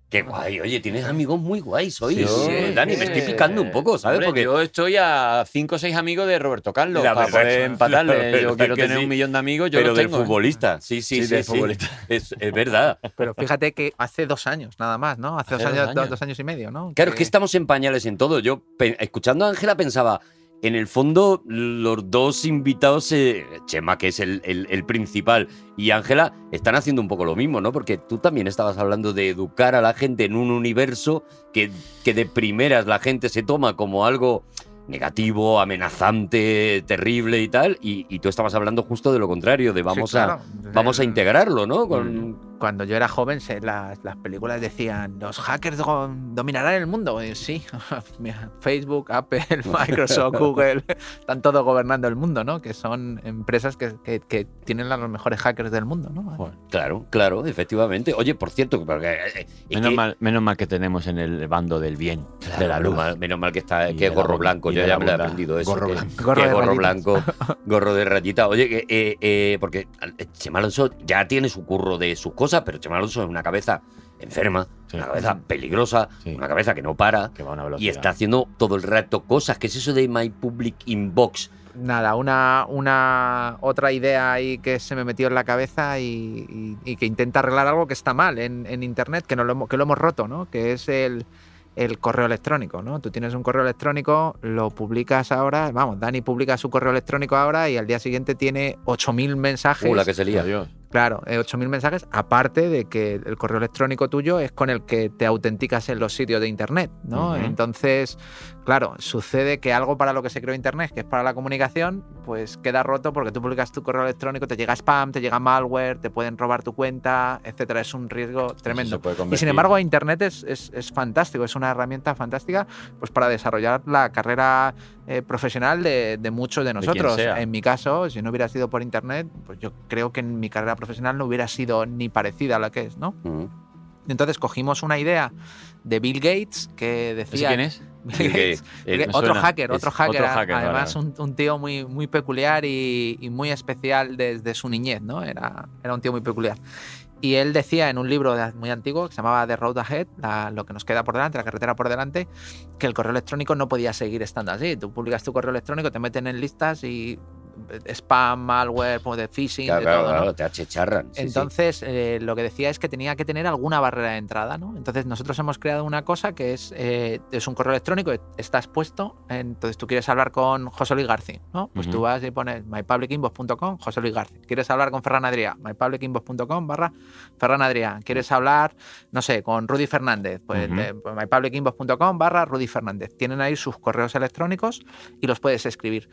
Qué guay. Oye, tienes amigos muy guays hoy. Sí, sí. Dani, me estoy picando un poco, ¿sabes? Hombre, Porque yo estoy a 5 o 6 amigos de Roberto Carlos La para verdad poder que- empatarle. *laughs* Yo quiero que tener sí. un millón de amigos, yo pero del tengo, ¿eh? futbolista. Sí, sí, Sí, sí. del sí. futbolista. Es, es verdad. Pero fíjate que hace dos años, nada más, ¿no? Hace, Hace dos, años, dos- años. dos años y medio, ¿no? Claro, es que estamos en pañales en todo. Yo, escuchando a Ángela, pensaba, en el fondo, los dos invitados, eh, Chema, que es el, el- el principal, y Ángela, están haciendo un poco lo mismo, ¿no? Porque tú también estabas hablando de educar a la gente en un universo que, que de primeras la gente se toma como algo negativo, amenazante, terrible y tal, y, y tú estabas hablando justo de lo contrario, de vamos, Sí, claro. a, vamos a integrarlo, ¿no? Con, Cuando yo era joven, se- las, las películas decían, los hackers dominarán el mundo. Y sí, *laughs* Facebook, Apple, *laughs* Microsoft, Google, *laughs* están todos gobernando el mundo, ¿no? Que son empresas que, que- que tienen a los mejores hackers del mundo, ¿no? Claro, claro, efectivamente. Oye, por cierto, porque, eh, es Menos que- mal, menos mal que tenemos en el bando del bien, Claro, de la luz. mal, menos mal que está que es gorro blanco, yo ya me lo he aprendido eso. Gorro que- blanco. Gorro que de gorro blanco, gorro de rayita. Oye, que, eh, eh, porque eh, Chema Alonso ya tiene su curro de sus cosas, pero Chema Alonso es una cabeza enferma, Sí. una cabeza peligrosa, Sí. una cabeza que no para Que va a una y está haciendo todo el rato cosas. ¿Qué es eso de My Public Inbox? Nada, una, una otra idea ahí que se me metió en la cabeza y, y- y que intenta arreglar algo que está mal en, en Internet, que, no lo, hemos- que lo hemos roto, ¿no? Que es el, el correo electrónico, ¿no? Tú tienes un correo electrónico, lo publicas ahora, vamos, Dani publica su correo electrónico ahora y al día siguiente tiene 8.000 mensajes. Uh, la que se lía. Claro, eh, 8.000 mensajes, aparte de que el correo electrónico tuyo es con el que te autenticas en los sitios de Internet, ¿no? Entonces, claro, sucede que algo para lo que se creó Internet, que es para la comunicación, pues queda roto porque tú publicas tu correo electrónico, te llega spam, te llega malware, te pueden robar tu cuenta, etcétera. Es un riesgo tremendo. Y sin embargo, Internet es, es- es fantástico, es una herramienta fantástica pues, para desarrollar la carrera eh, profesional de, de muchos de nosotros. En mi caso, si no hubiera sido por Internet, pues yo creo que en mi carrera profesional no hubiera sido ni parecida a la que es, ¿no? Entonces cogimos una idea de Bill Gates que ¿Ese decía... quién es? *laughs* Bill Gates. el- Me otro suena. hacker, otro hacker, otro hacker, además vale, Un, un tío muy, muy peculiar y, y muy especial desde su niñez, ¿no? Era, era un tío muy peculiar. Y él decía en un libro muy antiguo que se llamaba The Road Ahead, la- lo que nos queda por delante, la carretera por delante, que el correo electrónico no podía seguir estando así. Tú publicas tu correo electrónico, te meten en listas y eh, spam, malware, pues de phishing, Claro, de claro, todo, ¿no? claro, te achicharran. sí, sí. Entonces, eh, lo que decía es que tenía que tener alguna barrera de entrada, ¿no? Entonces, nosotros hemos creado una cosa que es, eh, es un correo electrónico, estás puesto, entonces tú quieres hablar con José Luis García, ¿no? Pues tú vas y pones mypublicinbox.com, José Luis García. ¿Quieres hablar con Ferran Adrià? mypublicinbox.com barra Ferran Adrià. ¿Quieres hablar, no sé, con Rudy Fernández? Pues, mypublicinbox.com barra Rudy Fernández. Tienen ahí sus correos electrónicos y los puedes escribir.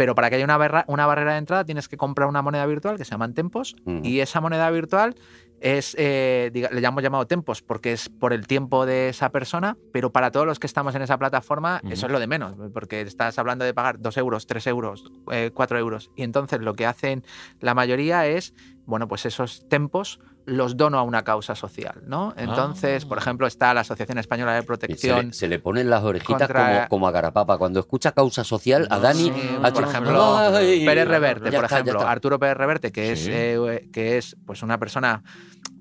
Pero para que haya una, barra- una barrera de entrada tienes que comprar una moneda virtual que se llaman tempos y esa moneda virtual es, eh, diga- le hemos llamado tempos porque es por el tiempo de esa persona, pero para todos los que estamos en esa plataforma eso es lo de menos, porque estás hablando de pagar 2 euros, 3 euros, 4 euros. Y entonces lo que hacen la mayoría es, bueno, pues esos tempos los dono a una causa social, ¿no? Entonces, por Ah. ejemplo, está la Asociación Española de se, Protección. le, se le ponen las orejitas contra- como, como a Garapapa. Cuando escucha causa social, a Dani Sí, por ejemplo, Ay, Pérez Reverte, por está, ejemplo. Arturo Pérez Reverte, que es eh, que es pues una persona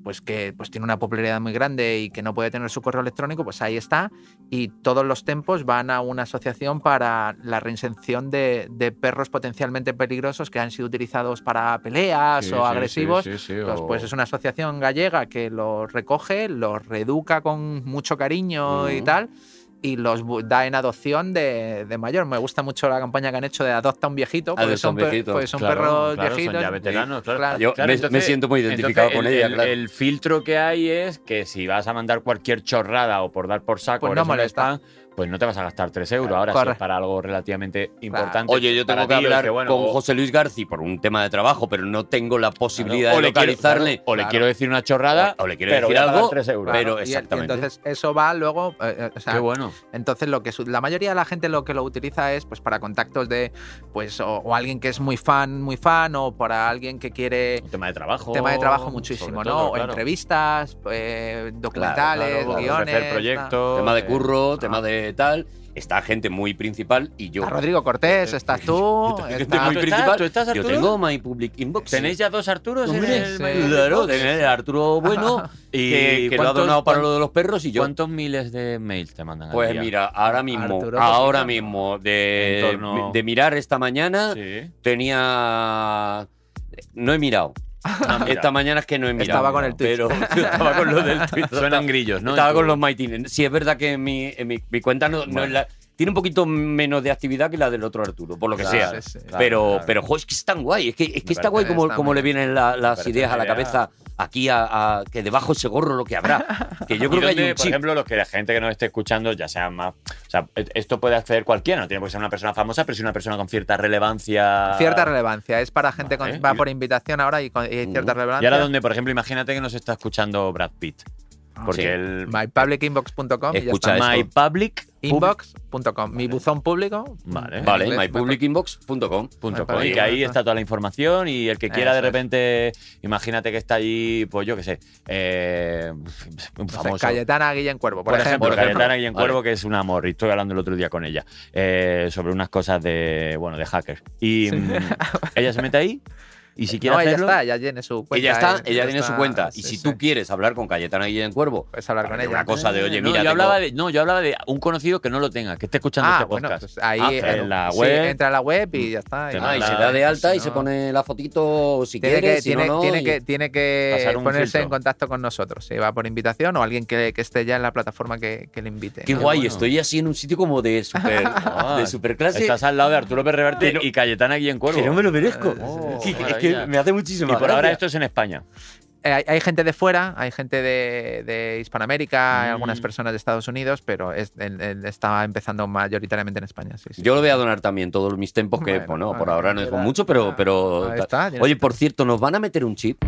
pues que pues tiene una popularidad muy grande y que no puede tener su correo electrónico, pues ahí está. Y todos los tempos van a una asociación para la reinserción de, de perros potencialmente peligrosos que han sido utilizados para peleas Sí, o sí, agresivos. sí, Pues, o- pues es una asociación gallega que los recoge, los reeduca con mucho cariño y Mm. tal. Y los da en adopción de, de mayor. Me gusta mucho la campaña que han hecho de adopta un viejito, porque Adopta son, un per- viejito. porque son Claro, perros claro, son viejitos. ya veteranos, claro. Claro. Yo me- me siento muy identificado con el- ella, el, claro. el filtro que hay es que si vas a mandar cualquier chorrada o por dar por saco Pues no molesta. spam, pues no te vas a gastar 3 euros. Ahora es para algo relativamente importante. Oye, yo tengo que ti, hablar bueno, con o- José Luis García por un tema de trabajo, pero no tengo la posibilidad de quiero- localizarle. claro, o le Claro. quiero decir una chorrada, O- le quiero pero decir voy a pagar algo, 3 euros. pero Y- y exactamente. entonces eso va luego, eh, eh, o sea, Qué bueno. Entonces, lo que su- la mayoría de la gente lo que lo utiliza es pues para contactos de pues o, o alguien que es muy fan, muy fan, o para alguien que quiere Un tema de trabajo. tema de trabajo muchísimo, ¿no? o entrevistas, eh, documentales, Claro, guiones. proyectos. tema de eh, curro, tema de tal. Está gente muy principal y yo. Está Rodrigo Cortés, estás *laughs* tú, Gente está- muy ¿Tú estás- principal. tú estás, yo tengo My Public Inbox. ¿Tenéis ya dos Arturos en el Claro, a Arturo Bueno, *laughs* ¿Y que, que lo ha donado para lo de los perros y yo. ¿Cuántos miles de mails te mandan Pues día? mira, ahora mismo, Arturo, ahora mismo, de, En torno- de mirar esta mañana, Sí. tenía. No he mirado. Ah. Esta mañana es que no he mirado. Estaba con el Twitch. Pero *laughs* estaba con lo del Twitch. Suenan grillos, ¿no? Estaba con los Mighty. Sí, es verdad que mi, en mi, mi cuenta no, no Bueno. es la- tiene un poquito menos de actividad que la del otro Arturo, por lo que Claro, sea. sí, sí. claro, pero, claro. pero, jo, es que es tan guay. Es que, es que está guay como, como le vienen la- las ideas a la cabeza aquí a, a- que debajo de ese gorro lo que habrá. Que yo *laughs* ¿Y creo que hay dónde, un por chip. ejemplo, los que la gente que nos esté escuchando, ya sea más. O sea, e- esto puede acceder cualquiera, no tiene qué ser una persona famosa, pero si una persona con cierta relevancia. Cierta relevancia, es para gente Vale. con, va por invitación ahora y, con, y cierta Mm. relevancia. Y ahora, donde, por ejemplo, imagínate que nos está escuchando Brad Pitt. Porque Sí. el. mypublicinbox.com Escucha está. esto. My Public. Inbox.com, mi buzón público. Vale. Vale, mypublicinbox.com. Y que ahí está toda la información y el que quiera de es. repente, imagínate que está allí, pues yo qué sé, eh, un. Cayetana Guillén Cuervo, por, por ejemplo, ejemplo. Cayetana Guillén Vale. Cuervo, que es un amor, y estoy hablando el otro día con ella, eh, sobre unas cosas de, bueno, de hackers. Y mm, ella se mete ahí, *laughs* y si quiere no, ella hacerlo, está, ella tiene su cuenta. Ella está, eh, ella tiene está- su cuenta. Y sí, si sí. tú quieres hablar con Cayetana Guillén Cuervo, Puedes hablar con que ella. una cosa de, oye, no, mira, yo tengo- hablaba de, no, yo hablaba de un conocido que no lo tenga, que esté escuchando Ah, este bueno, podcast. pues ahí Ah, eh, en la sí, web. entra a la web y ya está. Y Ah, y manda- se da de alta y se pone la fotito si Tiene quieres, que, si tiene, no, tiene y- que, tiene que ponerse filtro. en contacto con nosotros. Si va por invitación o alguien que, que esté ya en la plataforma que, que le invite. Qué guay, estoy así en un sitio como de super, *laughs* de superclase. Estás al lado de Arturo Pérez y Cayetana Guillén Cuervo. Que no me lo merezco. Oh, es, que, es que me hace y muchísima por ahora esto es en España. Eh, hay, hay gente de fuera, hay gente de, de Hispanoamérica, hay Mm. algunas personas de Estados Unidos, pero es, el- el- está empezando mayoritariamente en España. Sí, sí. Yo lo voy a donar también todos mis tempos, que Bueno, bueno, por ahora no es mucho, pero. está, Oye, por cierto, ¿nos van a meter un chip?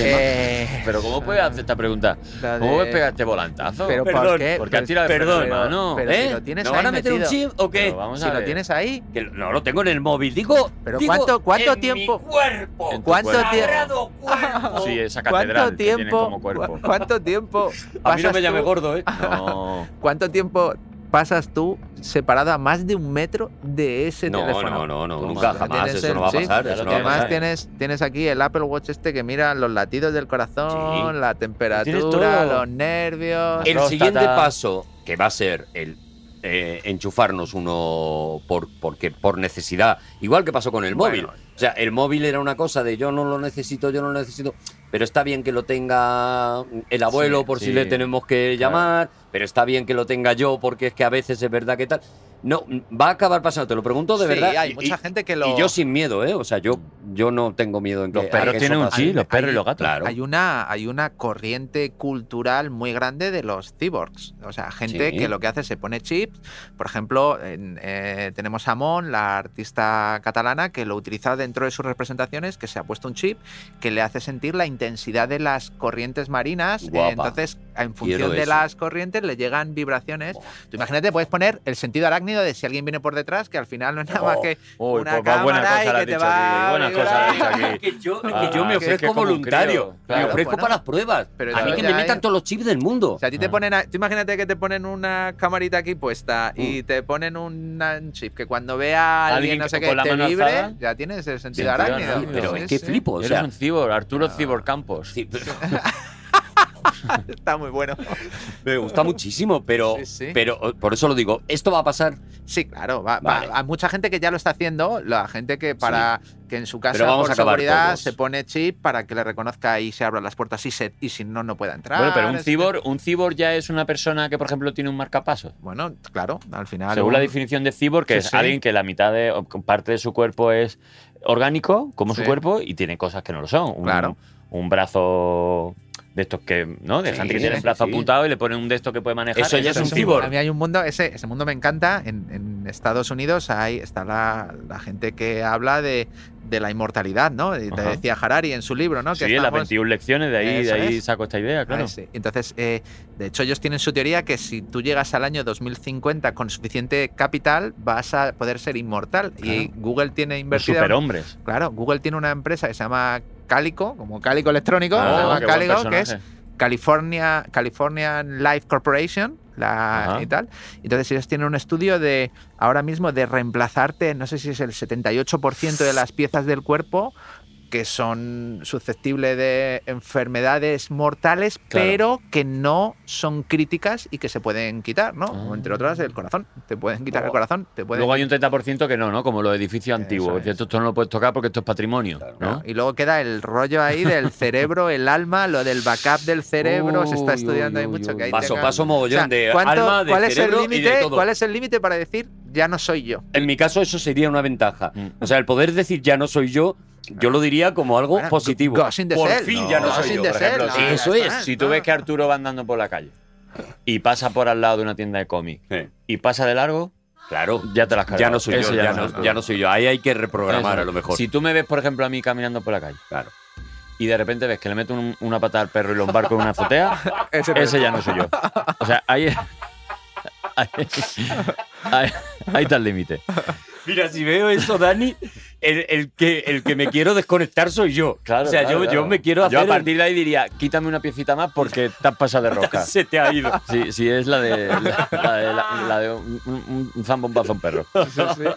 Eh, Pero ¿cómo puedes hacer esta pregunta? ¿Cómo de- puedes pegar este volantazo? Pero Perdón, ¿por qué? porque Pero- tirado de perdón, freno de mano. pero si ¿Eh? lo tienes ¿Nos ahí van a meter un chip o qué? Vamos si a lo tienes ahí, Que no lo tengo en el móvil, digo. Pero digo, ¿cuánto- cuánto en tiempo? Mi cuerpo. En ¿Cuánto cuerpo. tiempo? Cuerpo. Sí, esa catedral ¿cuánto que tiene tiempo, como cuerpo. cu- ¿cuánto tiempo A mí no me llame gordo, ¿eh? *laughs* No. ¿Cuánto tiempo pasas tú separado a más de un metro de ese No, teléfono? no, no, no, nunca, jamás. Eso el no va a pasar. no a Además pasar. tienes, tienes aquí el Apple Watch este que mira los latidos del corazón, Sí. la temperatura, los nervios. El siguiente paso, que va a ser el eh, enchufarnos uno por, porque, por necesidad, igual que pasó con el móvil. Bueno. O sea, el móvil era una cosa de yo no lo necesito, yo no lo necesito, pero está bien que lo tenga el abuelo Sí, por si le tenemos que Claro. llamar, pero está bien que lo tenga yo porque es que a veces es verdad que tal. No, va a acabar pasando, te lo pregunto de Sí, verdad. hay y- mucha y- gente que lo... Y yo sin miedo, ¿eh? O sea, yo, yo no tengo miedo en que Los a perros que tienen un chip, los perros y los gatos. Claro. Hay una, hay una corriente cultural muy grande de los cyborgs. O sea, gente Sí. que lo que hace es se pone chips. Por ejemplo, en, eh, tenemos a Mon, la artista catalana, que lo utiliza dentro de sus representaciones, que se ha puesto un chip que le hace sentir la intensidad de las corrientes marinas. Eh, Guapa. entonces, en función de las corrientes, le llegan vibraciones. Tú imagínate, puedes poner el sentido arácnido de si alguien viene por detrás, que al final no es nada más que Uy, una pues cámara y que has te dicho va aquí, a buena cosa la has dicho vibrar. aquí. que yo, Ah, que yo me ofrezco como voluntario. Claro. me ofrezco Bueno. para las pruebas. Pero a mí que me metan hay- todos los chips del mundo. O sea, a ti te Ah. ponen, a- tú imagínate que te ponen una camarita aquí puesta y Mm. te ponen una- un chip que cuando vea a alguien, Alguien no sé qué, te vibre, alzada. ya tienes el sentido Sentido arácnido. pero es que flipo, o Eres un cibor, Arturo Cibor Campos. *laughs* *laughs* *laughs* Está muy bueno. Me gusta muchísimo, pero, Sí, sí. pero oh, por eso lo digo. ¿Esto va a pasar? Sí, claro. Va, va- Vale. Hay mucha gente que ya lo está haciendo. La gente que para que en su casa vamos por seguridad todos. se pone chip para que le reconozca y se abran las puertas y, se, y si no, no pueda entrar. Bueno, pero un cibor, un cibor ya es una persona que, por ejemplo, tiene un marcapasos. Bueno, claro, al final. Según la definición de cibor, que Sí, es sí. alguien que la mitad de o parte de su cuerpo es orgánico, como su cuerpo, y tiene cosas que no lo son. Un, Claro. un brazo de estos que, ¿no? De Sí, gente que tiene el brazo sí. apuntado y le ponen un de estos que puede manejar. Eso ya es un cibor. A mí hay un mundo, ese, ese mundo me encanta. En, en Estados Unidos hay, está la, la gente que habla de, de la inmortalidad, ¿no? Y Te Ajá. decía Harari en su libro, ¿no? Sí, en las estamos- 21 lecciones, de ahí, de ahí es. saco esta idea, claro. Ah, sí. Entonces, eh, de hecho, ellos tienen su teoría que si tú llegas al año 2050 con suficiente capital, vas a poder ser inmortal. Y Google tiene Los invertida. superhombres. Claro, Google tiene una empresa que se llama Calico, como Cálico electrónico, Ah, se llama Calico, que es. California, Californian Life Corporation. La, y tal. Entonces ellos tienen un estudio de ahora mismo de reemplazarte, no sé si es el 78% de las piezas del cuerpo que son susceptibles de enfermedades mortales, Claro. pero que no son críticas y que se pueden quitar, ¿no? Ah. Entre otras, el corazón. Te pueden quitar el corazón, te pueden Luego hay un 30% que no, ¿no? Como los edificios Eso antiguos. es. Esto, esto no lo puedes tocar porque esto es patrimonio, ¿no? ¿no? Y luego queda el rollo ahí del *laughs* cerebro, el alma, lo del backup del cerebro, se está estudiando uy, ahí uy, mucho. que ahí Paso, tenga- paso mogollón O sea, de ¿cuánto- alma, de. ¿Cuál es el límite para decir ya no soy yo? En mi caso, eso sería una ventaja. Mm. O sea, el poder decir ya no soy yo, yo lo diría como algo Bueno, positivo. Ghost in the Por fin ya no Ghost soy in yo. the por ejemplo, no, eso es. Si tú ves que Arturo va andando por la calle y pasa por al lado de una tienda de cómic Sí. y pasa de largo, Claro. ya te las has Ya no soy Eso yo, ya, no no, es tú. ya no soy yo. Ahí hay que reprogramar Eso. a lo mejor. Si tú me ves, por ejemplo, a mí caminando por la calle Claro. y de repente ves que le meto un- una patada al perro y lo embarco en una azotea, *laughs* Ese ese ya no soy yo. O sea, ahí, ahí, está el límite. Mira, si veo eso, Dani, el, el que, el que me quiero desconectar soy yo. Claro, o sea, claro, yo, claro. yo me quiero hacer. Yo a partir de ahí diría, quítame una piecita más porque te has pasado de *laughs* rosca. Se te ha ido. Sí, sí, es la de, la, la de, la- la de un, un, un zambombazo a un perro.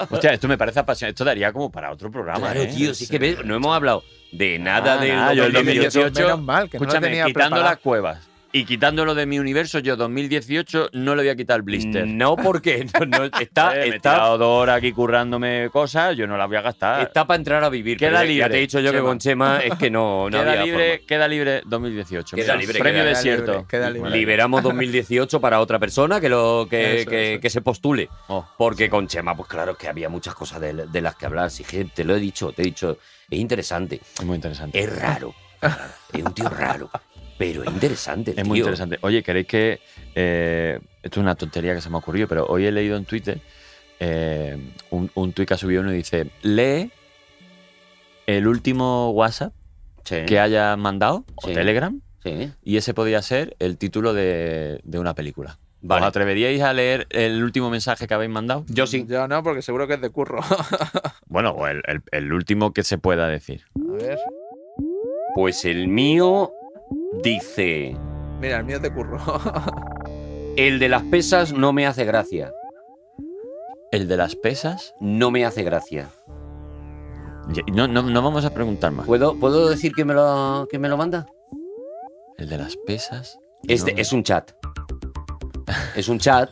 Hostia, esto me parece apasionante. Esto daría como para otro programa, Claro, ¿eh? tío, si es que ves, no hemos hablado de nada Ah, del nada, yo el 2018. 2018 Menos mal, que no lo Escúchame, tenía quitando preparado. las cuevas y quitando lo de mi universo, yo 2018 no le voy a quitar el blister. No, porque *laughs* no, no, está, Eh, me he tirado dos horas aquí currándome cosas, yo no las voy a gastar. está para entrar a vivir. Queda libre, Ya te he dicho yo que con Chema es que no, no queda, había libre, forma. queda libre 2018. Queda Mira, libre, Premio queda desierto. libre, queda libre. Liberamos 2018 para otra persona que lo que, Eso, que, eso. que se postule. Oh. Porque con Chema, pues claro que había muchas cosas de, de las que hablar. Que te lo he dicho, te he dicho. Es interesante. Es muy interesante. Es raro. Es un tío raro. Pero es interesante. Es muy tío. interesante. Oye, ¿queréis que.? eh, esto es una tontería que se me ha ocurrido, pero hoy he leído en Twitter eh, un, un tuit que ha subido uno y dice: Lee el último WhatsApp Sí, que hayas mandado, o Sí. Telegram, sí. y ese podía ser el título de, de una película. Vale. ¿Os atreveríais a leer el último mensaje que habéis mandado? Yo sí. Yo no, porque seguro que es de curro. *laughs* Bueno, o el, el- el último que se pueda decir. A ver. Pues el mío dice: Mira, el mío es de curro. *laughs* El de las pesas no me hace gracia. El de las pesas. No me hace gracia. y- No, no, no vamos a preguntar más. ¿Puedo, ¿puedo decir que me lo, que me lo manda? El de las pesas. Es, de- no. es un chat. *laughs* Es un chat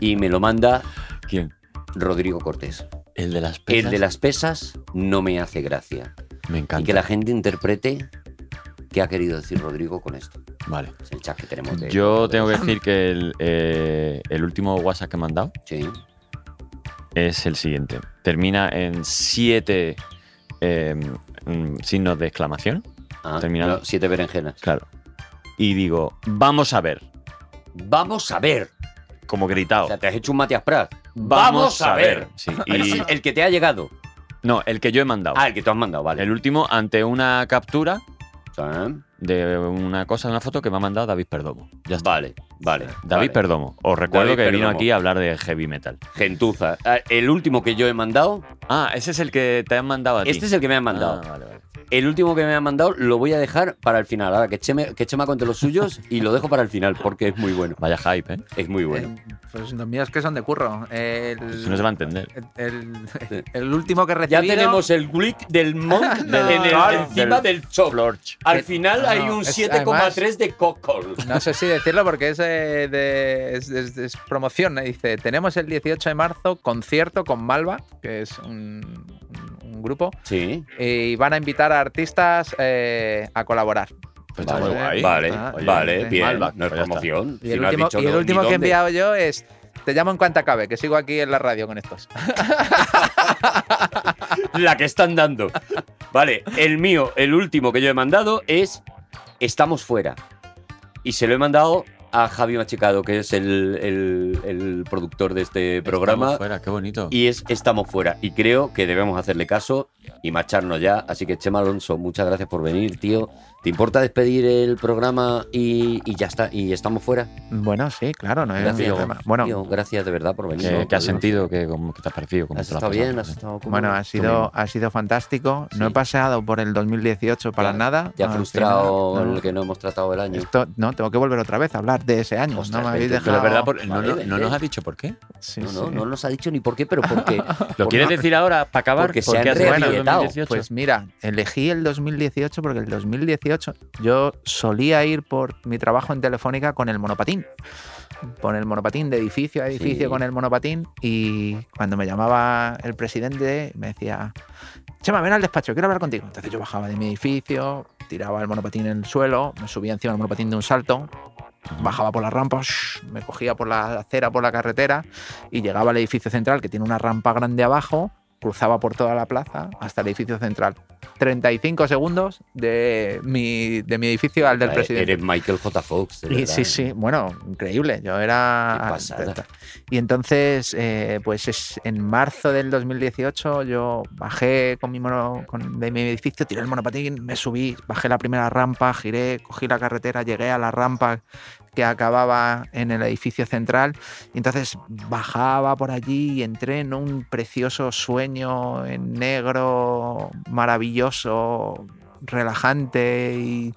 y me lo manda ¿Quién? Rodrigo Cortés. El de las pesas. El de las pesas no me hace gracia. Me Y encanta. que la gente interprete qué ha querido decir Rodrigo con esto. Vale. Es el chat que tenemos. de- Yo de- tengo que decir que el, eh, el último WhatsApp que he mandado Sí. es el siguiente. Termina en siete eh, mm, signos de exclamación. Ah, Terminado. no, siete berenjenas. Claro. Y digo, vamos a ver. Vamos a ver. Como gritado. O sea, te has hecho un Matías Prat. Sí, *laughs* Es y- el que te ha llegado. no, el que yo he mandado. Ah, el que tú has mandado, vale. El último, ante una captura De una cosa, una foto que me ha mandado David Perdomo. Ya está. Vale, vale. David vale. Perdomo. Os recuerdo David que vino aquí a hablar de heavy metal. Gentuza. Ah, El último que yo he mandado, Ah, ese es el que te han mandado a ti. este es el que me han mandado. Ah, vale, vale. El último que me ha mandado lo voy a dejar para el final. Ahora que Chema, que Chema cuente los suyos y lo dejo para el final porque es muy bueno. Vaya hype, ¿eh? Es muy bueno. Eh, pues los míos que son de curro. El, Eso no se va a entender. el, el- el último que he Ya tenemos el glick del monk *laughs* No. en el- Claro, encima del, chop. Florch. Al Eh, final no, hay un es- 7,3 de cockle. No sé si decirlo porque es, eh, de, es, es- es promoción. Dice, tenemos el 18 de marzo concierto con Malva, que es un, un- un grupo, Sí. y van a invitar a artistas eh, a colaborar. Pues está Vale, muy guay. vale, Ah, oye, vale, bien. Malva, no es pues está. promoción. Y el último, y el que he enviado yo es, te llamo en cuanto acabe, que sigo aquí en la radio con estos. *laughs* La que están dando. Vale, el mío, el último que yo he mandado es Estamos fuera. Y se lo he mandado a Javi Machicado, que es el, el- el productor de este programa. Estamos fuera, qué bonito. Y es Estamos fuera. Y creo que debemos hacerle caso y marcharnos ya. Así que, Chema Alonso, muchas gracias por venir, tío. ¿Te importa despedir el programa y, y ya está? ¿Y estamos fuera? Bueno, sí, claro, no hay Gracias, ningún problema. Bueno, tío, gracias de verdad por venir. ¿Qué, ¿no? qué has sentido? ¿Qué, cómo- qué te has parecido? ¿Cómo ¿Has te estado pasado? bien? ¿Has estado cómodo? bueno, ha sido, ha sido fantástico. No he Sí. pasado por el 2018 para Ya- nada. Ya Al frustrado en no. el que no hemos tratado el año. Esto, no, tengo que volver otra vez a hablar de ese año. Ostras, no me habéis dejado. es verdad, por- no, Vale, no- no nos has dicho por qué. Sí, no, no, sí. no nos ha dicho ni por qué, pero porque. *laughs* ¿Lo quieres decir ahora para acabar? porque se ¿Por han. 2018? Pues mira, elegí el 2018 porque el 2018 yo solía ir por mi trabajo en Telefónica con el monopatín. Con el monopatín de edificio a edificio Sí. con el monopatín y cuando me llamaba el presidente me decía, Chema, ven al despacho, quiero hablar contigo. Entonces yo bajaba de mi edificio, tiraba el monopatín en el suelo, me subía encima del monopatín de un salto, bajaba por la rampa, shh, me cogía por la acera, por la carretera y llegaba al edificio central que tiene una rampa grande abajo, cruzaba por toda la plaza hasta el edificio central. 35 segundos de mi, de mi edificio al del Eh, presidente. Eres Michael J. Fox. de sí, sí, bueno, increíble. Yo era. Qué pasada. Y entonces, eh, pues es en marzo del 2018 yo bajé con mi mono, de mi edificio, tiré el monopatín, me subí, bajé la primera rampa, giré, cogí la carretera, llegué a la rampa que acababa en el edificio central. Y entonces bajaba por allí y entré en un precioso sueño en negro, maravilloso, relajante y,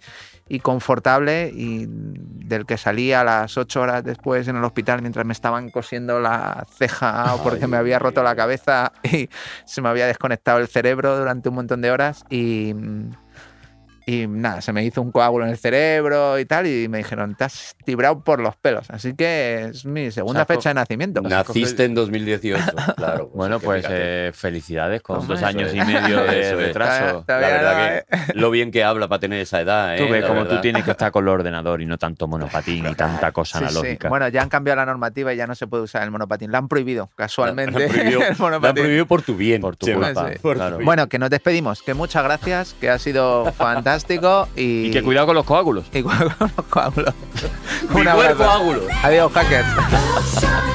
y confortable y del que salí a las ocho horas después en el hospital mientras me estaban cosiendo la ceja porque Ay, me había roto la cabeza y se me había desconectado el cerebro durante un montón de horas y, y nada, se me hizo un coágulo en el cerebro y tal y me dijeron, te has tibrado por los pelos. Así que es mi segunda O sea, fecha de nacimiento. Naciste en 2018. *laughs* Claro. Bueno, que pues eh, felicidades con Hombre, dos años y medio de *laughs* retraso. La verdad que lo bien que habla para tener esa edad, ¿eh? Tú ves La como verdad. tú tienes que estar con el ordenador y no tanto monopatín y tanta cosa Sí, sí. analógica. Bueno, ya han cambiado la normativa y ya no se puede usar el monopatín. La han prohibido casualmente. Lo han prohibido- *laughs* el lo han monopatín. prohibido por tu bien. por tu Chema. culpa. sí. Por claro. tu Bueno, que nos despedimos. Que muchas gracias, que ha sido fantástico y, Y que cuidado con los coágulos. y cuidado con los coágulos. Un abrazo. coágulos. Adiós, hackers. *laughs*